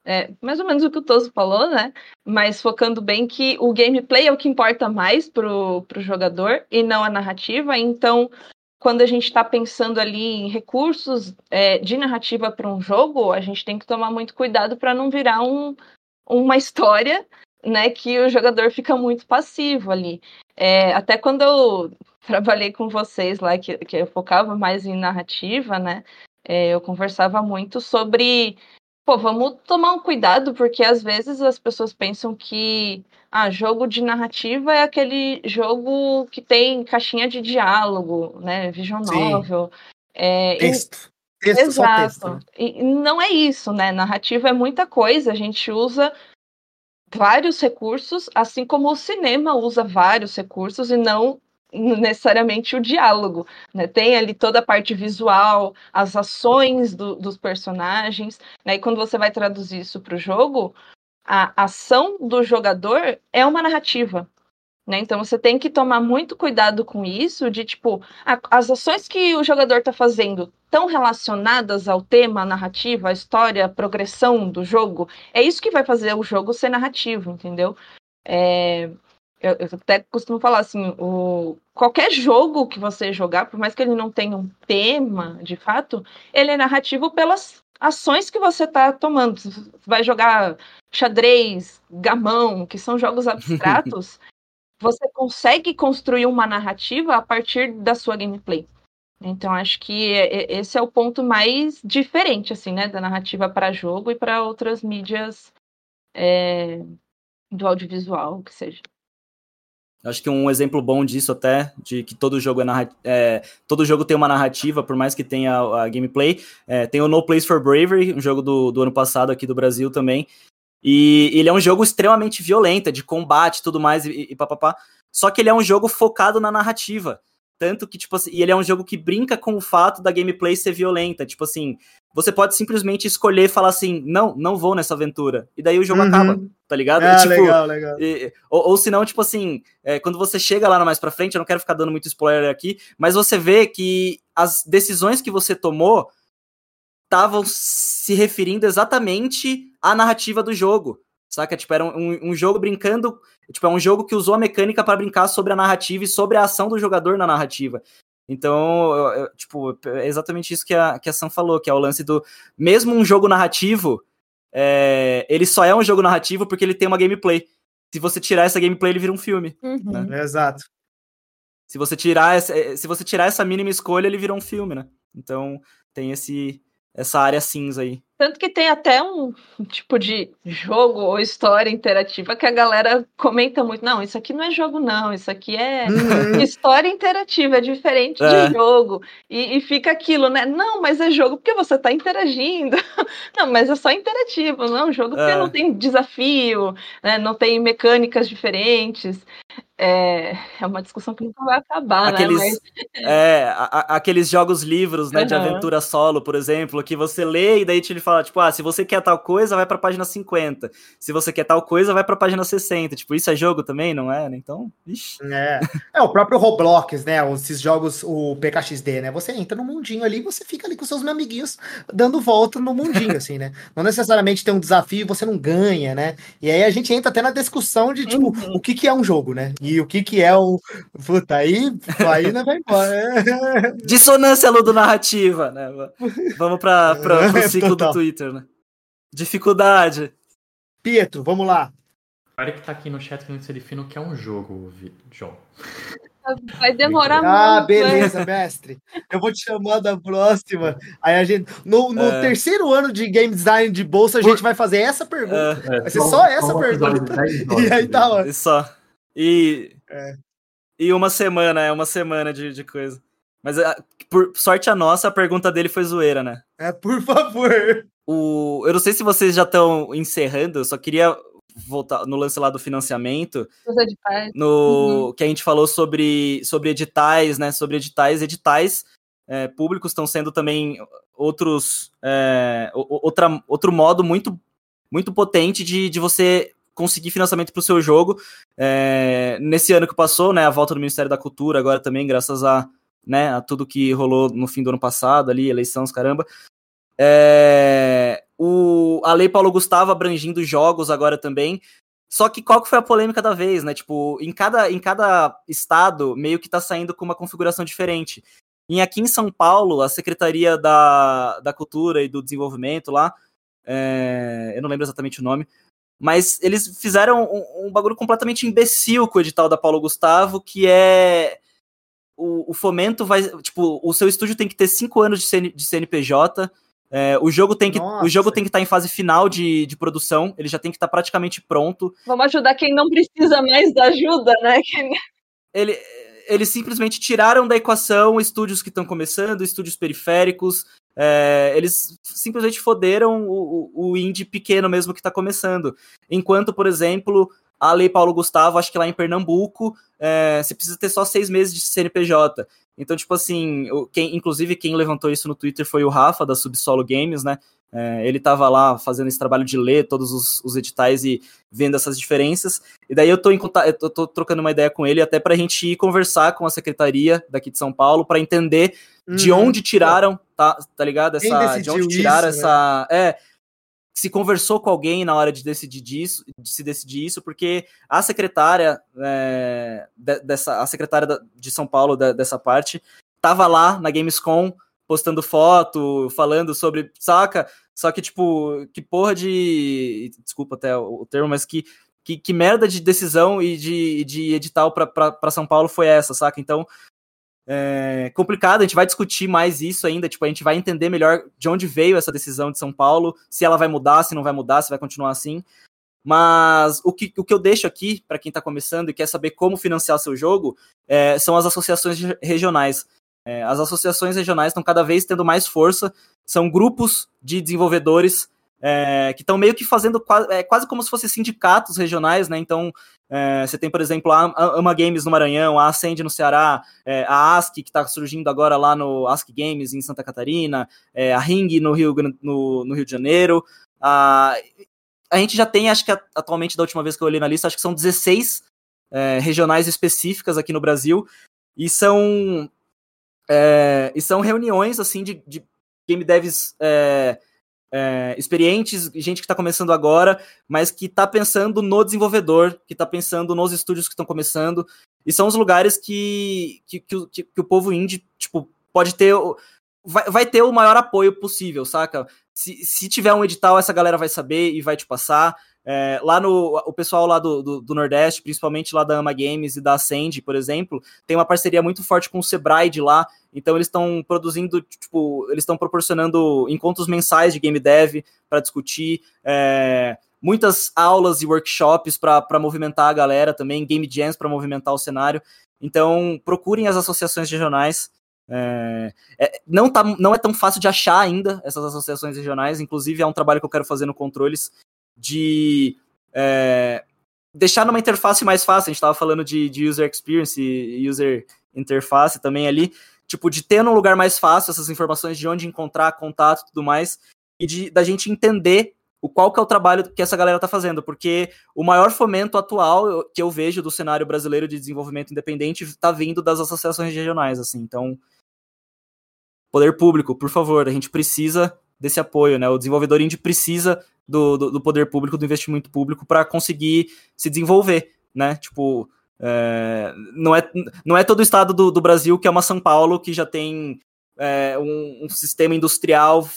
É, mais ou menos o que o Toso falou, né? Mas focando bem que o gameplay é o que importa mais pro, pro jogador e não a narrativa. Então, quando a gente está pensando ali em recursos é, de narrativa para um jogo, a gente tem que tomar muito cuidado para não virar um, uma [laughs] história né, que o jogador fica muito passivo ali. É, até quando eu trabalhei com vocês lá, que, que eu focava mais em narrativa, né, é, eu conversava muito sobre pô, vamos tomar um cuidado, porque às vezes as pessoas pensam que ah, jogo de narrativa é aquele jogo que tem caixinha de diálogo, né? Vision novel. É, texto. E... texto Exato. Texto. Né? E não é isso, né? Narrativa é muita coisa. A gente usa vários recursos, assim como o cinema usa vários recursos e não necessariamente o diálogo, né? Tem ali toda a parte visual, as ações do, dos personagens, né? E quando você vai traduzir isso para o jogo, a ação do jogador é uma narrativa, né? Então você tem que tomar muito cuidado com isso, de tipo, a, as ações que o jogador está fazendo tão relacionadas ao tema, à narrativa, à história, à progressão do jogo, é isso que vai fazer o jogo ser narrativo, entendeu? É, eu, eu, até costumo falar assim, o, qualquer jogo que você jogar, por mais que ele não tenha um tema, de fato, ele é narrativo pelas ações que você está tomando. Você vai jogar xadrez, gamão, que são jogos abstratos, [laughs] você consegue construir uma narrativa a partir da sua gameplay. Então acho que esse é o ponto mais diferente assim, né, da narrativa para jogo e para outras mídias é, do audiovisual, que seja. Acho que um exemplo bom disso até, de que todo jogo é, é todo jogo tem uma narrativa, por mais que tenha a, a gameplay. É, tem o No Place for Bravery, um jogo do, do ano passado aqui do Brasil também. E ele é um jogo extremamente violento, de combate e tudo mais, e, e papapá. Só que ele é um jogo focado na narrativa. Tanto que, tipo assim, e ele é um jogo que brinca com o fato da gameplay ser violenta. Tipo assim, você pode simplesmente escolher e falar assim, não, não vou nessa aventura. E daí o jogo uhum. acaba, tá ligado? Ah, tipo, legal, legal. E, ou, ou se não, tipo assim, é, quando você chega lá mais pra frente, eu não quero ficar dando muito spoiler aqui, mas você vê que as decisões que você tomou estavam se referindo exatamente à narrativa do jogo. Saca? Tipo, era um, um, jogo brincando. Tipo, é um jogo que usou a mecânica para brincar sobre a narrativa e sobre a ação do jogador na narrativa. Então, eu, eu, tipo, é exatamente isso que a, que a Sam falou, que é o lance do. Mesmo um jogo narrativo, é, ele só é um jogo narrativo porque ele tem uma gameplay. Se você tirar essa gameplay, ele vira um filme. Uhum. Né? Exato. Se você tirar essa, é, se você tirar essa mínima escolha, ele vira um filme, né? Então tem esse essa área cinza aí. Tanto que tem até um tipo de jogo ou história interativa que a galera comenta muito. Não, isso aqui não é jogo, não. Isso aqui é uhum. história interativa, é diferente é. de jogo. E, e, fica aquilo, né? Não, mas é jogo porque você está interagindo. [laughs] Não, mas é só interativo, não é um jogo porque é. não tem desafio, né? não tem mecânicas diferentes. É, é uma discussão que nunca vai acabar, né? aqueles, né? Mas... É, a, a, aqueles jogos livros, né, uhum. de aventura solo, por exemplo, que você lê e daí te fala, tipo, ah, se você quer tal coisa, vai pra página 50. Se você quer tal coisa, vai pra página 60. Tipo, isso é jogo também, não é? Né? Então, ixi. É. é, o próprio Roblox, né? Esses jogos, o PKXD, né? Você entra no mundinho ali e você fica ali com seus amiguinhos dando volta no mundinho, [laughs] assim, né? Não necessariamente tem um desafio e você não ganha, né? E aí a gente entra até na discussão de, tipo, uhum. o que, que é um jogo, né? E o que, que é o. Puta, aí, aí não vai embora. [laughs] Dissonância narrativa né? Vamos para [laughs] o ciclo do Twitter, né? Dificuldade. Pietro, vamos lá. Olha que tá aqui no chat que não se define o que é um jogo, João. Vai demorar ah, muito. Ah, beleza, né? mestre. Eu vou te chamar da próxima. Aí a gente. No, no é. terceiro ano de game design de bolsa, a gente vai fazer essa pergunta. É. Vai ser só, só essa pergunta. [laughs] e aí tá ó. E só. E. É. E uma semana, é uma semana de, de coisa. Mas ah, por sorte a nossa, a pergunta dele foi zoeira, né? É, por favor. O, eu não sei se vocês já estão encerrando, eu só queria voltar no lance lá do financiamento. Os editais. No, uhum. Que a gente falou sobre, sobre editais, né? Sobre editais. Editais é, públicos estão sendo também outros. É, outra, outro modo muito, muito potente de, de você conseguir financiamento para o seu jogo. É, nesse ano que passou, né? A volta do Ministério da Cultura, agora também, graças a né, a tudo que rolou no fim do ano passado ali, eleições, caramba. É, o, a Lei Paulo Gustavo abrangindo jogos agora também. Só que qual que foi a polêmica da vez, né? Tipo, em cada, em cada estado meio que tá saindo com uma configuração diferente. E aqui em São Paulo, a Secretaria da, da Cultura e do Desenvolvimento lá, é, eu não lembro exatamente o nome, mas eles fizeram um, um bagulho completamente imbecil com o edital da Paulo Gustavo, que é o, o, fomento vai. Tipo, o seu estúdio tem que ter cinco anos de, CN, de CNPJ. É, o jogo tem que o jogo tem que estar tá em fase final de, de produção, ele já tem que estar tá praticamente pronto. Vamos ajudar quem não precisa mais da ajuda, né? [laughs] Ele, eles simplesmente tiraram da equação estúdios que estão começando, estúdios periféricos. É, eles simplesmente foderam o, o, indie pequeno mesmo que está começando. Enquanto, por exemplo, a Lei Paulo Gustavo, acho que lá em Pernambuco, é, você precisa ter só seis meses de CNPJ. Então, tipo assim, quem, inclusive quem levantou isso no Twitter foi o Rafa, da Subsolo Games, né? É, ele estava lá fazendo esse trabalho de ler todos os, os, editais e vendo essas diferenças. E daí eu tô, em, eu tô, trocando uma ideia com ele até para a gente ir conversar com a secretaria daqui de São Paulo para entender hum, de uhum. onde tiraram, tá, tá ligado? Essa, de onde tiraram isso, essa. Né? É, se conversou com alguém na hora de decidir disso, de se decidir isso, porque a secretária é, dessa, a secretária de São Paulo dessa parte estava lá na Gamescom postando foto, falando sobre, saca? Só que tipo, que porra de, desculpa até o termo, mas que que, que merda de decisão e de, de edital para São Paulo foi essa, saca? Então, é, complicado, a gente vai discutir mais isso ainda, tipo, a gente vai entender melhor de onde veio essa decisão de São Paulo, se ela vai mudar, se não vai mudar, se vai continuar assim. Mas o que, o que eu deixo aqui, para quem está começando e quer saber como financiar seu jogo, é, são as associações regionais. É, as associações regionais estão cada vez tendo mais força, são grupos de desenvolvedores é, que estão meio que fazendo quase, é, quase como se fossem sindicatos regionais, né? Então, é, você tem, por exemplo, a Ama Games no Maranhão, a Ascend no Ceará, é, a ASC, que está surgindo agora lá no ASC Games em Santa Catarina, é, a Ring no Rio, no, no Rio de Janeiro. A, a gente já tem, acho que atualmente, da última vez que eu olhei na lista, acho que são 16 é, regionais específicas aqui no Brasil, e são, e são reuniões, assim, de, de game devs é, experientes, gente que está começando agora, mas que está pensando no desenvolvedor, que está pensando nos estúdios que estão começando. E são os lugares que, que, que, que, que o povo indie, tipo, pode ter. Vai, vai ter o maior apoio possível, saca? Se, se tiver um edital, essa galera vai saber e vai te passar. É, lá no o pessoal lá do, do, do, Nordeste, principalmente lá da Ama Games e da Ascend, por exemplo, tem uma parceria muito forte com o Sebrae de lá. Então eles estão produzindo, tipo, eles estão proporcionando encontros mensais de game dev para discutir. É, muitas aulas e workshops para movimentar a galera também, game jams para movimentar o cenário. Então, procurem as associações regionais. É, é, não, tá, não é tão fácil de achar ainda essas associações regionais, inclusive é um trabalho que eu quero fazer no Controles, de é, deixar numa interface mais fácil. A gente estava falando de, de, user experience user interface também ali, tipo, de ter num lugar mais fácil essas informações de onde encontrar contato e tudo mais, e de da gente entender o qual que é o trabalho que essa galera está fazendo, porque o maior fomento atual que eu vejo do cenário brasileiro de desenvolvimento independente está vindo das associações regionais, assim. Então, poder público, por favor, a gente precisa desse apoio, né? O desenvolvedor indie precisa do, do, do poder público, do investimento público para conseguir se desenvolver, né? Tipo, é, não, é, não é todo o estado do, do Brasil que é uma São Paulo que já tem é, um, um, sistema industrial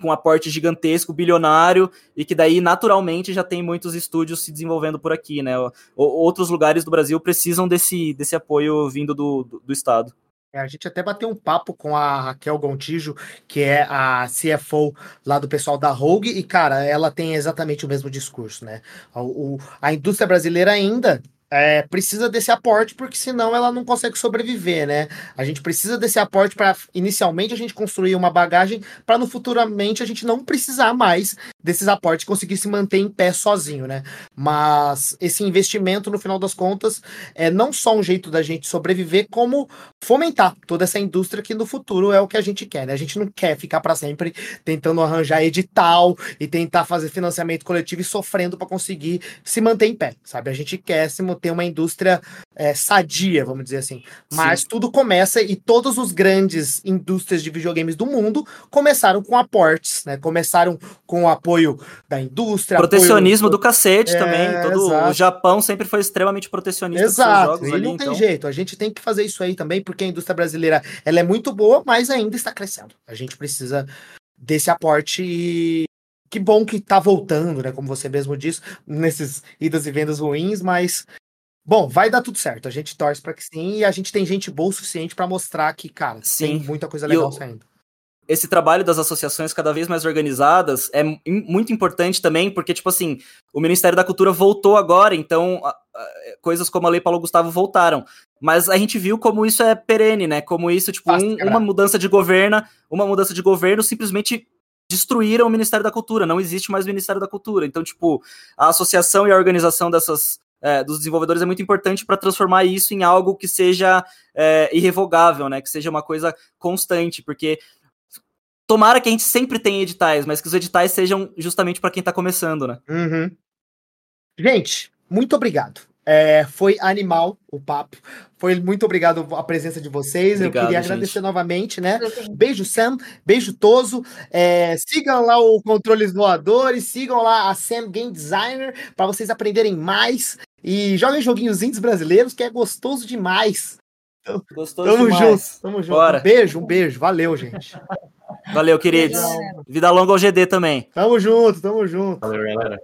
com aporte gigantesco, bilionário, e que daí naturalmente já tem muitos estúdios se desenvolvendo por aqui, né? O, outros lugares do Brasil precisam desse, desse apoio vindo do, do, do Estado. É, a gente até bateu um papo com a Raquel Gontijo, que é a CFO lá do pessoal da Rogue, e, cara, ela tem exatamente o mesmo discurso, né? O, o a indústria brasileira ainda é, precisa desse aporte, porque senão ela não consegue sobreviver, né? A gente precisa desse aporte para, inicialmente, a gente construir uma bagagem para no futuramente a gente não precisar mais desses aportes conseguir se manter em pé sozinho, né? Mas esse investimento, no final das contas, é não só um jeito da gente sobreviver, como fomentar toda essa indústria que no futuro é o que a gente quer, né? A gente não quer ficar para sempre tentando arranjar edital e tentar fazer financiamento coletivo e sofrendo para conseguir se manter em pé, sabe? A gente quer se ter uma indústria é, sadia, vamos dizer assim. Mas Sim. tudo começa e todos os grandes indústrias de videogames do mundo começaram com aportes, né? Começaram com o apoio da indústria. Protecionismo apoio... do cacete é, também. Todo... O Japão sempre foi extremamente protecionista exato. jogos e ali, não tem então... jeito. A gente tem que fazer isso aí também, porque a indústria brasileira ela é muito boa, mas ainda está crescendo. A gente precisa desse aporte e que bom que tá voltando, né? Como você mesmo disse, nesses idas e vendas ruins, mas Bom, vai dar tudo certo. A gente torce para que sim e a gente tem gente boa o suficiente para mostrar que, cara, sim. tem muita coisa legal eu, saindo. Esse trabalho das associações cada vez mais organizadas é muito importante também, porque, tipo assim, o Ministério da Cultura voltou agora, então coisas como a Lei Paulo Gustavo voltaram. Mas a gente viu como isso é perene, né? Como isso, tipo, um, uma mudança de governo, uma mudança de governo simplesmente destruíram o Ministério da Cultura, não existe mais o Ministério da Cultura. Então, tipo, a associação e a organização dessas é, dos desenvolvedores é muito importante para transformar isso em algo que seja é, irrevogável, né? Que seja uma coisa constante, porque tomara que a gente sempre tenha editais, mas que os editais sejam justamente para quem está começando, né? Uhum. Gente, muito obrigado. É, foi animal o papo. Foi muito obrigado a presença de vocês. Obrigado, Eu queria agradecer gente. novamente, né? Beijo, Sam. Beijo, Toso. É, sigam lá o Controles Voadores. Sigam lá a Sam Game Designer para vocês aprenderem mais. E joguem joguinhos indies brasileiros, que é gostoso demais. Gostoso tamo demais. junto, tamo junto. Bora. Um beijo, um beijo. Valeu, gente. Valeu, queridos. Vida longa ao GD também. Tamo junto, tamo junto. Valeu, galera.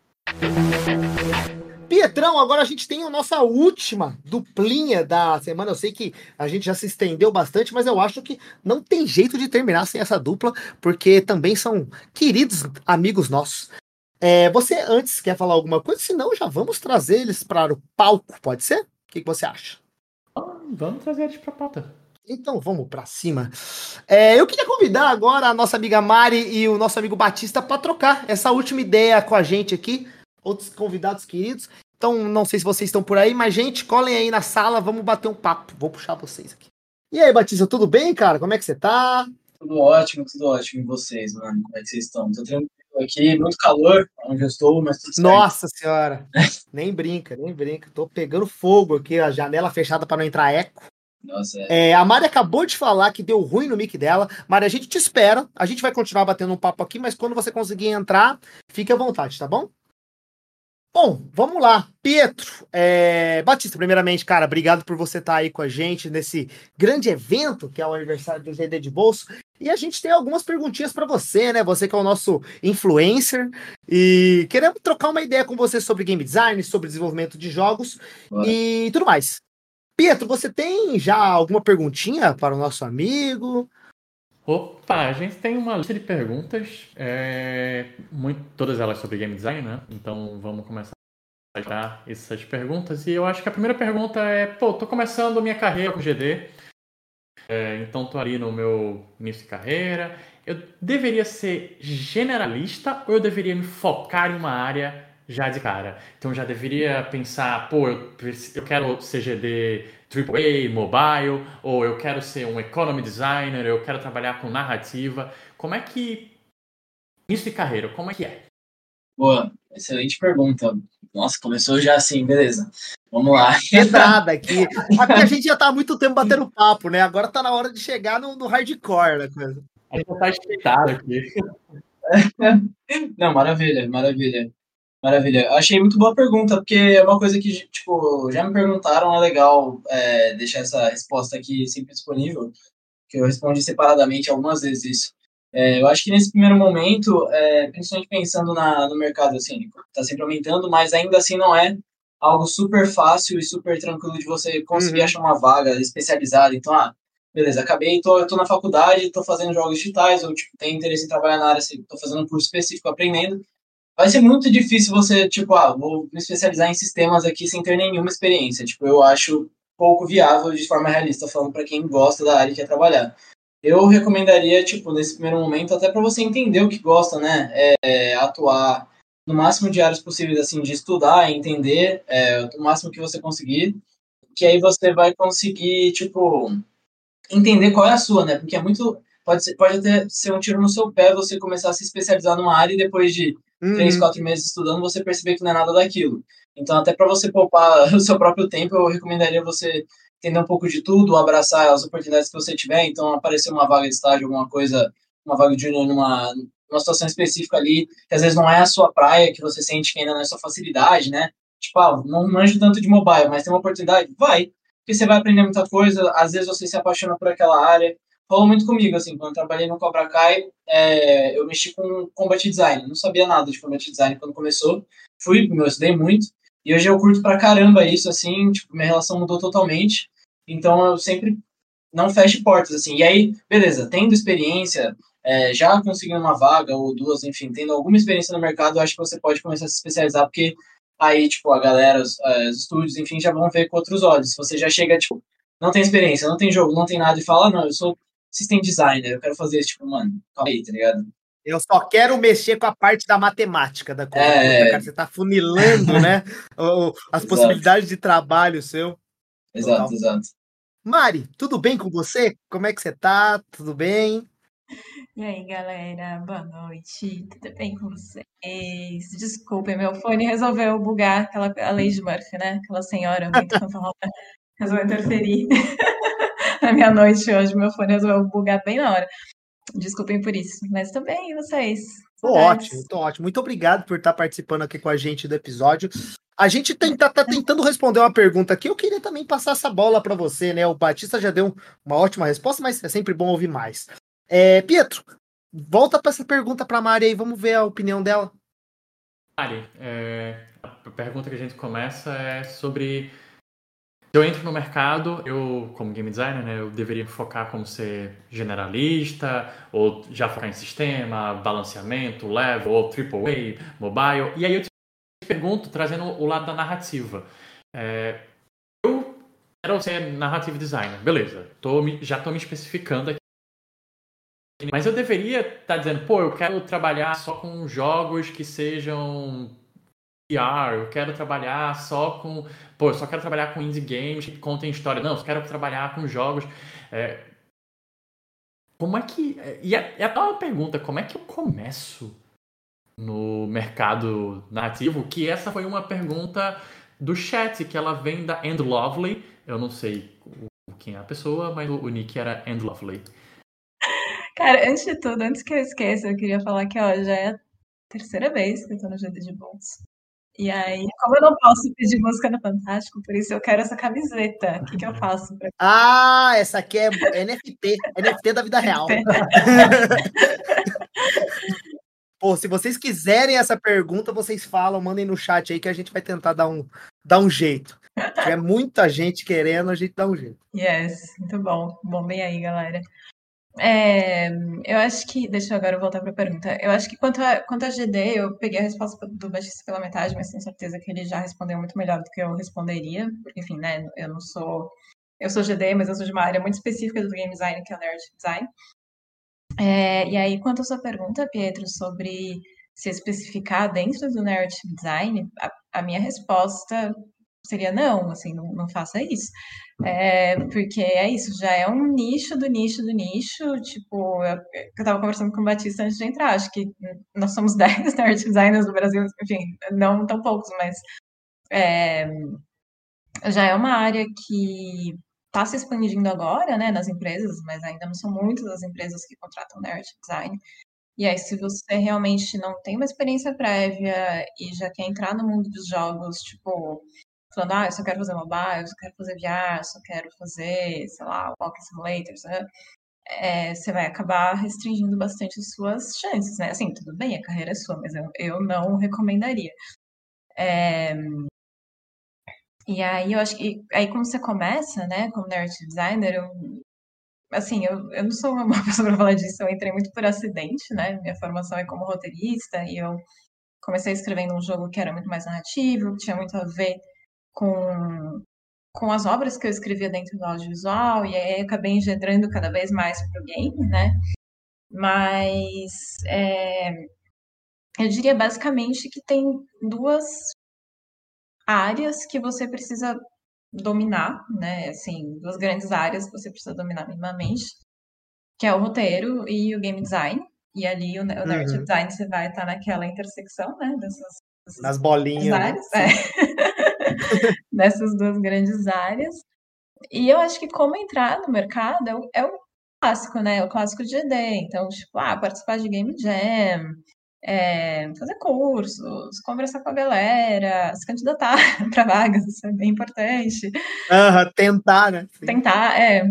Pietrão, agora a gente tem a nossa última duplinha da semana. Eu sei que a gente já se estendeu bastante, mas eu acho que não tem jeito de terminar sem essa dupla, porque também são queridos amigos nossos. É, você antes quer falar alguma coisa? Senão já vamos trazer eles para o palco, pode ser? O que, que você acha? Vamos trazer eles para a pauta. Então vamos para cima. É, eu queria convidar agora a nossa amiga Mari e o nosso amigo Batista para trocar essa última ideia com a gente aqui outros convidados queridos. Então, não sei se vocês estão por aí, mas, gente, colhem aí na sala, vamos bater um papo. Vou puxar vocês aqui. E aí, Batista, tudo bem, cara? Como é que você tá? Tudo ótimo, tudo ótimo. E vocês, mano? Como é que vocês estão? Tô tranquilo aqui, muito calor onde eu estou, mas tudo certo. Nossa senhora! [laughs] nem brinca, nem brinca. Tô pegando fogo aqui, a janela fechada para não entrar eco. Nossa, é. É, a Mari acabou de falar que deu ruim no mic dela. Mari, a gente te espera. A gente vai continuar batendo um papo aqui, mas quando você conseguir entrar, fique à vontade, tá bom? Bom, vamos lá. Pietro, é... Batista, primeiramente, cara, obrigado por você estar aí com a gente nesse grande evento que é o aniversário do GD de Bolso. E a gente tem algumas perguntinhas para você, né? Você que é o nosso influencer e queremos trocar uma ideia com você sobre game design, sobre desenvolvimento de jogos Bora. e tudo mais. Pietro, você tem já alguma perguntinha para o nosso amigo? Opa, a gente tem uma lista de perguntas, é, muito, todas elas sobre game design, né? Então vamos começar a tirar essas perguntas. E eu acho que a primeira pergunta é: pô, tô começando a minha carreira com GD, é, então tô ali no meu início de carreira. Eu deveria ser generalista ou eu deveria me focar em uma área já de cara. Então já deveria pensar, pô, eu, eu quero CGD AAA, mobile, ou eu quero ser um economy designer, eu quero trabalhar com narrativa. Como é que isso de carreira, como é que é? Boa, excelente pergunta. Nossa, começou já assim, beleza. Vamos lá. [laughs] Pedrada aqui. Aqui a gente já tá há muito tempo batendo papo, né? Agora tá na hora de chegar no, no hardcore da coisa. A gente já tá explicado aqui. [laughs] Não, maravilha, maravilha. Maravilha. Achei muito boa pergunta, porque é uma coisa que, tipo, já me perguntaram, é legal é, deixar essa resposta aqui sempre disponível, que eu respondi separadamente algumas vezes isso. É, eu acho que nesse primeiro momento, é, principalmente pensando na, no mercado, assim, está sempre aumentando, mas ainda assim não é algo super fácil e super tranquilo de você conseguir uhum. achar uma vaga especializada. Então, ah, beleza, acabei, tô, tô na faculdade, tô fazendo jogos digitais, ou tipo, tenho interesse em trabalhar na área, assim, tô fazendo um curso específico, aprendendo, vai ser muito difícil você, tipo, ah, vou me especializar em sistemas aqui sem ter nenhuma experiência. Tipo, eu acho pouco viável de forma realista, falando para quem gosta da área e quer trabalhar. Eu recomendaria, tipo, nesse primeiro momento, até para você entender o que gosta, né? É, atuar no máximo de áreas possíveis, assim, de estudar, entender é, o máximo que você conseguir, que aí você vai conseguir, tipo, entender qual é a sua, né? Porque é muito. Pode, ser, pode até ser um tiro no seu pé você começar a se especializar numa área e depois de uhum. três, quatro meses estudando, você perceber que não é nada daquilo. Então, até para você poupar [laughs] o seu próprio tempo, eu recomendaria você entender um pouco de tudo, abraçar as oportunidades que você tiver. Então, aparecer uma vaga de estágio, alguma coisa, uma vaga de junior numa, numa situação específica ali, que às vezes não é a sua praia, que você sente que ainda não é sua facilidade, né? Tipo, ah, não manjo tanto de mobile, mas tem uma oportunidade? Vai. Porque você vai aprender muita coisa, às vezes você se apaixona por aquela área, falou muito comigo, assim, quando eu trabalhei no Cobra Kai, é, eu mexi com combat design, não sabia nada de combat design quando começou, fui, eu estudei muito, e hoje eu curto pra caramba isso, assim, tipo, minha relação mudou totalmente, então eu sempre não fecho portas, assim, e aí, beleza, tendo experiência, é, já conseguindo uma vaga ou duas, enfim, tendo alguma experiência no mercado, acho que você pode começar a se especializar, porque aí, tipo, a galera, os, é, os estúdios, enfim, já vão ver com outros olhos, se você já chega, tipo, não tem experiência, não tem jogo, não tem nada, e fala, ah, não, eu sou system designer, eu quero fazer tipo, mano, calma aí, tá ligado? Eu só quero mexer com a parte da matemática da coisa. É... Cara, você tá funilando, [laughs] né? As possibilidades de trabalho seu. Exato, Total. exato. Mari, tudo bem com você? Como é que você tá? Tudo bem? E aí, galera, boa noite. Tudo bem com vocês? Desculpem, meu fone resolveu bugar aquela a lei de Murphy, né? Aquela senhora muito [laughs] fanfarrona resolveu interferir. [laughs] [laughs] na minha noite hoje. Meu fone resolveu bugar bem na hora. Desculpem por isso, mas tô bem, e vocês? Tô ótimo, tô ótimo. Muito obrigado por estar participando aqui com a gente do episódio. A gente tenta, tá tentando responder uma pergunta aqui. Eu queria também passar essa bola para você, né? O Batista já deu uma ótima resposta, mas é sempre bom ouvir mais. É, Pietro, volta para essa pergunta para Mari aí, vamos ver a opinião dela. Mari, é, a pergunta que a gente começa é sobre eu entro no mercado, eu, como game designer, né, eu deveria focar como ser generalista, ou já focar em sistema, balanceamento, level, ou AAA, mobile. E aí eu te pergunto, trazendo o lado da narrativa. É, eu quero ser narrative designer, beleza, tô, já estou me especificando aqui. Mas eu deveria estar tá dizendo, pô, eu quero trabalhar só com jogos que sejam PR, eu quero trabalhar só com. Pô, eu só quero trabalhar com indie games que contem história. Não, eu quero trabalhar com jogos. É... Como é que. E é, é até uma pergunta: como é que eu começo no mercado nativo? Que essa foi uma pergunta do chat, que ela vem da End Lovely. Eu não sei quem é a pessoa, mas o, nick era And Lovely. Cara, antes de tudo, antes que eu esqueça, eu queria falar que ó, já é a terceira vez que eu tô no GD de Bons. E aí, como eu não posso pedir música no Fantástico, por isso eu quero essa camiseta. O que, que eu faço? Pra... [laughs] Ah, essa aqui é NFT. NFT da vida real. [laughs] Pô, se vocês quiserem essa pergunta, vocês falam, mandem no chat aí que a gente vai tentar dar um, dar um jeito. Se tiver muita gente querendo, a gente dá um jeito. Yes, muito bom. Bom, bem aí, galera. É, eu acho que. Deixa eu agora voltar para a pergunta. Eu acho que quanto a, quanto a GD, eu peguei a resposta do Batista pela metade, mas tenho certeza que ele já respondeu muito melhor do que eu responderia. Porque, enfim, né? Eu não sou. Eu sou GD, mas eu sou de uma área muito específica do game design, que é o nerd design. É, e aí, quanto à sua pergunta, Pietro, sobre se especificar dentro do nerd design, a, a minha resposta seria não, assim, não, não faça isso. É, porque é isso, já é um nicho do nicho do nicho. Tipo, eu, eu tava conversando com o Batista antes de entrar, acho que nós somos [laughs] 10 nerd designers do Brasil, enfim, não tão poucos, mas é, já é uma área que está se expandindo agora, né, nas empresas, mas ainda não são muitas as empresas que contratam nerd design. E aí, se você realmente não tem uma experiência prévia e já quer entrar no mundo dos jogos, tipo, falando, ah, eu só quero fazer mobile, eu só quero fazer VR, eu só quero fazer, sei lá, Walking Simulator, sabe? É, você vai acabar restringindo bastante as suas chances, né? Assim, tudo bem, a carreira é sua, mas eu, eu não recomendaria. É, e aí eu acho que aí como você começa, né, como narrative designer, eu, assim, eu, eu não sou uma [laughs] pessoa para falar disso, eu entrei muito por acidente, né? Minha formação é como roteirista e eu comecei escrevendo um jogo que era muito mais narrativo, que tinha muito a ver com, com as obras que eu escrevia dentro do audiovisual, e aí acabei engendrando cada vez mais para o game, né? Mas é, eu diria basicamente que tem duas áreas que você precisa dominar, né? Assim, duas grandes áreas que você precisa dominar minimamente, que é o roteiro e o game design. E ali o, o narrative uhum. design você vai estar naquela intersecção, né? Dessas, dessas Nas bolinhas. Áreas, né? é. [laughs] nessas duas grandes áreas. E eu acho que como entrar no mercado é o, é o clássico, né? O clássico de ED. Então, tipo, ah, participar de Game Jam, é, fazer cursos, conversar com a galera, se candidatar [laughs] para vagas, isso é bem importante. Uhum, tentar, né? Sim. Tentar, é.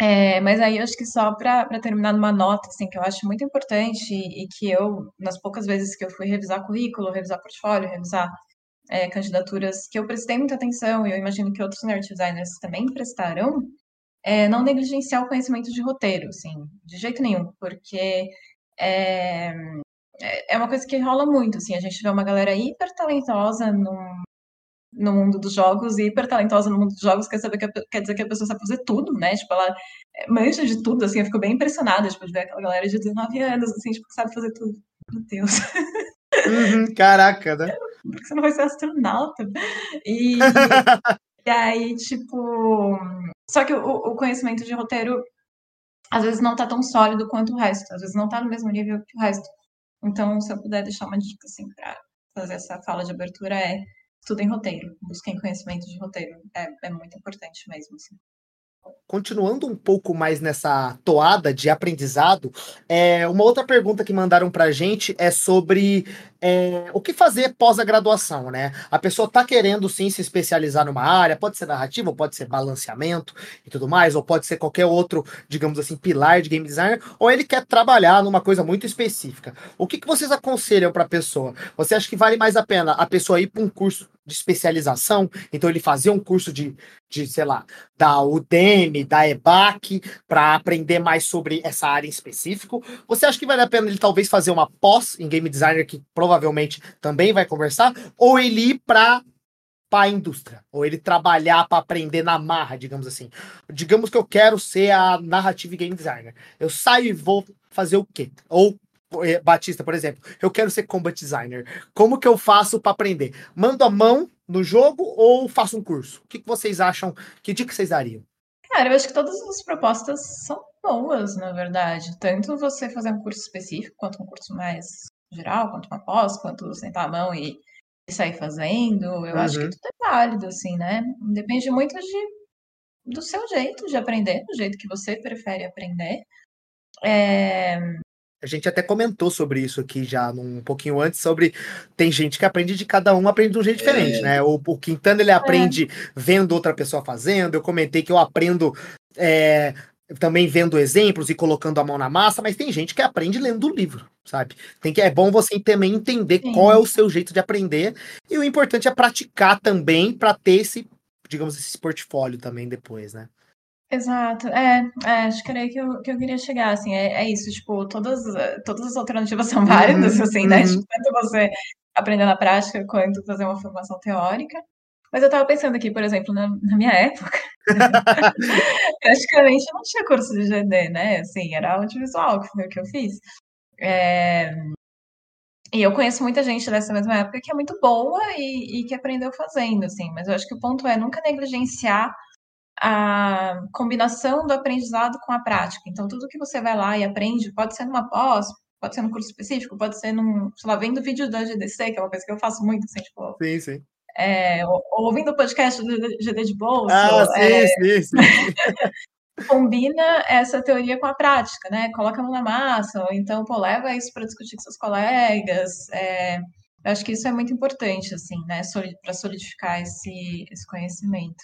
É, mas aí eu acho que só para terminar numa nota, assim, que eu acho muito importante e, e que eu, nas poucas vezes que eu fui revisar currículo, revisar portfólio, revisar é, candidaturas que eu prestei muita atenção, e eu imagino que outros narrative designers também prestarão, é, não negligenciar o conhecimento de roteiro, assim, de jeito nenhum, porque é, é, é uma coisa que rola muito, assim, a gente vê uma galera hiper talentosa no, no mundo dos jogos e hiper talentosa no mundo dos jogos quer, saber que a, quer dizer que a pessoa sabe fazer tudo, né? Tipo, ela é, manja de tudo, assim, eu fico bem impressionada, tipo, de ver aquela galera de 19 anos, assim, tipo, que sabe fazer tudo. Meu Deus. Uhum, caraca, né? [laughs] porque [laughs] você não vai ser astronauta. E, [laughs] e aí, tipo. Só que o, o, conhecimento de roteiro às vezes não tá tão sólido quanto o resto, às vezes não tá no mesmo nível que o resto. Então, se eu puder deixar uma dica assim para fazer essa fala de abertura é estudem roteiro, busquem conhecimento de roteiro, é, é muito importante mesmo. Assim continuando um pouco mais nessa toada de aprendizado, é, uma outra pergunta que mandaram para a gente é sobre é, o que fazer pós a graduação, né? A pessoa está querendo sim se especializar numa área, pode ser narrativa, pode ser balanceamento e tudo mais, ou pode ser qualquer outro, digamos assim, pilar de game design, ou ele quer trabalhar numa coisa muito específica. O que, que vocês aconselham para a pessoa? Você acha que vale mais a pena a pessoa ir para um curso de especialização, então ele fazia um curso de, de sei lá, da Udemy, da EBAC, para aprender mais sobre essa área em específico. Você acha que vale a pena ele talvez fazer uma pós em game designer, que provavelmente também vai conversar, ou ele ir para para a indústria, ou ele trabalhar para aprender na marra, digamos assim. Digamos que eu quero ser a narrative game designer. Eu saio e vou fazer o quê? Ou eh, Batista, por exemplo, eu quero ser combat designer. Como que eu faço para aprender? Mando a mão no jogo ou faço um curso? O que, que vocês acham? Que dica vocês dariam? Cara, eu acho que todas as propostas são boas, na verdade. Tanto você fazer um curso específico, quanto um curso mais geral, quanto uma pós, quanto sentar a mão e, e sair fazendo. Eu uhum. acho que uhum. tudo é válido, assim, né? Depende muito de do seu jeito de aprender, do jeito que você prefere aprender. É... A gente até comentou sobre isso aqui já um pouquinho antes, sobre tem gente que aprende de cada um, aprende de um jeito é. diferente, né? O, o Quintana ele aprende é. vendo outra pessoa fazendo, eu comentei que eu aprendo é, também vendo exemplos e colocando a mão na massa, mas tem gente que aprende lendo o livro, sabe? Tem que é bom você também entender Sim. qual é o seu jeito de aprender e o importante é praticar também para ter esse, digamos, esse portfólio também depois, né? Exato, é, é, acho que era aí que eu, que eu queria chegar, assim, é, é isso, tipo, todas, todas as alternativas [laughs] são válidas, uhum, assim, né, uhum. tipo, tanto você aprender na prática quanto fazer uma formação teórica, mas eu tava pensando aqui, por exemplo, na, na minha época, [laughs] praticamente não tinha curso de GD, né, assim, era audiovisual, que foi o que eu fiz, é... E eu conheço muita gente dessa mesma época que é muito boa e, e que aprendeu fazendo, assim, mas eu acho que o ponto é nunca negligenciar a combinação do aprendizado com a prática. Então, tudo que você vai lá e aprende, pode ser numa pós, pode ser num curso específico, pode ser num, sei lá, vendo vídeo da GDC, que é uma coisa que eu faço muito, assim, tipo. Sim, sim. É, ou, ouvindo o podcast do GD de bolsa. Ah, sim, é, sim, sim. [laughs] combina essa teoria com a prática, né? Coloca a mão na massa, ou então, pô, leva isso para discutir com seus colegas. É, eu acho que isso é muito importante, assim, né? Para solidificar esse, esse conhecimento.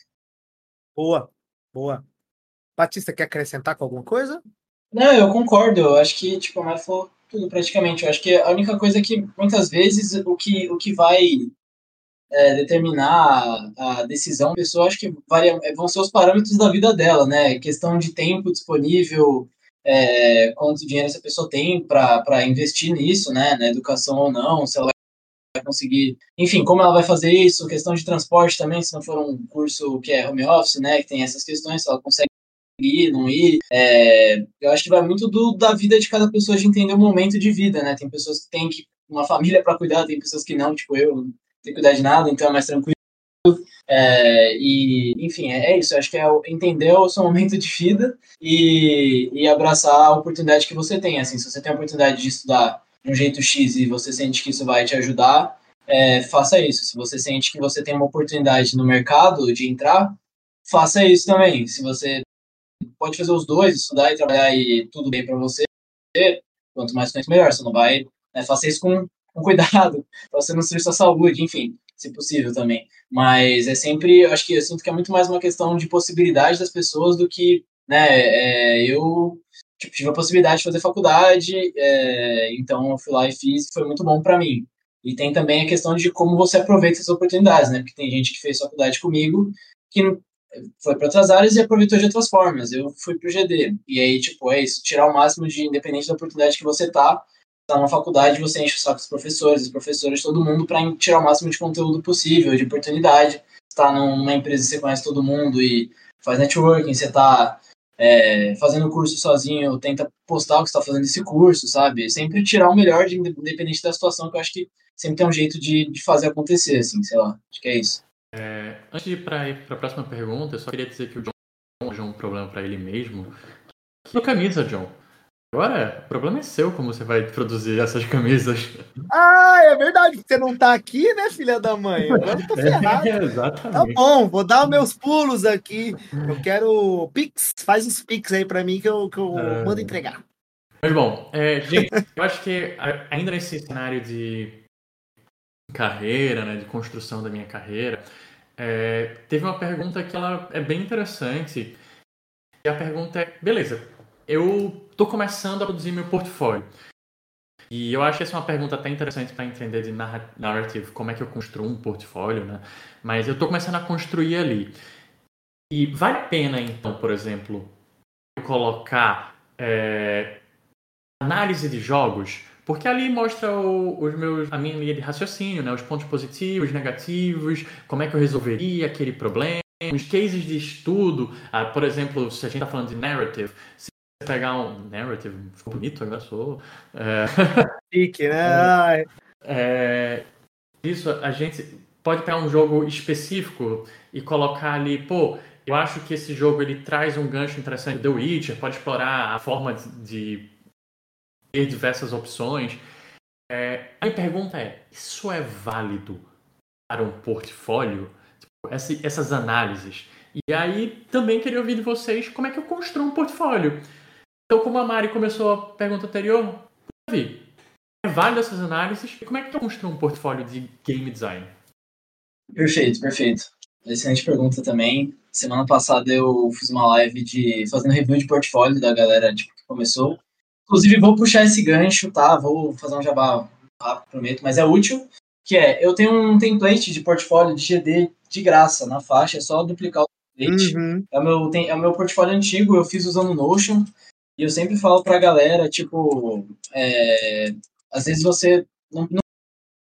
Boa, boa. Batista, quer acrescentar com alguma coisa? Não, eu concordo. Eu acho que, tipo, a Mari falou tudo praticamente. Eu acho que a única coisa que, muitas vezes, o que, o que vai é, determinar a decisão da pessoa, acho que varia, é, vão ser os parâmetros da vida dela, né? Questão de tempo disponível, é, quanto dinheiro essa pessoa tem para investir nisso, né? Na educação ou não, se ela vai conseguir, enfim, como ela vai fazer isso, questão de transporte também, se não for um curso que é home office, né, que tem essas questões, se ela consegue ir, não ir, é, eu acho que vai muito do, da vida de cada pessoa, de entender o momento de vida, né, tem pessoas que têm que, uma família para cuidar, tem pessoas que não, tipo eu, tenho que cuidar de nada, então é mais tranquilo, é, e, enfim, é, é, isso. Acho que é entender o seu momento de vida e, e abraçar a oportunidade que você tem. Assim, se você tem a oportunidade de estudar de um jeito X e você sente que isso vai te ajudar, é, faça isso. Se você sente que você tem uma oportunidade no mercado de entrar, faça isso também. Se você pode fazer os dois, estudar e trabalhar e tudo bem para você, quanto mais tempo melhor. Você não vai, né, faça isso com, [laughs] com cuidado, para você não destruir sua saúde, enfim, se possível também. Mas é sempre, acho que eu sinto que é muito mais uma questão de possibilidade das pessoas do que, né, é, eu tipo, tive a possibilidade de fazer faculdade, é, então eu fui lá e fiz, foi muito bom para mim. E tem também a questão de como você aproveita essas oportunidades, né? Porque tem gente que fez faculdade comigo que foi para outras áreas e aproveitou de outras formas. Eu fui para o GD. E aí, tipo, é isso, tirar o máximo de, independente da oportunidade que você tá, tá na faculdade, você enche o saco dos professores, dos professores, todo mundo, para tirar o máximo de conteúdo possível, de oportunidade. Está numa empresa você conhece todo mundo e faz networking, você tá é, fazendo curso sozinho, tenta postar o que está fazendo esse curso, sabe? Sempre tirar o melhor, de, independente da situação, que eu acho que sempre tem um jeito de, de fazer acontecer, assim, sei lá. Acho que é isso. É, antes de ir para a próxima pergunta, eu só queria dizer que o John é um problema para ele mesmo. Sua camisa, John. Agora, o problema é seu como você vai produzir essas camisas. Ah, é verdade, você não tá aqui, né, filha da mãe? Agora eu tô [laughs] [laughs] ferrado. É, exatamente. Tá bom, vou dar os meus pulos aqui. Eu quero Pix, faz os Pix aí pra mim que eu, que eu é... mando entregar. Mas bom, é, gente, eu acho que ainda nesse cenário de carreira, né, de construção da minha carreira, é, teve uma pergunta que ela é bem interessante. E a pergunta é, beleza, eu estou começando a produzir meu portfólio. E eu acho que essa é uma pergunta até interessante para entender de narrative, como é que eu construo um portfólio, né? Mas eu estou começando a construir ali. E vale a pena, então, por exemplo, colocar é, análise de jogos, porque ali mostra o, os meus, a minha linha de raciocínio, né? os pontos positivos, negativos, como é que eu resolveria aquele problema, os cases de estudo, ah, por exemplo, se a gente está falando de narrative, pegar um narrative, ficou bonito agora, sou. É... [laughs] Chique, né? É... Isso, a gente pode pegar um jogo específico e colocar ali, pô, eu acho que esse jogo ele traz um gancho interessante. The Witcher pode explorar a forma de ter diversas opções. É, a minha pergunta é: isso é válido para um portfólio? Tipo, essas análises E aí também queria ouvir de vocês como é que eu construo um portfólio. Então, como a Mari começou a pergunta anterior, Davi, é válido essas análises? Como é que eu construo um portfólio de game design? Perfeito, perfeito. Excelente pergunta também. Semana passada eu fiz uma live de fazendo review de portfólio da galera tipo, que começou. Inclusive, vou puxar esse gancho, tá? Vou fazer um jabá rápido, prometo, mas é útil. Que é, eu tenho um template de portfólio de GD de graça na faixa, é só duplicar o template. Uhum. É, o meu, tem, é o meu portfólio antigo, eu fiz usando Notion. E eu sempre falo pra galera, tipo, é, às vezes você não,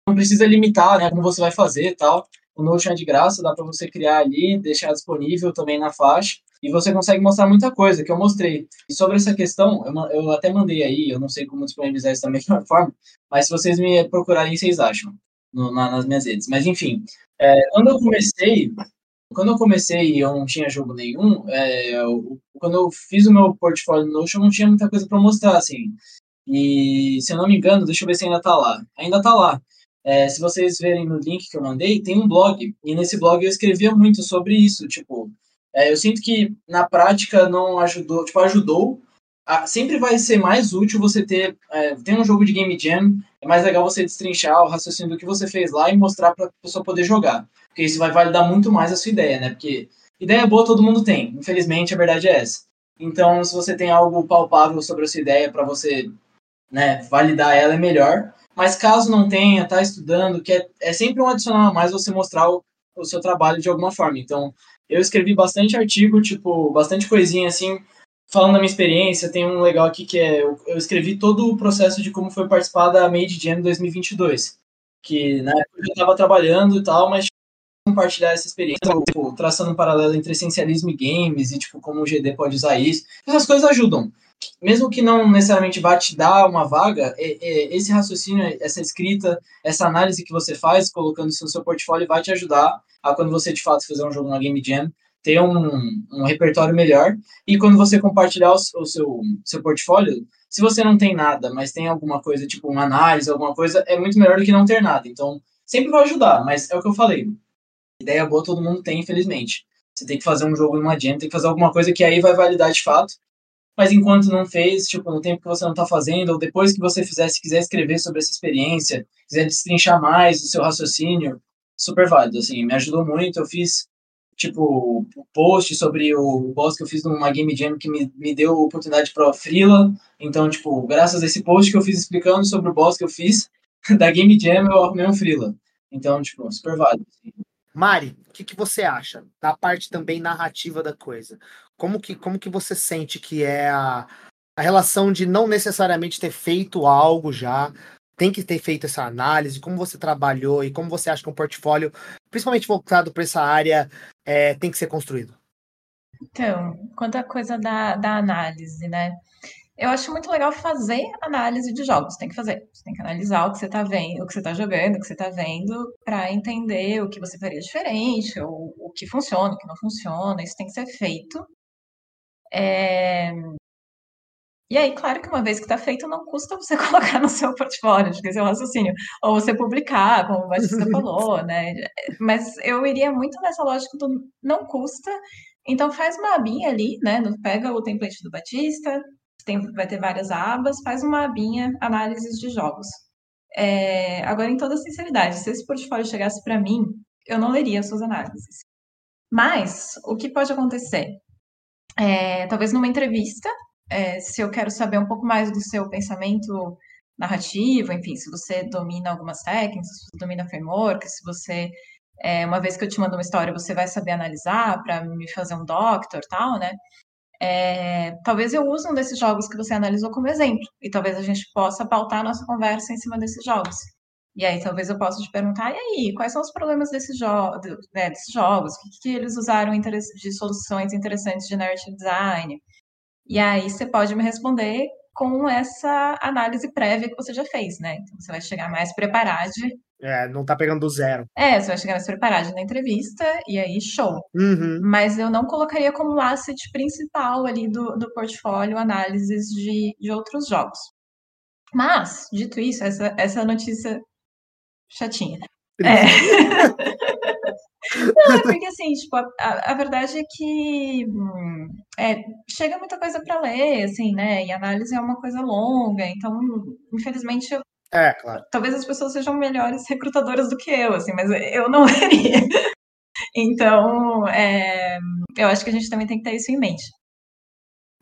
não precisa limitar né, como você vai fazer e tal. O Notion é de graça, dá para você criar ali, deixar disponível também na faixa e você consegue mostrar muita coisa que eu mostrei. E sobre essa questão, eu, eu até mandei aí, eu não sei como disponibilizar isso da [laughs] mesma forma, mas se vocês me procurarem, vocês acham no, na, nas minhas redes. Mas enfim, é, quando eu comecei, quando eu comecei e eu não tinha jogo nenhum, é, eu, quando eu fiz o meu portfólio no Notion, eu não tinha muita coisa para mostrar, assim. E se eu não me engano, deixa eu ver se ainda tá lá. Ainda tá lá. É, se vocês verem no link que eu mandei, tem um blog. E nesse blog eu escrevia muito sobre isso. Tipo, é, eu sinto que na prática não ajudou, tipo, ajudou. A, sempre vai ser mais útil você ter, é, um jogo de game jam. É mais legal você destrinchar o raciocínio do que você fez lá e mostrar para a pessoa poder jogar. Porque isso vai validar muito mais a sua ideia, né? Porque ideia boa todo mundo tem. Infelizmente, a verdade é essa. Então, se você tem algo palpável sobre a sua ideia para você né, validar ela, é melhor. Mas caso não tenha, tá estudando, que é, é sempre um adicional a mais você mostrar o, o seu trabalho de alguma forma. Então, eu escrevi bastante artigo, tipo, bastante coisinha assim, falando da minha experiência. Tem um legal aqui que é, eu, eu escrevi todo o processo de como foi participar da Made Jam 2022. Que na época eu estava trabalhando e tal, mas compartilhar essa experiência, tipo, traçando um paralelo entre essencialismo e games e tipo como o GD pode usar isso. Essas coisas ajudam mesmo que não necessariamente vá te dar uma vaga, é, é, esse raciocínio, essa escrita, essa análise que você faz, colocando isso no seu portfólio, vai te ajudar a quando você de fato fizer um jogo na Game Jam, ter um, um repertório melhor. E quando você compartilhar o, o, seu, seu portfólio, se você não tem nada, mas tem alguma coisa, tipo uma análise, alguma coisa, é muito melhor do que não ter nada. Então, sempre vai ajudar, mas é o que eu falei. Ideia boa todo mundo tem, infelizmente. Você tem que fazer um jogo numa jam, tem que fazer alguma coisa que aí vai validar de fato mas enquanto não fez, tipo, no tempo que você não está fazendo, ou depois que você fizer, se quiser escrever sobre essa experiência, quiser destrinchar mais o seu raciocínio, super válido, assim, me ajudou muito, eu fiz, tipo, post sobre o boss que eu fiz numa Game Jam que me, me deu oportunidade para Freela, então, tipo, graças a esse post que eu fiz explicando sobre o boss que eu fiz [laughs] da Game Jam, eu arrumei um Freela, então, tipo, super válido. Assim. Mari, o que, que você acha da parte também narrativa da coisa? Como que, como que você sente que é a, a relação de não necessariamente ter feito algo já, tem que ter feito essa análise, como você trabalhou e como você acha que um portfólio, principalmente voltado para essa área, é, tem que ser construído? Então, quanto à coisa da, da análise, né? Eu acho muito legal fazer análise de jogos. Tem que fazer. Você tem que analisar o que você está vendo, o que você está jogando, o que você está vendo, para entender o que você faria diferente, ou o que funciona, o que não funciona. Isso tem que ser feito. É... E aí, claro que uma vez que está feito, não custa você [laughs] colocar no seu portfólio, acho que esse é o raciocínio. Ou você publicar, como o Batista [laughs] falou, né? Mas eu iria muito nessa lógica do não custa. Então faz uma abinha ali, né? Pega o template do Batista, tem, vai ter várias abas, faz uma abinha análises de jogos. É, agora, em toda sinceridade, se esse portfólio chegasse para mim, eu não leria as suas análises. Mas, o que pode acontecer? É, talvez numa entrevista, é, se eu quero saber um pouco mais do seu pensamento narrativo, enfim, se você domina algumas técnicas, se você domina framework, se você, é, uma vez que eu te mando uma história, você vai saber analisar para me fazer um doctor tal, né? É, talvez eu use um desses jogos que você analisou como exemplo, e talvez a gente possa pautar a nossa conversa em cima desses jogos. E aí talvez eu possa te perguntar, e aí, quais são os problemas desses, jo né, desses jogos? O que, que eles usaram de soluções interessantes de narrative design? E aí você pode me responder com essa análise prévia que você já fez, né? Então você vai chegar mais preparado é, não tá pegando do zero. É, você vai chegar mais preparado na entrevista e aí show. Uhum. Mas eu não colocaria como asset principal ali do, do portfólio análises de, de outros jogos. Mas, dito isso, essa, essa notícia chatinha. É. [laughs] Não, é porque assim, tipo, a, a verdade é que hum, é, chega muita coisa para ler, assim, né? E análise é uma coisa longa, então, infelizmente, eu, é, claro. Talvez as pessoas sejam melhores recrutadoras do que eu, assim, mas eu não [laughs] seria. Então, é, eu acho que a gente também tem que ter isso em mente.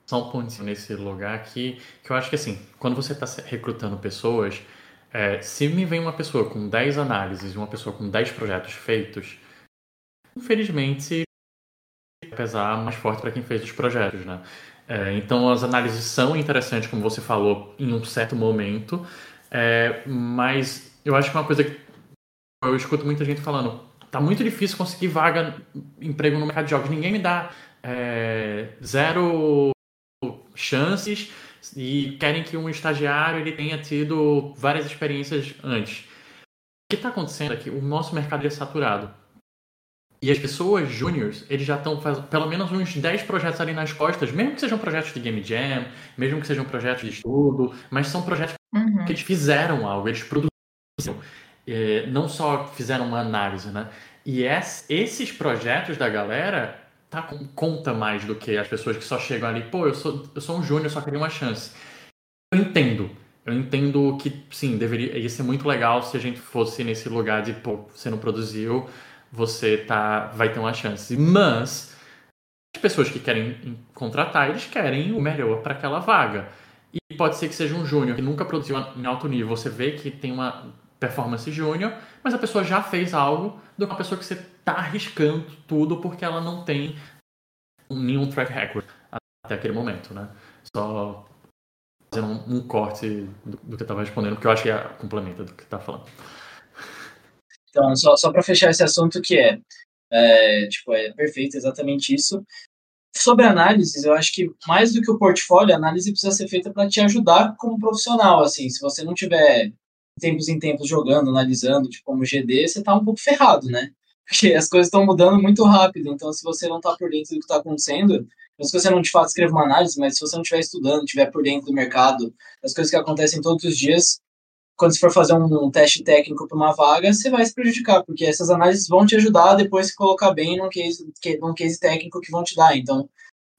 Só um ponto nesse lugar aqui, que eu acho que assim, quando você está recrutando pessoas, é, se me vem uma pessoa com 10 análises e uma pessoa com 10 projetos feitos, infelizmente pesar mais forte para quem fez os projetos, né? É, então as análises são interessantes, como você falou, em um certo momento, é, mas eu acho que uma coisa que eu escuto muita gente falando, tá muito difícil conseguir vaga, emprego no mercado de jogos. Ninguém me dá é, zero chances e querem que um estagiário ele tenha tido várias experiências antes. O que está acontecendo é que o nosso mercado é saturado. E as pessoas júniores, eles já estão fazendo pelo menos uns 10 projetos ali nas costas, mesmo que sejam projetos de game jam, mesmo que sejam projetos de estudo, mas são projetos uhum. que eles fizeram algo, eles produziram. É, não só fizeram uma análise, né? E esses projetos da galera tá conta mais do que as pessoas que só chegam ali, pô, eu sou, eu sou um júnior, só queria uma chance. Eu entendo. Eu entendo que, sim, deveria ia ser muito legal se a gente fosse nesse lugar de, pô, você não produziu, você tá, vai ter uma chance. Mas as pessoas que querem contratar, eles querem o melhor para aquela vaga. E pode ser que seja um júnior que nunca produziu em alto nível. Você vê que tem uma performance júnior, mas a pessoa já fez algo do que uma pessoa que você está arriscando tudo porque ela não tem nenhum track record até aquele momento, né? Só fazendo um, corte do, do que eu estava respondendo, porque eu acho que é complementa do que está falando. Então, só, só para fechar esse assunto que é, é, tipo, é perfeito, exatamente isso. Sobre análises, eu acho que mais do que o portfólio, a análise precisa ser feita para te ajudar como profissional, assim, se você não tiver tempos em tempos jogando, analisando, tipo, como GD, você tá um pouco ferrado, né? Porque as coisas estão mudando muito rápido, então se você não tá por dentro do que está acontecendo, se você não de fato escreve uma análise, mas se você não estiver estudando, estiver por dentro do mercado, das coisas que acontecem todos os dias, quando você for fazer um, teste técnico para uma vaga, você vai se prejudicar, porque essas análises vão te ajudar depois se colocar bem num case, num case técnico que vão te dar. Então,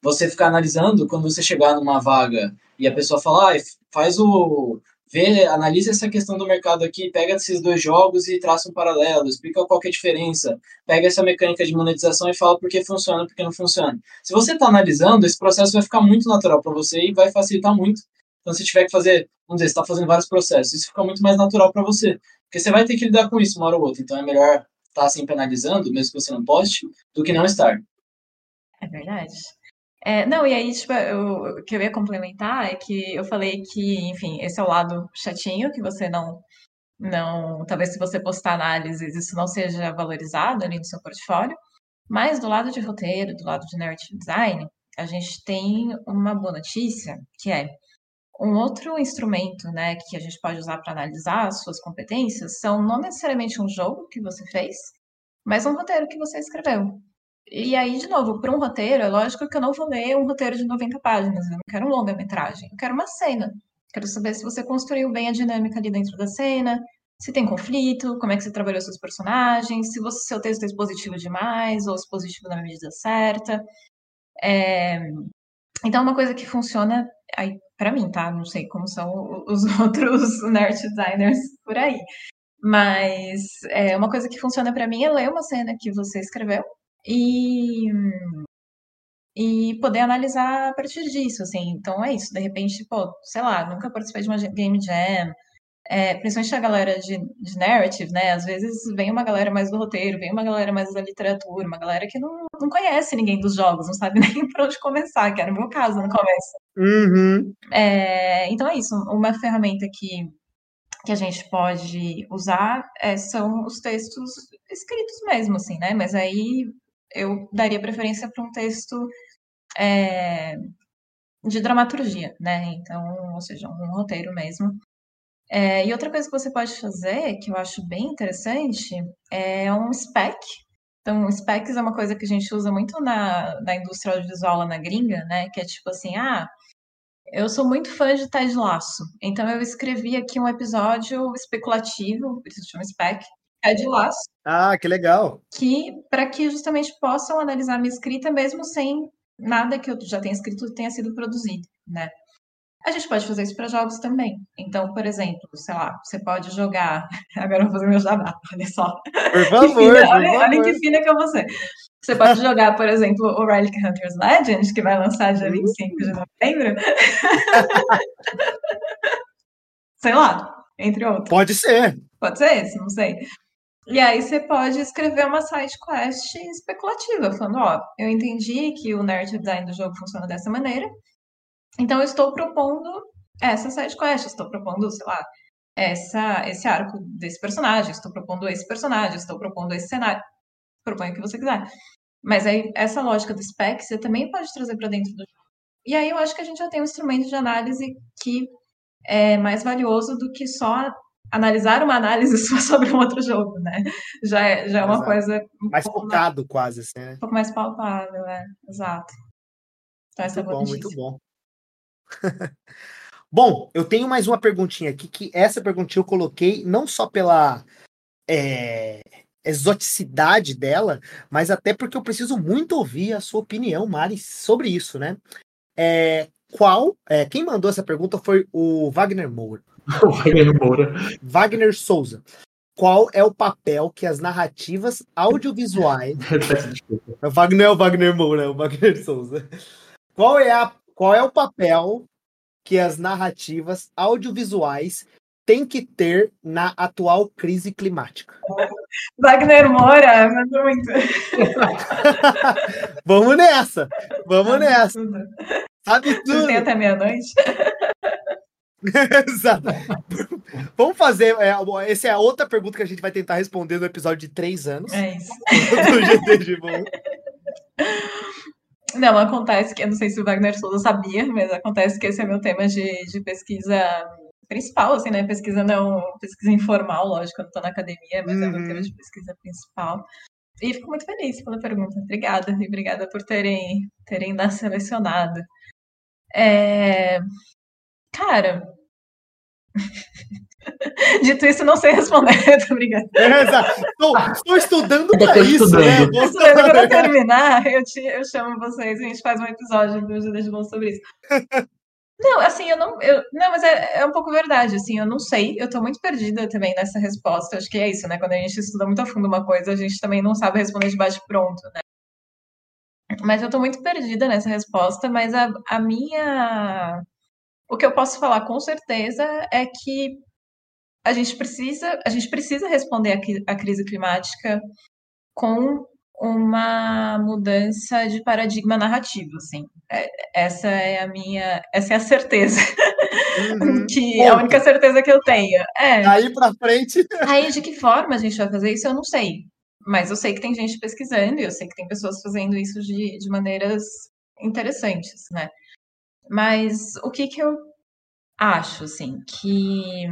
você ficar analisando, quando você chegar numa vaga e a pessoa falar, ah, faz o. Vê, analisa essa questão do mercado aqui, pega esses dois jogos e traça um paralelo, explica qual é a diferença, pega essa mecânica de monetização e fala por que funciona, por que não funciona. Se você está analisando, esse processo vai ficar muito natural para você e vai facilitar muito então, se tiver que fazer, vamos dizer, você está fazendo vários processos, isso fica muito mais natural para você. Porque você vai ter que lidar com isso uma hora ou outra. Então, é melhor estar tá sempre analisando, mesmo que você não poste, do que não estar. É verdade. É, não, e aí, tipo, eu, o que eu ia complementar é que eu falei que, enfim, esse é o lado chatinho, que você não, não, talvez se você postar análises, isso não seja valorizado ali no seu portfólio, mas do lado de roteiro, do lado de narrative design, a gente tem uma boa notícia, que é, um outro instrumento né, que a gente pode usar para analisar as suas competências são não necessariamente um jogo que você fez, mas um roteiro que você escreveu. E aí, de novo, para um roteiro, é lógico que eu não vou ler um roteiro de 90 páginas, eu não quero um longa-metragem, eu quero uma cena. Quero saber se você construiu bem a dinâmica ali dentro da cena, se tem conflito, como é que você trabalhou seus personagens, se você, seu texto é expositivo demais ou expositivo na medida certa. É... Então, uma coisa que funciona aí para mim, tá? Não sei como são os [laughs] outros nerd designers por aí. Mas é, uma coisa que funciona para mim é ler uma cena que você escreveu e, e poder analisar a partir disso, assim. Então é isso, de repente, pô, sei lá, nunca participei de uma game jam, é, principalmente a galera de, de, narrative, né? Às vezes vem uma galera mais do roteiro, vem uma galera mais da literatura, uma galera que não, não conhece ninguém dos jogos, não sabe [laughs] nem por onde começar, que era o meu caso no começo. Uhum. É, então é isso, uma ferramenta que, que a gente pode usar é, são os textos escritos mesmo, assim, né? Mas aí eu daria preferência para um texto é, de dramaturgia, né? Então, ou seja, um roteiro mesmo. É, e outra coisa que você pode fazer, que eu acho bem interessante, é um spec. Então, specs é uma coisa que a gente usa muito na, na indústria audiovisual lá na gringa, né? Que é tipo assim, ah, eu sou muito fã de Ted Laço, então eu escrevi aqui um episódio especulativo, por isso chama spec, Red Laço. Ah, que legal. Que para que justamente possam analisar a minha escrita mesmo sem nada que eu já tenha escrito tenha sido produzido, né? A gente pode fazer isso para jogos também. Então, por exemplo, sei lá, você pode jogar. [laughs] Agora eu vou fazer meu jabá, [laughs] olha só. Por favor, por olha, favor. olha que fina que eu vou ser. Você pode jogar, por exemplo, o Relic Hunters Legend, que vai lançar dia 25 de novembro. [laughs] sei lá, entre outros. Pode ser. Pode ser esse, não sei. E aí você pode escrever uma side quest especulativa, falando, ó, eu entendi que o narrative design do jogo funciona dessa maneira, então eu estou propondo essa side quest, estou propondo, sei lá, essa, esse arco desse personagem, estou propondo esse personagem, estou propondo esse cenário. Propõe o que você quiser. Mas aí, essa lógica do spec, você também pode trazer para dentro do jogo. E aí eu acho que a gente já tem um instrumento de análise que é mais valioso do que só analisar uma análise [laughs] só sobre um outro jogo, né? Já é, já é uma Exato. coisa. Um Mais focado, mais, quase, assim, né? Um pouco mais palpável, é. Exato. Então, muito essa bom, muito bom. [laughs] bom, eu tenho mais uma perguntinha aqui, que essa perguntinha eu coloquei não só pela é, exoticidade dela, mas até porque eu preciso muito ouvir a sua opinião, Mari, sobre isso, né? É, qual, é, quem mandou essa pergunta foi o Wagner Moura. [laughs] O Wagner Moura. Wagner Souza. Qual é o papel que as narrativas audiovisuais. [laughs] o Wagner é o Wagner Moura, é o Wagner Souza. Qual é, a, qual é o papel que as narrativas audiovisuais têm que ter na atual crise climática? [laughs] Wagner Moura, mandou muito. [laughs] vamos nessa, vamos Sabe nessa. Tudo. Sabe tudo. Tem até meia-noite. [laughs] Exato. Vamos fazer. É, essa é a outra pergunta que a gente vai tentar responder no episódio de três anos. É isso. do GT de bom. Não, acontece que, eu não sei se o Wagner Souza sabia, mas acontece que esse é meu tema de, de pesquisa principal, assim, né? Pesquisa não, pesquisa informal, lógico, eu não tô na academia, mas uhum. é meu tema de pesquisa principal. E fico muito feliz pela pergunta. Obrigada. E obrigada por terem, terem da selecionado. É... Cara. [laughs] [laughs] Dito isso, não sei responder. [laughs] Tô brincando. É, estou, estou estudando para isso, estudando. né? Estudando. Quando eu [laughs] terminar, eu, te, eu chamo vocês e a gente faz um episódio do Judas de Bom sobre isso. Não, assim, eu não. Eu, não, mas é, é um pouco verdade, assim, eu não sei. Eu tô muito perdida também nessa resposta. Acho que é isso, né? Quando a gente estuda muito a fundo uma coisa, a gente também não sabe responder de bate-pronto, né? Mas eu tô muito perdida nessa resposta, mas a, a minha. O que eu posso falar com certeza é que a gente precisa, a gente precisa responder a, a crise climática com uma mudança de paradigma narrativo, assim. É, essa é a minha, essa é a certeza, [laughs] uhum. que é a única certeza que eu tenho. É. Aí para frente. [laughs] Aí de que forma a gente vai fazer isso, eu não sei. Mas eu sei que tem gente pesquisando e eu sei que tem pessoas fazendo isso de, de maneiras interessantes, né? Mas o que que eu acho, assim, que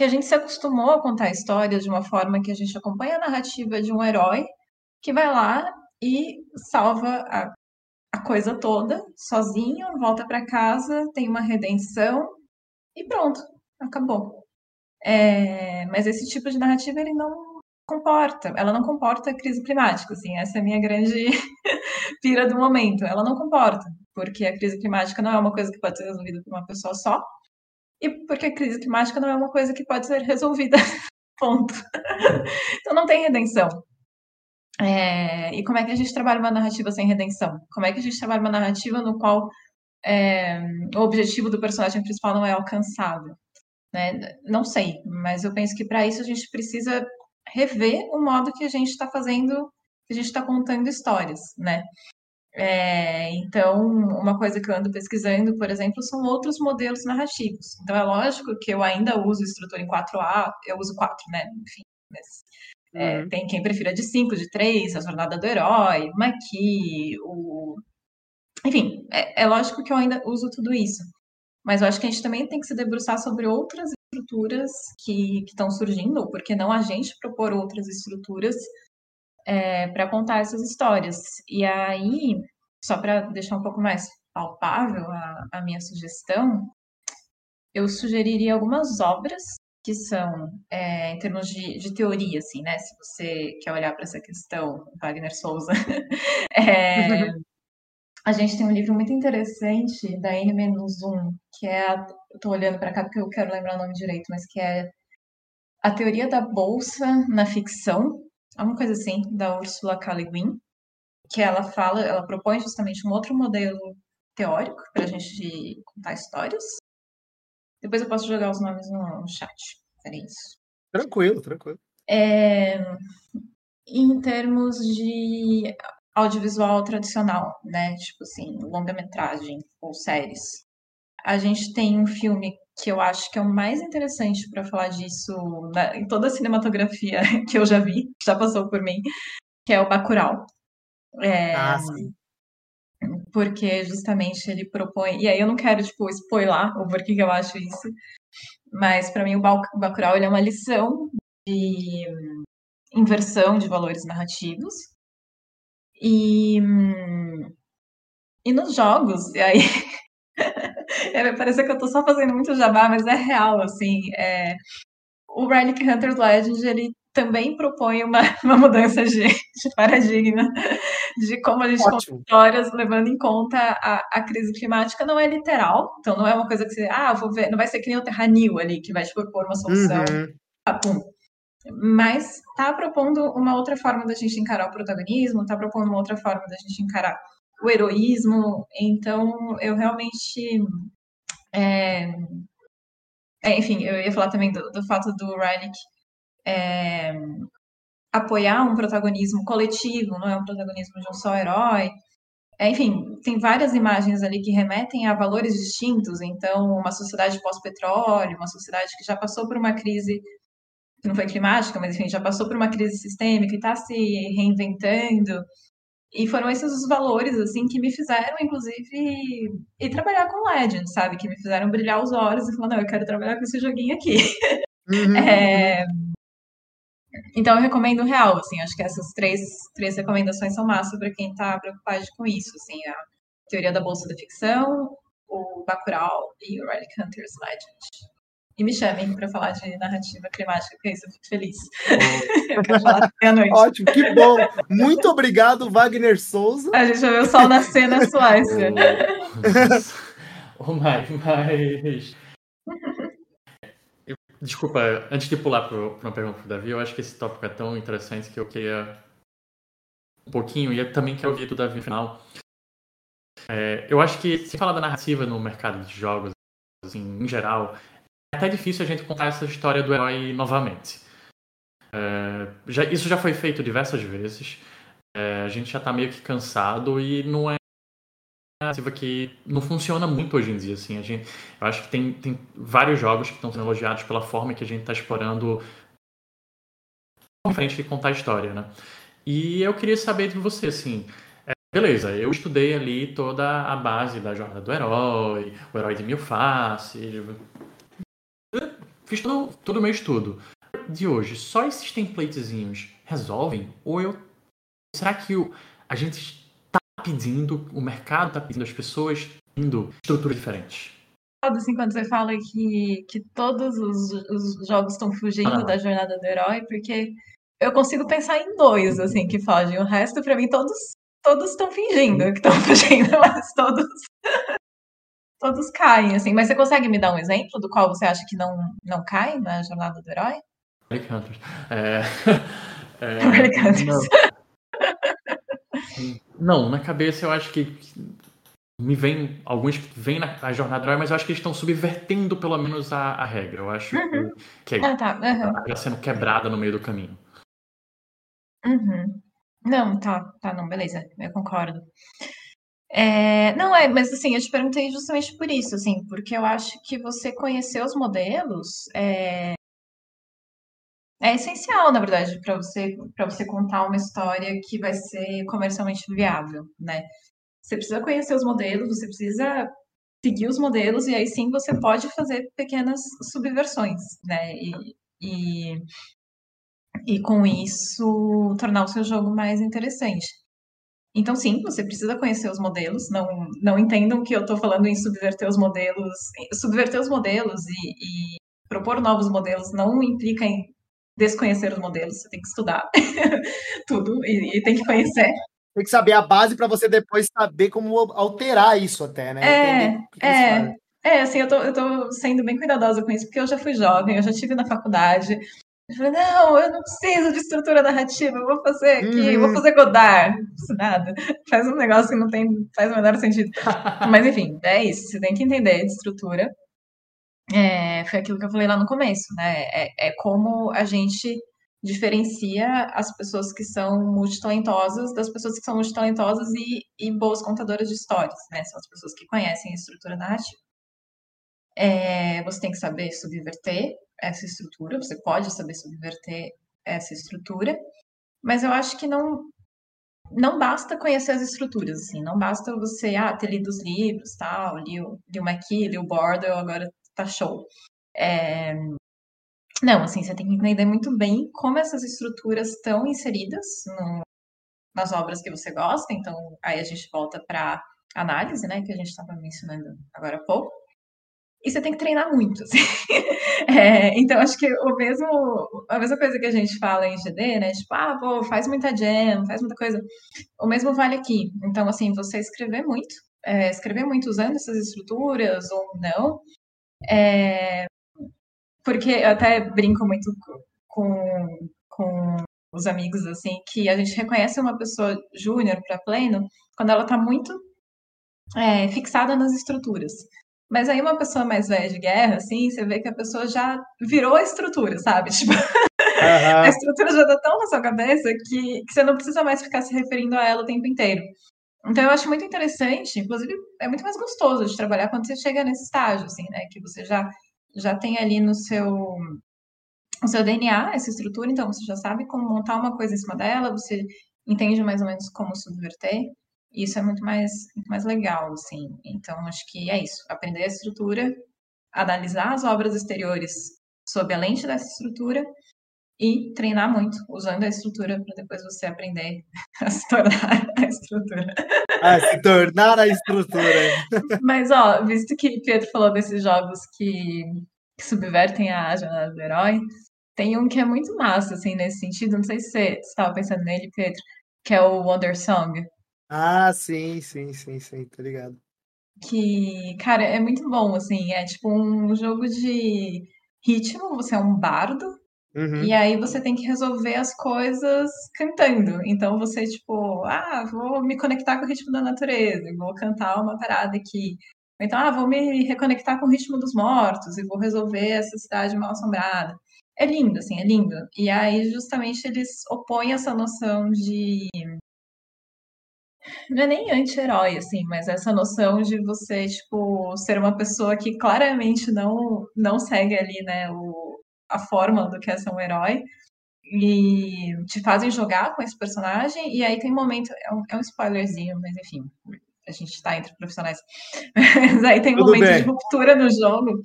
que a gente se acostumou a contar histórias de uma forma que a gente acompanha a narrativa de um herói que vai lá e salva a, a coisa toda sozinho, volta para casa, tem uma redenção e pronto, acabou. É, mas esse tipo de narrativa ele não comporta, ela não comporta a crise climática, assim, essa é a minha grande [laughs] pira do momento. Ela não comporta, porque a crise climática não é uma coisa que pode ser resolvida por uma pessoa só, e porque a crise climática não é uma coisa que pode ser resolvida. [laughs] Ponto. então não tem redenção. É, e como é que a gente trabalha uma narrativa sem redenção? Como é que a gente trabalha uma narrativa no qual é, o objetivo do personagem principal não é alcançado? Né? Não sei, mas eu penso que para isso a gente precisa rever o modo que a gente está fazendo, que a gente está contando histórias, né? É, então, uma coisa que eu ando pesquisando, por exemplo, são outros modelos narrativos. Então, é lógico que eu ainda uso estrutura em 4A, eu uso 4, né? Enfim, mas é, uhum. tem quem prefira de 5, de 3, a jornada do herói, Maqui, o. Enfim, é, é lógico que eu ainda uso tudo isso. Mas eu acho que a gente também tem que se debruçar sobre outras estruturas que estão surgindo, ou porque não a gente propor outras estruturas é, para contar essas histórias. E aí, só para deixar um pouco mais palpável a, a minha sugestão, eu sugeriria algumas obras que são, é, em termos de, de, teoria, assim, né? Se você quer olhar para essa questão, Wagner Souza, [laughs] é, a gente tem um livro muito interessante da N-1, que é, tô olhando para cá porque eu quero lembrar o nome direito, mas que é a teoria da bolsa na ficção, alguma coisa assim, da Ursula K. Le Guin, que ela fala, ela propõe justamente um outro modelo teórico para a gente contar histórias. Depois eu posso jogar os nomes no, no chat. Era isso. Tranquilo, tranquilo. É, em termos de audiovisual tradicional, né? Tipo assim, longa-metragem ou séries. A gente tem um filme que eu acho que é o mais interessante para falar disso na, em toda a cinematografia [laughs] que eu já vi, já passou por mim, que é o Bacurau. É, ah, sim. Porque justamente ele propõe. E aí eu não quero, tipo, spoiler o porquê que eu acho isso. Mas para mim o Bacurau ele é uma lição de inversão de valores narrativos. E, e nos jogos, [laughs] e aí é, parece que eu tô só fazendo muito jabá, mas é real, assim. É, o Relic Hunter's Legend, ele também propõe uma, [laughs] uma mudança de, de paradigma de como a gente Ótimo. conta histórias levando em conta a, a crise climática. Não é literal, então não é uma coisa que você, ah, vou ver, não vai ser que nem o Terranil ali, que vai te propor uma solução. Uhum. Ah, pum. Mas está propondo uma outra forma da gente encarar o protagonismo, está propondo uma outra forma da gente encarar o heroísmo. Então, eu realmente. É, é, enfim, eu ia falar também do, do fato do Riley é, apoiar um protagonismo coletivo, não é um protagonismo de um só herói. É, enfim, tem várias imagens ali que remetem a valores distintos. Então, uma sociedade pós-petróleo, uma sociedade que já passou por uma crise que não foi climática, mas enfim, já passou por uma crise sistêmica e está se reinventando. E foram esses os valores, assim, que me fizeram, inclusive, ir trabalhar com Legend, sabe? Que me fizeram brilhar os olhos e falar, não, eu quero trabalhar com esse joguinho aqui. Uhum. [laughs] é... Então, eu recomendo real, assim, acho que essas três, três recomendações são massas para quem está preocupado com isso, assim, a teoria da bolsa da ficção, o Bacurau e o Relic Hunter's Legend. E me chamem para falar de narrativa climática, porque isso eu fico feliz. [laughs] Eu quero falar noite. Ótimo, que bom. Muito obrigado, Wagner Souza. A gente vai ver o sol nascer na Suécia. Oh, mas, mas... Desculpa, antes de pular para uma pergunta para o Davi, eu acho que esse tópico é tão interessante que eu queria um pouquinho, e eu também quero ouvir do Davi no final. É, eu acho que se falar da narrativa no mercado de jogos, assim, em geral, é até difícil a gente contar essa história do herói novamente. É, já, isso já foi feito diversas vezes. É, a gente já está meio que cansado e não é narrativa que não funciona muito hoje em dia. Assim. A gente, eu acho que tem, tem vários jogos que estão sendo elogiados pela forma que a gente está explorando diferente de contar a história, né? E eu queria saber de você, assim, é, beleza, eu estudei ali toda a base da jornada do herói, o herói de mil faces, Fiz todo, todo o meu estudo. De hoje, só esses templatezinhos resolvem? Ou eu. Será que o, a gente está pedindo, o mercado está pedindo, as pessoas pedindo estruturas diferentes? Assim, quando você fala que, que todos os, os jogos estão fugindo ah. da jornada do herói, porque eu consigo pensar em dois, assim, que fogem. O resto, para mim, todos todos estão fingindo que estão [laughs] fugindo, mas todos todos caem, assim. Mas você consegue me dar um exemplo do qual você acha que não, não cai na jornada do herói? Relic Hunters. É... [laughs] é... Não. não, na cabeça eu acho que me vem alguns que vêm na jornada do herói, mas eu acho que eles estão subvertendo pelo menos a, a regra. Eu acho uhum. que, que é, ah, tá. uhum. sendo quebrada no meio do caminho. Uhum. Não, tá, tá, não, beleza, eu concordo. É, não, é, mas assim, eu te perguntei justamente por isso, assim, porque eu acho que você conhecer os modelos é, é essencial, na verdade, para você, para você contar uma história que vai ser comercialmente viável, né? Você precisa conhecer os modelos, você precisa seguir os modelos, e aí sim você pode fazer pequenas subversões, né? E, e, e com isso tornar o seu jogo mais interessante. Então, sim, você precisa conhecer os modelos. Não, não entendam que eu estou falando em subverter os modelos, subverter os modelos e, e propor novos modelos não implica em desconhecer os modelos, você tem que estudar [laughs] tudo e, e, tem que conhecer. Tem que saber a base para você depois saber como alterar isso até, né? É, é, é, assim, eu tô, eu tô sendo bem cuidadosa com isso, porque eu já fui jovem, eu já tive na faculdade, eu falei, não, eu não preciso de estrutura narrativa, eu vou fazer aqui, uhum. vou fazer Godard. Não preciso nada. [laughs] Faz um negócio que não tem, faz o menor sentido. [laughs] Mas enfim, é isso. Você tem que entender de estrutura. É, foi aquilo que eu falei lá no começo, né? É, é como a gente diferencia as pessoas que são multitalentosas das pessoas que são multitalentosas e, e boas contadoras de histórias, né? São as pessoas que conhecem a estrutura narrativa. É, você tem que saber subverter essa estrutura, você pode saber subverter essa estrutura, mas eu acho que não não basta conhecer as estruturas, assim, não basta você ah, ter lido os livros, tal, li, o, li o McKee, li o Bordel, agora tá show. É... Não, assim, você tem que entender muito bem como essas estruturas estão inseridas no, nas obras que você gosta, então aí a gente volta para análise, né, que a gente estava mencionando agora há pouco. E você tem que treinar muito. Assim. [laughs] É, então, acho que o mesmo, a mesma coisa que a gente fala em GD, né? Tipo, ah, faz muita jam, faz muita coisa. O mesmo vale aqui. Então, assim, você escrever muito, é, escrever muito usando essas estruturas ou não. É, porque eu até brinco muito com, com os amigos, assim, que a gente reconhece uma pessoa júnior para pleno quando ela está muito é, fixada nas estruturas. Mas aí uma pessoa mais velha de guerra, assim, você vê que a pessoa já virou a estrutura, sabe? [laughs] Tipo, uhum. a estrutura já tá tão na sua cabeça que, que você não precisa mais ficar se referindo a ela o tempo inteiro. Então eu acho muito interessante, inclusive é muito mais gostoso de trabalhar quando você chega nesse estágio, assim, né? Que você já, já tem ali no seu, no seu DNA essa estrutura, então você já sabe como montar uma coisa em cima dela, você entende mais ou menos como subverter. Isso é muito mais, muito mais legal, assim. Então, acho que é isso. Aprender a estrutura, analisar as obras exteriores sob a lente dessa estrutura e treinar muito usando a estrutura para depois você aprender [laughs] a se tornar [laughs] a estrutura. A se tornar a estrutura. [laughs] Mas, ó, visto que Pedro falou desses jogos que, que subvertem a jornada do herói, tem um que é muito massa, assim, nesse sentido. Não sei se você estava pensando nele, Pedro, que é o Wonder Song. Ah, sim, sim, sim, sim, tá ligado. Que, cara, é muito bom, assim, é tipo um jogo de ritmo, você é um bardo, uhum. e aí você tem que resolver as coisas cantando. Então você, tipo, ah, vou me conectar com o ritmo da natureza, vou cantar uma parada aqui. Então, ah, vou me reconectar com o ritmo dos mortos e vou resolver essa cidade mal assombrada. É lindo, assim, é lindo. E aí, justamente, eles opõem essa noção de não é nem anti-herói, assim, mas essa noção de você, tipo, ser uma pessoa que claramente não, não segue ali, né, o, a forma do que é ser um herói, e te fazem jogar com esse personagem, e aí tem um momento, é um, é um spoilerzinho, mas enfim, a gente tá entre profissionais, [laughs] mas aí tem um Tudo momento bem. de ruptura no jogo,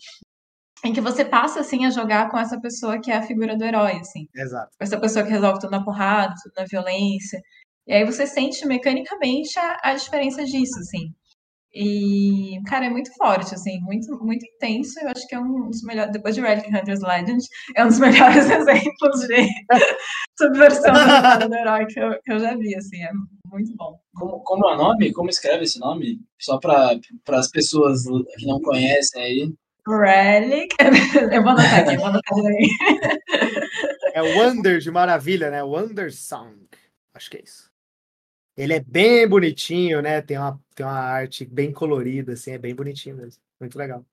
em que você passa, assim, a jogar com essa pessoa que é a figura do herói, assim. Exato. Essa pessoa que resolve tudo na porrada, tudo na violência, e aí você sente mecanicamente a, a diferença disso, assim. E, cara, é muito forte, assim, muito, muito intenso. Eu acho que é um dos melhores, depois de Relic Hunters Legend, é um dos [laughs] melhores exemplos de [laughs] subversão do herói que eu, que eu já vi, assim, é muito bom. Como, como é o nome? Como escreve esse nome? Só para as pessoas que não conhecem aí. Relic. [laughs] Eu vou anotar aqui, eu vou anotar aí. É Wonder de Maravilha, né? Wonder Song. Acho que é isso. Ele é bem bonitinho, né? Tem uma, tem uma arte bem colorida, assim, é bem bonitinho mesmo. Muito legal.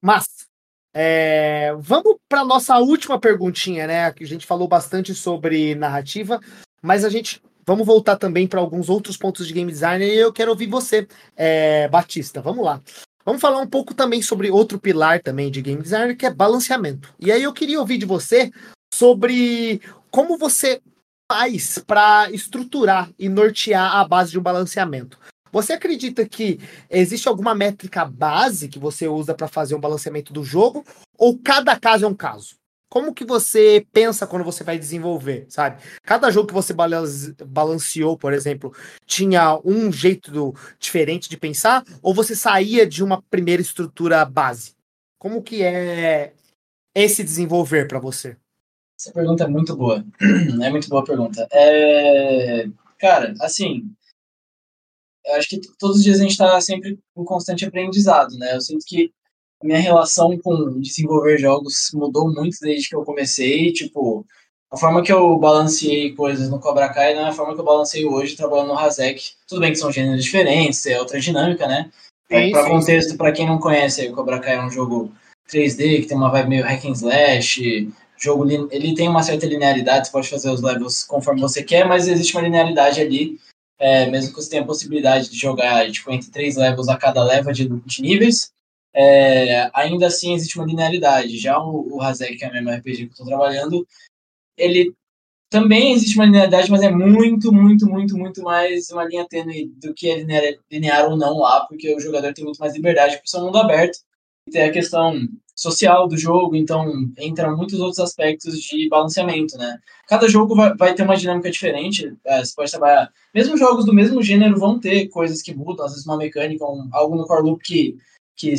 Mas, é, vamos para nossa última perguntinha, né? A gente falou bastante sobre narrativa, mas a gente vamos voltar também para alguns outros pontos de game design e eu quero ouvir você, é, Batista. Vamos lá. Vamos falar um pouco também sobre outro pilar também de game design, que é balanceamento. E aí eu queria ouvir de você sobre como você faz para estruturar e nortear a base de um balanceamento? Você acredita que existe alguma métrica base que você usa para fazer um balanceamento do jogo? Ou cada caso é um caso? Como que você pensa quando você vai desenvolver, sabe? Cada jogo que você balanceou, por exemplo, tinha um jeito do, diferente de pensar? Ou você saía de uma primeira estrutura base? Como que é esse desenvolver para você? Essa pergunta é muito boa. [clears throat] É muito boa pergunta. É... Cara, assim, eu acho que todos os dias a gente está sempre em constante aprendizado, né? Eu sinto que a minha relação com desenvolver jogos mudou muito desde que eu comecei. Tipo, a forma que eu balanceei coisas no Cobra Kai não é a forma que eu balanceio hoje trabalhando no Hazek. Tudo bem que são gêneros diferentes, é outra dinâmica, né? Para contexto, para quem não conhece, o Cobra Kai é um jogo 3D que tem uma vibe meio hack and slash, jogo ele tem uma certa linearidade, você pode fazer os levels conforme você quer, mas existe uma linearidade ali, é, mesmo que você tenha a possibilidade de jogar tipo, entre três levels a cada leva de, de níveis, é, ainda assim existe uma linearidade. Já o, o Hazek, que é o mesmo RPG que eu estou trabalhando, ele também existe uma linearidade, mas é muito, muito, muito, muito mais uma linha tênue do que é linear, linear ou não lá, porque o jogador tem muito mais liberdade por ser um mundo aberto. E tem a questão social do jogo, então entra muitos outros aspectos de balanceamento, né? Cada jogo vai, vai ter uma dinâmica diferente, é, você pode trabalhar... Mesmo jogos do mesmo gênero vão ter coisas que mudam, às vezes uma mecânica, um, algo no core loop que, que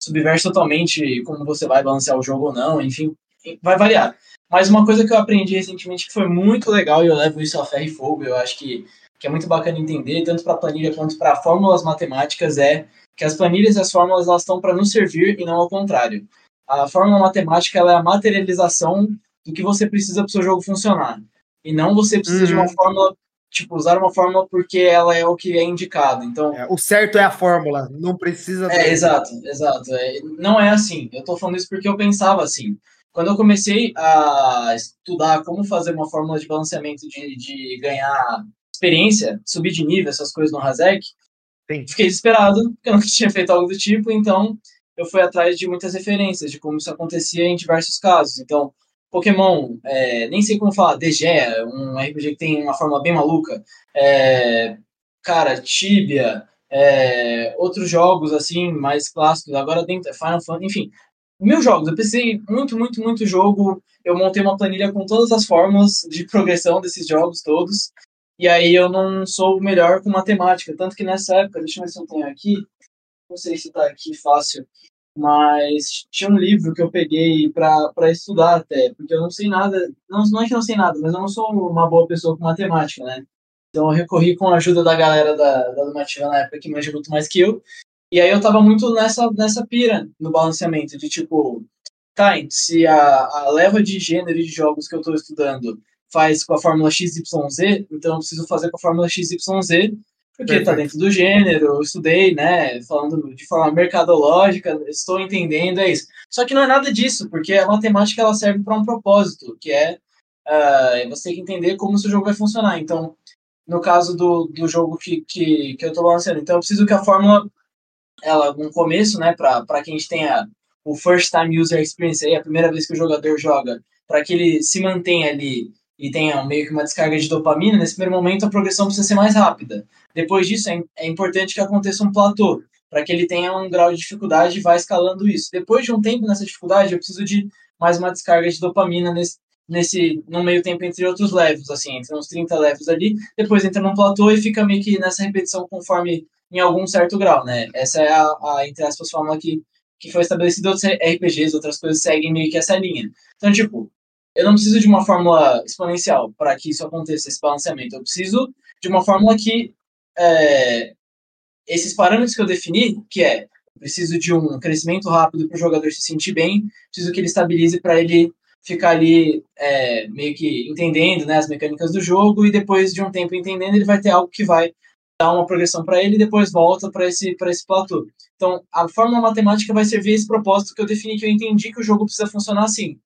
subverte totalmente como você vai balancear o jogo ou não, enfim, vai variar. Mas uma coisa que eu aprendi recentemente que foi muito legal e eu levo isso a ferro e fogo, eu acho que, que é muito bacana entender, tanto para planilha quanto para fórmulas matemáticas, é que as planilhas e as fórmulas elas estão para nos servir e não ao contrário. A fórmula matemática ela é a materialização do que você precisa para o seu jogo funcionar. E não você precisa uhum. de uma uhum. fórmula, tipo, usar uma fórmula porque ela é o que é indicado. Então, é, o certo é a fórmula, não precisa. É, exato, exato. É, não é assim. Eu estou falando isso porque eu pensava assim. Quando eu comecei a estudar como fazer uma fórmula de balanceamento de, de ganhar experiência, subir de nível, essas coisas no Hazek, Sim. Fiquei desesperado, [laughs] porque eu nunca tinha feito algo do tipo, então eu fui atrás de muitas referências de como isso acontecia em diversos casos. Então, Pokémon, é, nem sei como falar, DG, um RPG que tem uma forma bem maluca, é, cara, Tibia, é, outros jogos assim, mais clássicos, agora dentro, Final Fantasy, enfim, mil jogos. Eu pensei muito, muito, muito jogo. Eu montei uma planilha com todas as fórmulas de progressão desses jogos todos. E aí eu não sou o melhor com matemática. Tanto que nessa época, deixa eu ver se eu tenho aqui. Não sei se tá aqui fácil. Mas tinha um livro que eu peguei para estudar até. Porque eu não sei nada. Não, não é que eu não sei nada, mas eu não sou uma boa pessoa com matemática, né? Então eu recorri com a ajuda da galera da, da Lumativa na época que manja muito mais que eu. E aí eu tava muito nessa, nessa pira no balanceamento, de tipo, tá, se a, a leva de gênero de jogos que eu tô estudando faz com a fórmula XYZ, então eu preciso fazer com a fórmula XYZ, porque está dentro do gênero, eu estudei, né, falando de forma mercadológica, estou entendendo, é isso. Só que não é nada disso, porque a matemática ela serve para um propósito, que é uh, você tem que entender como o seu jogo vai funcionar. Então, no caso do, do jogo que, que, que eu estou lançando, então eu preciso que a fórmula, ela, no começo, né, para que a gente tenha o first time user experience, aí, a primeira vez que o jogador joga, para que ele se mantenha ali e tenha meio que uma descarga de dopamina, nesse primeiro momento a progressão precisa ser mais rápida. Depois disso, é, é importante que aconteça um platô, para que ele tenha um grau de dificuldade e vá escalando isso. Depois de um tempo nessa dificuldade, eu preciso de mais uma descarga de dopamina nesse, nesse no meio tempo entre outros levels, assim, entre uns 30 levels ali, depois entra num platô e fica meio que nessa repetição conforme em algum certo grau, né? Essa é a, a entre aspas, fórmula que, que foi estabelecida, outros RPGs, outras coisas seguem meio que essa linha. Então, tipo, eu não preciso de uma fórmula exponencial para que isso aconteça, esse balanceamento. Eu preciso de uma fórmula que é, esses parâmetros que eu defini, que é preciso de um crescimento rápido para o jogador se sentir bem, preciso que ele estabilize para ele ficar ali é, meio que entendendo né, as mecânicas do jogo e depois de um tempo entendendo ele vai ter algo que vai dar uma progressão para ele e depois volta para esse para esse platô. Então a fórmula matemática vai servir esse propósito que eu defini que eu entendi que o jogo precisa funcionar assim.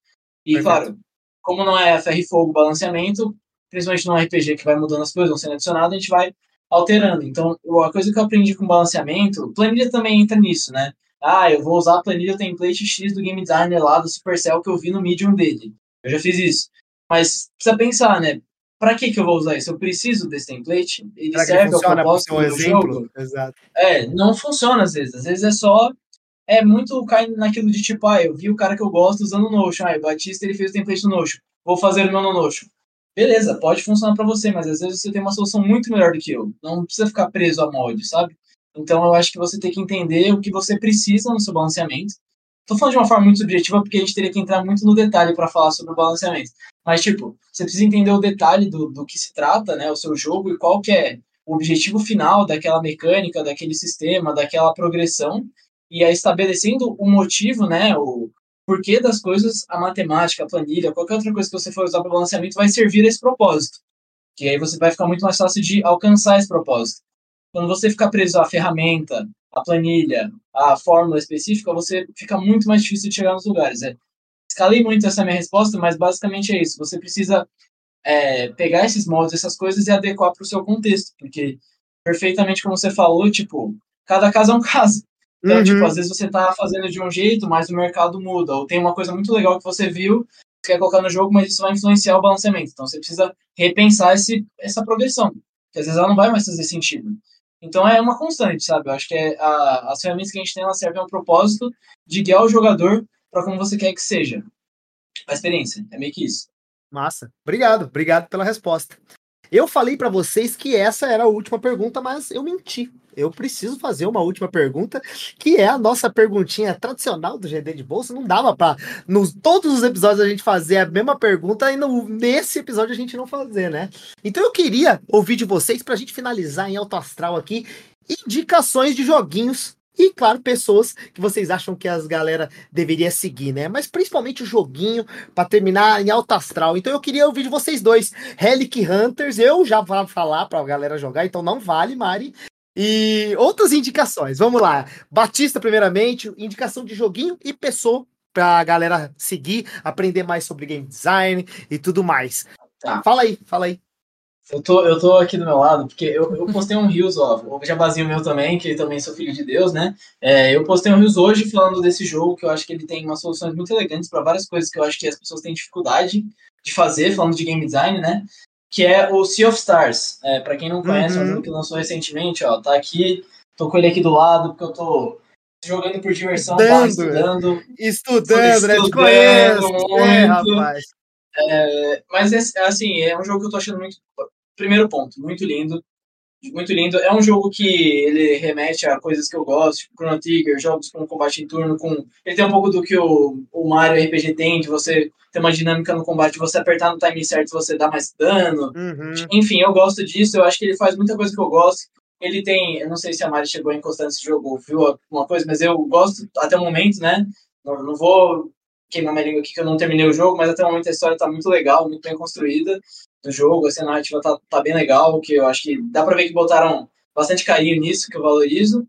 E Perfeito. claro, como não é ferro e fogo balanceamento, principalmente no RPG que vai mudando as coisas, vão sendo adicionadas, a gente vai alterando. Então, a coisa que eu aprendi com balanceamento, planilha também entra nisso, né? Ah, eu vou usar a planilha template X do game designer lá do Supercell que eu vi no Medium dele. Eu já fiz isso. Mas precisa pensar, né? Para que, que eu vou usar isso? Eu preciso desse template? Ele pra serve ao propósito do exemplo? jogo? Exato. É, não funciona às vezes. Às vezes é só é muito cai naquilo de tipo, ah, eu vi o cara que eu gosto usando o Notion, ah, o Batista ele fez o template no Notion, vou fazer o meu no Notion. Beleza, pode funcionar para você, mas às vezes você tem uma solução muito melhor do que eu. Não precisa ficar preso a molde, sabe? Então eu acho que você tem que entender o que você precisa no seu balanceamento Tô falando de uma forma muito subjetiva porque a gente teria que entrar muito no detalhe para falar sobre o balanceamento. Mas, tipo, você precisa entender o detalhe do, do que se trata, né? O seu jogo e qual que é o objetivo final daquela mecânica, daquele sistema, daquela progressão. E aí estabelecendo o motivo, né? O porquê das coisas, a matemática, a planilha, qualquer outra coisa que você for usar para balanceamento vai servir a esse propósito. Que aí você vai ficar muito mais fácil de alcançar esse propósito. Quando você ficar preso à ferramenta, à planilha, à fórmula específica, você fica muito mais difícil de chegar nos lugares. É. Escalei muito essa minha resposta, mas basicamente é isso. Você precisa é, pegar esses moldes, essas coisas e adequar para o seu contexto, porque perfeitamente como você falou, tipo, cada caso é um [laughs] caso. Então, uhum. tipo, às vezes você está fazendo de um jeito, mas o mercado muda. Ou tem uma coisa muito legal que você viu, você quer colocar no jogo, mas isso vai influenciar o balanceamento. Então você precisa repensar esse, essa progressão, que às vezes ela não vai mais fazer sentido. Então é uma constante, sabe? Eu acho que é a, as ferramentas que a gente tem, elas servem a um propósito de guiar o jogador para como você quer que seja. A experiência, é meio que isso. Massa. Obrigado, obrigado pela resposta. Eu falei para vocês que essa era a última pergunta, mas eu menti. Eu preciso fazer uma última pergunta, que é a nossa perguntinha tradicional do GD de bolsa. Não dava para nos todos os episódios a gente fazer a mesma pergunta e no, nesse episódio a gente não fazer, né? Então eu queria ouvir de vocês para a gente finalizar em alto astral aqui indicações de joguinhos e, claro, pessoas que vocês acham que as galera deveria seguir, né? Mas principalmente o joguinho para terminar em alto astral. Então eu queria ouvir de vocês dois. Relic Hunters, eu já vou falar para a galera jogar, então não vale, Mari. E outras indicações, vamos lá. Batista, primeiramente, indicação de joguinho e pessoa para a galera seguir, aprender mais sobre game design e tudo mais. Tá. Fala aí, fala aí. Eu tô, eu tô aqui do meu lado, porque eu, eu postei um Rios, ó, o jabazinho meu também, que também sou filho de Deus, né? É, eu postei um Rios hoje falando desse jogo, que eu acho que ele tem umas soluções muito elegantes para várias coisas que eu acho que as pessoas têm dificuldade de fazer, falando de game design, né? Que é o Sea of Stars. É, para quem não conhece, uhum. é um jogo que lançou recentemente, ó, tá aqui, tô com ele aqui do lado, porque eu tô jogando por diversão, estudando, estudando. Estudando, né? Te conheço, muito. É, rapaz. É, mas, assim, é um jogo que eu tô achando muito primeiro ponto, muito lindo. Muito lindo. É um jogo que ele remete a coisas que eu gosto, tipo Chrono Trigger, jogos com combate em turno, com. Ele tem um pouco do que o, o Mario RPG tem, de você ter uma dinâmica no combate, você apertar no timing certo você dá mais dano. Uhum. Enfim, eu gosto disso, eu acho que ele faz muita coisa que eu gosto. Ele tem, eu não sei se a Mari chegou a encostar nesse jogo, viu alguma coisa, mas eu gosto até o momento, né? Não, não vou queimar minha língua aqui que eu não terminei o jogo, mas até o momento a história tá muito legal, muito bem construída do jogo, assim, a narrativa tá, tá bem legal, que eu acho que dá pra ver que botaram bastante carinho nisso, que eu valorizo.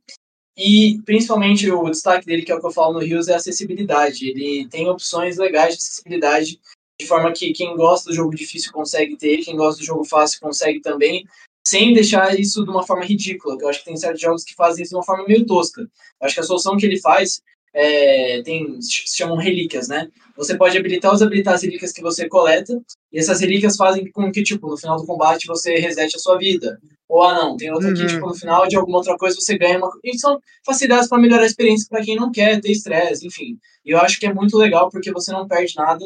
E principalmente o destaque dele, que é o que eu falo no Rios, é a acessibilidade. Ele tem opções legais de acessibilidade, de forma que quem gosta do jogo difícil consegue ter, quem gosta do jogo fácil consegue também, sem deixar isso de uma forma ridícula. Eu acho que tem certos jogos que fazem isso de uma forma meio tosca. Eu acho que a solução que ele faz é, tem, se chamam relíquias, né? Você pode habilitar ou desabilitar as relíquias que você coleta, e essas relíquias fazem com que, tipo, no final do combate você resete a sua vida. Ou, ah, não, tem outra uhum. que, tipo, no final de alguma outra coisa você ganha uma... E são facilidades para melhorar a experiência para quem não quer ter estresse, enfim. E eu acho que é muito legal porque você não perde nada,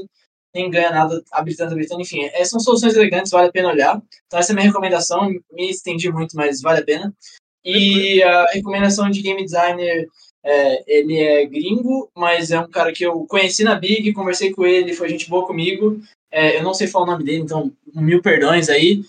nem ganha nada habilitando, habilitando, enfim. Essas são soluções elegantes, vale a pena olhar. Então essa é a minha recomendação, me estendi muito, mas vale a pena. E a recomendação de game designer é, ele é gringo, mas é um cara que eu conheci na Big, conversei com ele, foi gente boa comigo. É, eu não sei falar o nome dele, então mil perdões aí.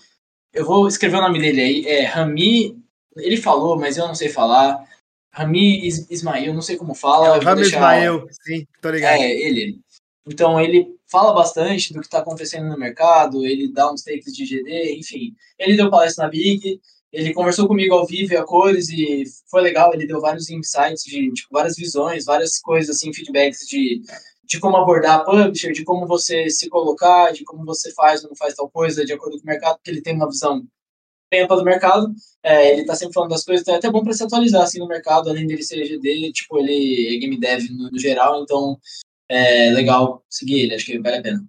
Eu vou escrever o nome dele aí. É Rami. Ele falou, mas eu não sei falar. Rami Is Ismail, não sei como fala. É, Rami deixar... Ismail, sim, tô ligado. É, ele. Então ele fala bastante do que está acontecendo no mercado, ele dá uns takes de GD, enfim. Ele deu palestra na Big, ele conversou comigo ao vivo e a cores e foi legal. Ele deu vários insights de tipo, várias visões, várias coisas assim, feedbacks de, de como abordar a publisher, de como você se colocar, de como você faz ou não faz tal coisa de acordo com o mercado, porque ele tem uma visão ampla do mercado. É, ele tá sempre falando das coisas, então é até bom para se atualizar assim no mercado, além dele ser GD, tipo, ele é game dev no, no geral, então é legal seguir ele, acho que vale a pena.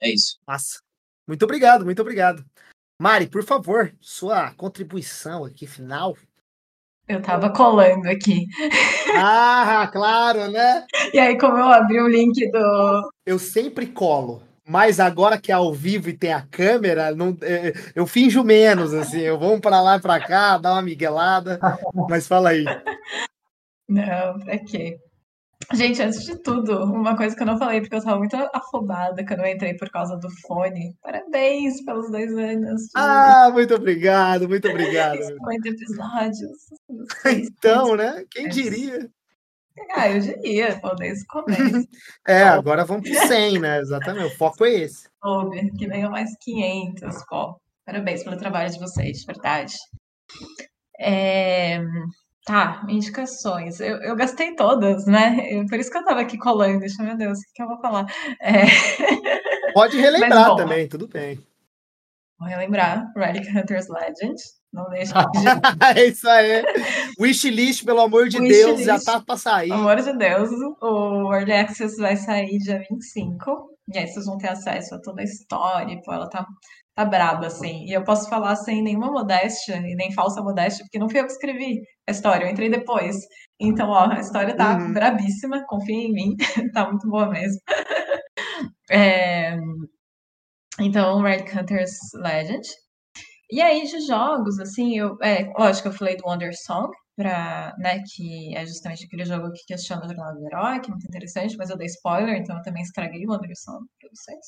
É isso. Massa. Muito obrigado, muito obrigado. Mari, por favor, sua contribuição aqui final. Eu tava colando aqui. Ah, claro, né? E aí, como eu abri o link do. Eu sempre colo. Mas agora que é ao vivo e tem a câmera, não, é, eu finjo menos, assim. Eu vou para lá e para cá, dar uma miguelada. Mas fala aí. Não, pra quê? Gente, antes de tudo, uma coisa que eu não falei, porque eu tava muito afobada quando eu entrei por causa do fone. Parabéns pelos dois anos. De... Ah, muito obrigado, muito obrigado. 50 episódios. [laughs] Então, né? Quem diria? Ah, eu diria, pô, desde o começo. [laughs] é, agora vamos pro 100, né? Exatamente, o foco é esse. Que venham mais 500, pô. Parabéns pelo trabalho de vocês, de verdade. É... Tá, indicações. Eu, eu gastei todas, né? Por isso que eu tava aqui colando. Deixa, meu Deus, o que, que eu vou falar? É... [laughs] Pode relembrar Mas, também, tudo bem. Vou relembrar Relic Hunters Legend. Não deixa de... [laughs] é isso aí. Wishlist, pelo amor de Wish Deus, list. já tá pra sair. Pelo amor de Deus, o Early Access vai sair dia 25. E aí vocês vão ter acesso a toda a história. Pô, ela tá tá braba, assim. E eu posso falar sem nenhuma modéstia e nem falsa modéstia, porque não fui eu que escrevi a história, eu entrei depois. Então, ó, a história tá uhum. brabíssima, confia em mim, [laughs] tá muito boa mesmo. [laughs] É... Então, Red Hunters Legend. E aí, de jogos, assim, eu. É, lógico, eu falei do Wonder Song, pra, né, que é justamente aquele jogo que questiona o jornal do herói, que é muito interessante, mas eu dei spoiler, então eu também estraguei o Wonder Song pra vocês.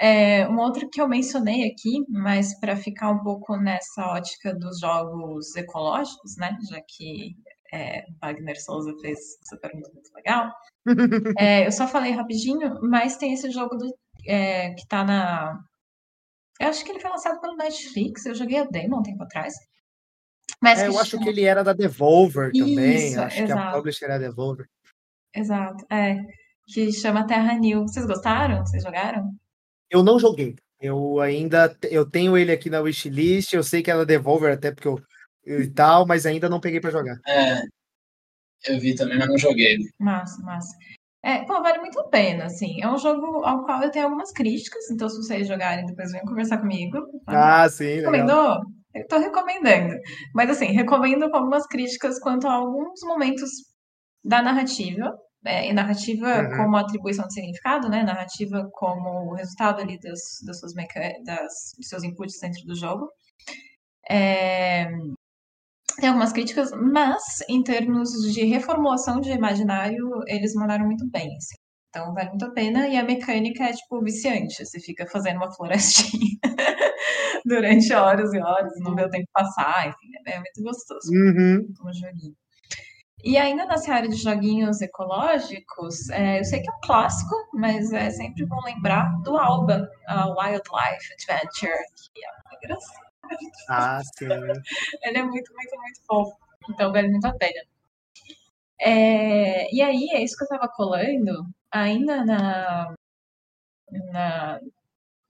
É, um outro que eu mencionei aqui, mas para ficar um pouco nessa ótica dos jogos ecológicos, né? Já que é, Wagner Souza fez essa pergunta muito legal. [laughs] É, eu só falei rapidinho, mas tem esse jogo do, é, que está na. Eu acho que ele foi lançado pelo Netflix, eu joguei a demo um tempo atrás. Mas é, eu acho que ele era da Devolver também. Isso, acho exato. que a publisher era Devolver. Exato, é. Que chama Terra New. Vocês gostaram? Vocês jogaram? Eu não joguei. Eu ainda eu tenho ele aqui na wishlist. Eu sei que ela devolve até porque eu, eu e tal, mas ainda não peguei para jogar. É, eu vi também, mas não joguei. Massa, massa. É, pô, vale muito a pena, assim. É um jogo ao qual eu tenho algumas críticas, então se vocês jogarem, depois venham conversar comigo. Tá? Ah, sim. Recomendou? Eu tô recomendando. Mas assim, recomendo com algumas críticas quanto a alguns momentos da narrativa, é, narrativa uhum. como atribuição de significado, né? Narrativa como resultado ali das, das suas das, dos seus inputs dentro do jogo. É, tem algumas críticas, mas em termos de reformulação de imaginário, eles mandaram muito bem. Assim. Então vale muito a pena. E a mecânica é tipo viciante. Você fica fazendo uma [laughs] florestinha durante horas e horas, não vê o tempo passar, enfim, é muito gostoso. Uhum. Um joguinho. E ainda nessa área de joguinhos ecológicos, é, eu sei que é um clássico, mas é sempre bom lembrar do Alba, a Wildlife Adventure, que é uma graça. Ah, sim. [laughs] Ele é muito, muito, muito fofo. Então vale muito a pena. É, e aí, é isso que eu estava colando, ainda na, na,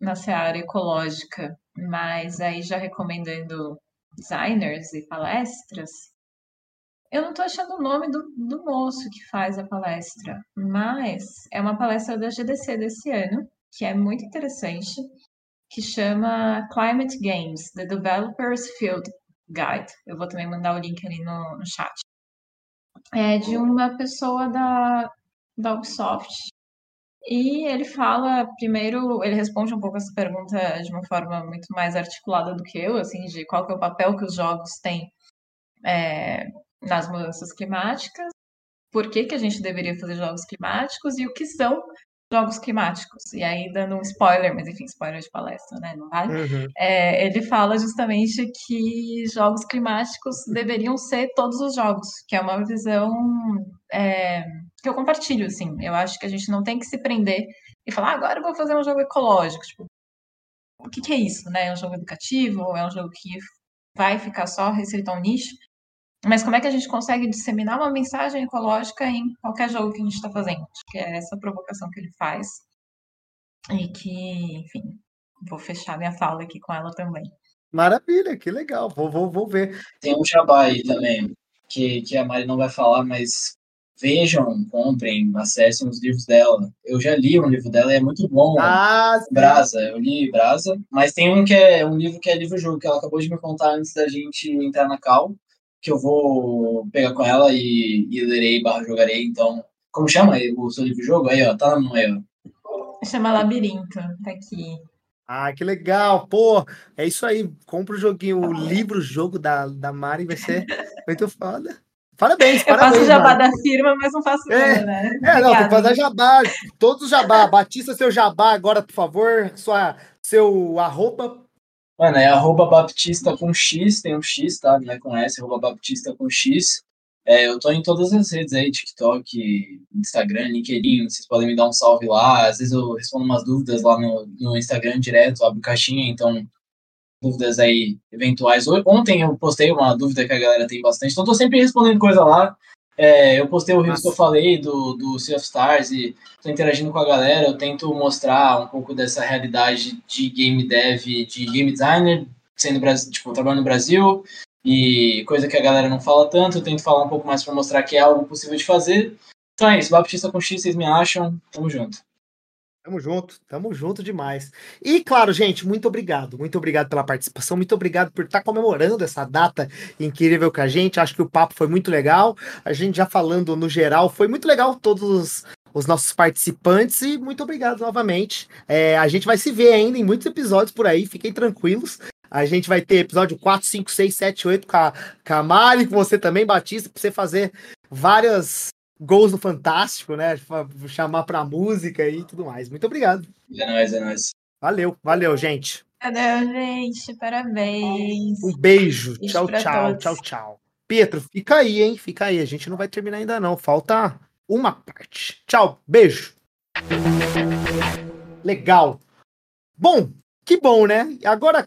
na seara ecológica, mas aí já recomendando designers e palestras, eu não estou achando o nome do, do moço que faz a palestra, mas é uma palestra da GDC desse ano, que é muito interessante, que chama Climate Games, The Developers Field Guide. Eu vou também mandar o link ali no, no chat. É de uma pessoa da, da Ubisoft. E ele fala, primeiro, ele responde um pouco essa pergunta de uma forma muito mais articulada do que eu, assim, de qual que é o papel que os jogos têm é, nas mudanças climáticas, por que, que a gente deveria fazer jogos climáticos e o que são jogos climáticos. E aí, dando um spoiler, mas enfim, spoiler de palestra, né? Não vale? Uhum. É, ele fala justamente que jogos climáticos deveriam ser todos os jogos, que é uma visão é, que eu compartilho, assim. Eu acho que a gente não tem que se prender e falar, ah, agora eu vou fazer um jogo ecológico. Tipo, o que, que é isso, né? É um jogo educativo? É um jogo que vai ficar só restrito ao nicho? Mas como é que a gente consegue disseminar uma mensagem ecológica em qualquer jogo que a gente está fazendo? Acho que é essa provocação que ele faz. E que, enfim, vou fechar minha fala aqui com ela também. Maravilha, que legal. Vou, vou, vou ver. Tem um jabá aí também, que, que a Mari não vai falar, mas vejam, comprem, acessem os livros dela. Eu já li um livro dela e é muito bom. Ah, Brasa, eu li Brasa, mas tem um que é um livro que é livro-jogo, que ela acabou de me contar antes da gente entrar na cal, que eu vou pegar com ela e, e lerei barra jogarei. Então, como chama o seu livro-jogo? Aí, ó, tá no aí, ó. Chama Labirinto, tá aqui. Ah, que legal! Pô, é isso aí. Compra o joguinho, o livro-jogo da, da Mari, vai ser muito foda. Parabéns, [laughs] Eu parabéns. faço jabá mano. da firma, mas não faço É, meu, né? É, não, tem que Obrigada. fazer jabá. Todos os jabá. Batista seu jabá agora, por favor. Sua, seu arroba. Mano, é arroba baptista com X, tem um X, tá? Não é com S, arroba baptista com X. É, eu tô em todas as redes aí, TikTok, Instagram, LinkedIn, vocês podem me dar um salve lá. Às vezes eu respondo umas dúvidas lá no, no Instagram direto, abro caixinha, então dúvidas aí eventuais. Ontem eu postei uma dúvida que a galera tem bastante, então tô sempre respondendo coisa lá. É, eu postei o Rios que eu falei do, do Sea of Stars e tô interagindo com a galera, eu tento mostrar um pouco dessa realidade de game dev, de game designer, sendo tipo, trabalhando no Brasil, e coisa que a galera não fala tanto, eu tento falar um pouco mais para mostrar que é algo possível de fazer. Então é isso, Baptista com X, vocês me acham, tamo junto. Tamo junto, tamo junto demais. E claro, gente, muito obrigado. Muito obrigado pela participação, muito obrigado por estar comemorando essa data incrível com a gente. Acho que o papo foi muito legal. A gente já falando no geral, foi muito legal todos os, os nossos participantes e muito obrigado novamente. É, a gente vai se ver ainda em muitos episódios por aí, fiquem tranquilos. A gente vai ter episódio 4, 5, 6, 7, 8 com a, com a Mari, com você também, Batista, pra você fazer várias gols no Fantástico, né? Chamar pra música e tudo mais. Muito obrigado. É nóis, é nóis. Valeu, valeu, gente. Adeus, gente. Parabéns. Um beijo. Beijo Tchau, tchau, todos. tchau, tchau. Pietro, fica aí, hein? Fica aí. A gente não vai terminar ainda, não. Falta uma parte. Tchau, beijo. Legal. Bom, que bom, né? Agora,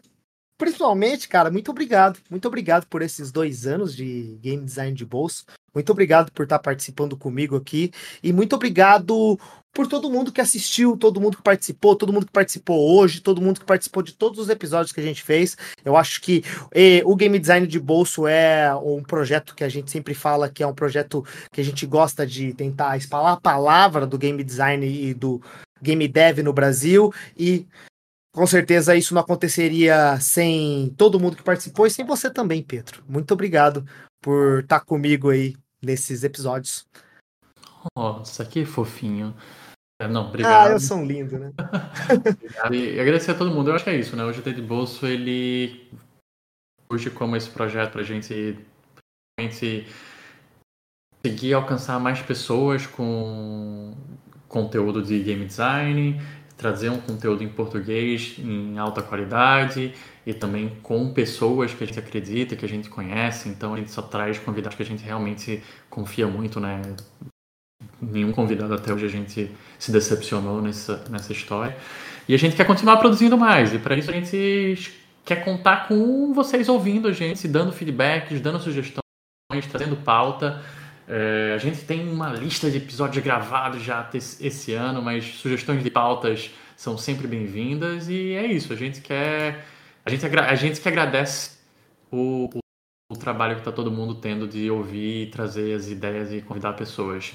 principalmente, cara, muito obrigado. Muito obrigado por esses dois anos de game design de bolso. Muito obrigado por estar participando comigo aqui. E muito obrigado por todo mundo que assistiu, todo mundo que participou, todo mundo que participou hoje, todo mundo que participou de todos os episódios que a gente fez. Eu acho que o game design de bolso é um projeto que a gente sempre fala que é um projeto que a gente gosta de tentar espalhar a palavra do game design e do game dev no Brasil. E com certeza isso não aconteceria sem todo mundo que participou e sem você também, Pedro. Muito obrigado por estar comigo aí nesses episódios. Nossa, que fofinho. É, Não, obrigado. Ah, eu sou um lindo, né? [laughs] E agradecer a todo mundo. Eu acho que é isso, né? O GT de Bolso, ele surge como esse projeto pra gente realmente conseguir alcançar mais pessoas com conteúdo de game design, trazer um conteúdo em português em alta qualidade e também com pessoas que a gente acredita, que a gente conhece. Então a gente só traz convidados que a gente realmente confia muito, né? Nenhum convidado até hoje a gente se decepcionou nessa, nessa história. E a gente quer continuar produzindo mais. E para isso a gente quer contar com vocês ouvindo a gente, dando feedbacks, dando sugestões, trazendo pauta. É, a gente tem uma lista de episódios gravados já esse ano, mas sugestões de pautas são sempre bem-vindas. E é isso. A gente quer. A gente, a gente que agradece o, o, o trabalho que está todo mundo tendo de ouvir, trazer as ideias e convidar pessoas.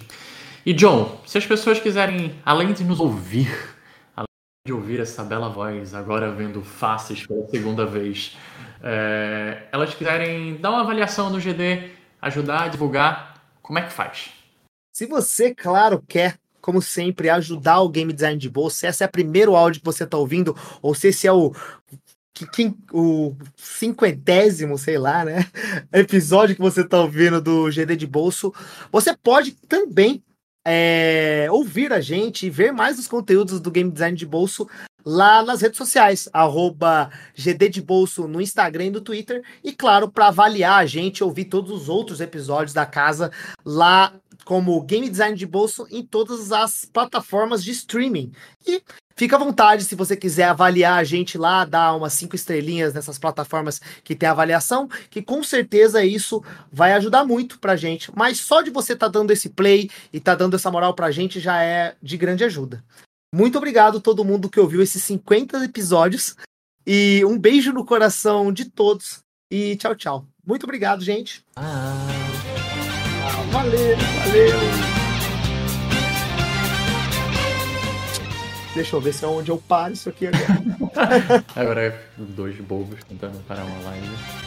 E John, se as pessoas quiserem, além de nos ouvir, além de ouvir essa bela voz, agora vendo faces pela segunda vez, é, elas quiserem dar uma avaliação no GD, ajudar a divulgar, como é que faz? Se você, claro, quer, como sempre, ajudar o game design de bolsa, se esse é o primeiro áudio que você está ouvindo, ou se esse é o, o cinquentésimo, sei lá, né? [laughs] Episódio que você está ouvindo do GD de bolso, você pode também é, ouvir a gente e ver mais os conteúdos do game design de bolso lá nas redes sociais, arroba GD de Bolso no Instagram e no Twitter. E claro, para avaliar a gente, ouvir todos os outros episódios da casa lá como Game Design de Bolso em todas as plataformas de streaming. E fica à vontade se você quiser avaliar a gente lá, dar umas cinco estrelinhas nessas plataformas que tem avaliação, que com certeza isso vai ajudar muito pra gente. Mas só de você estar dando esse play e tá dando essa moral pra gente já é de grande ajuda. Muito obrigado a todo mundo que ouviu esses 50 episódios. E um beijo no coração de todos. E tchau, tchau. Muito obrigado, gente. Ah. Valeu, valeu. Deixa eu ver se é onde eu paro isso aqui agora. [laughs] Agora é dois bobos tentando parar uma live.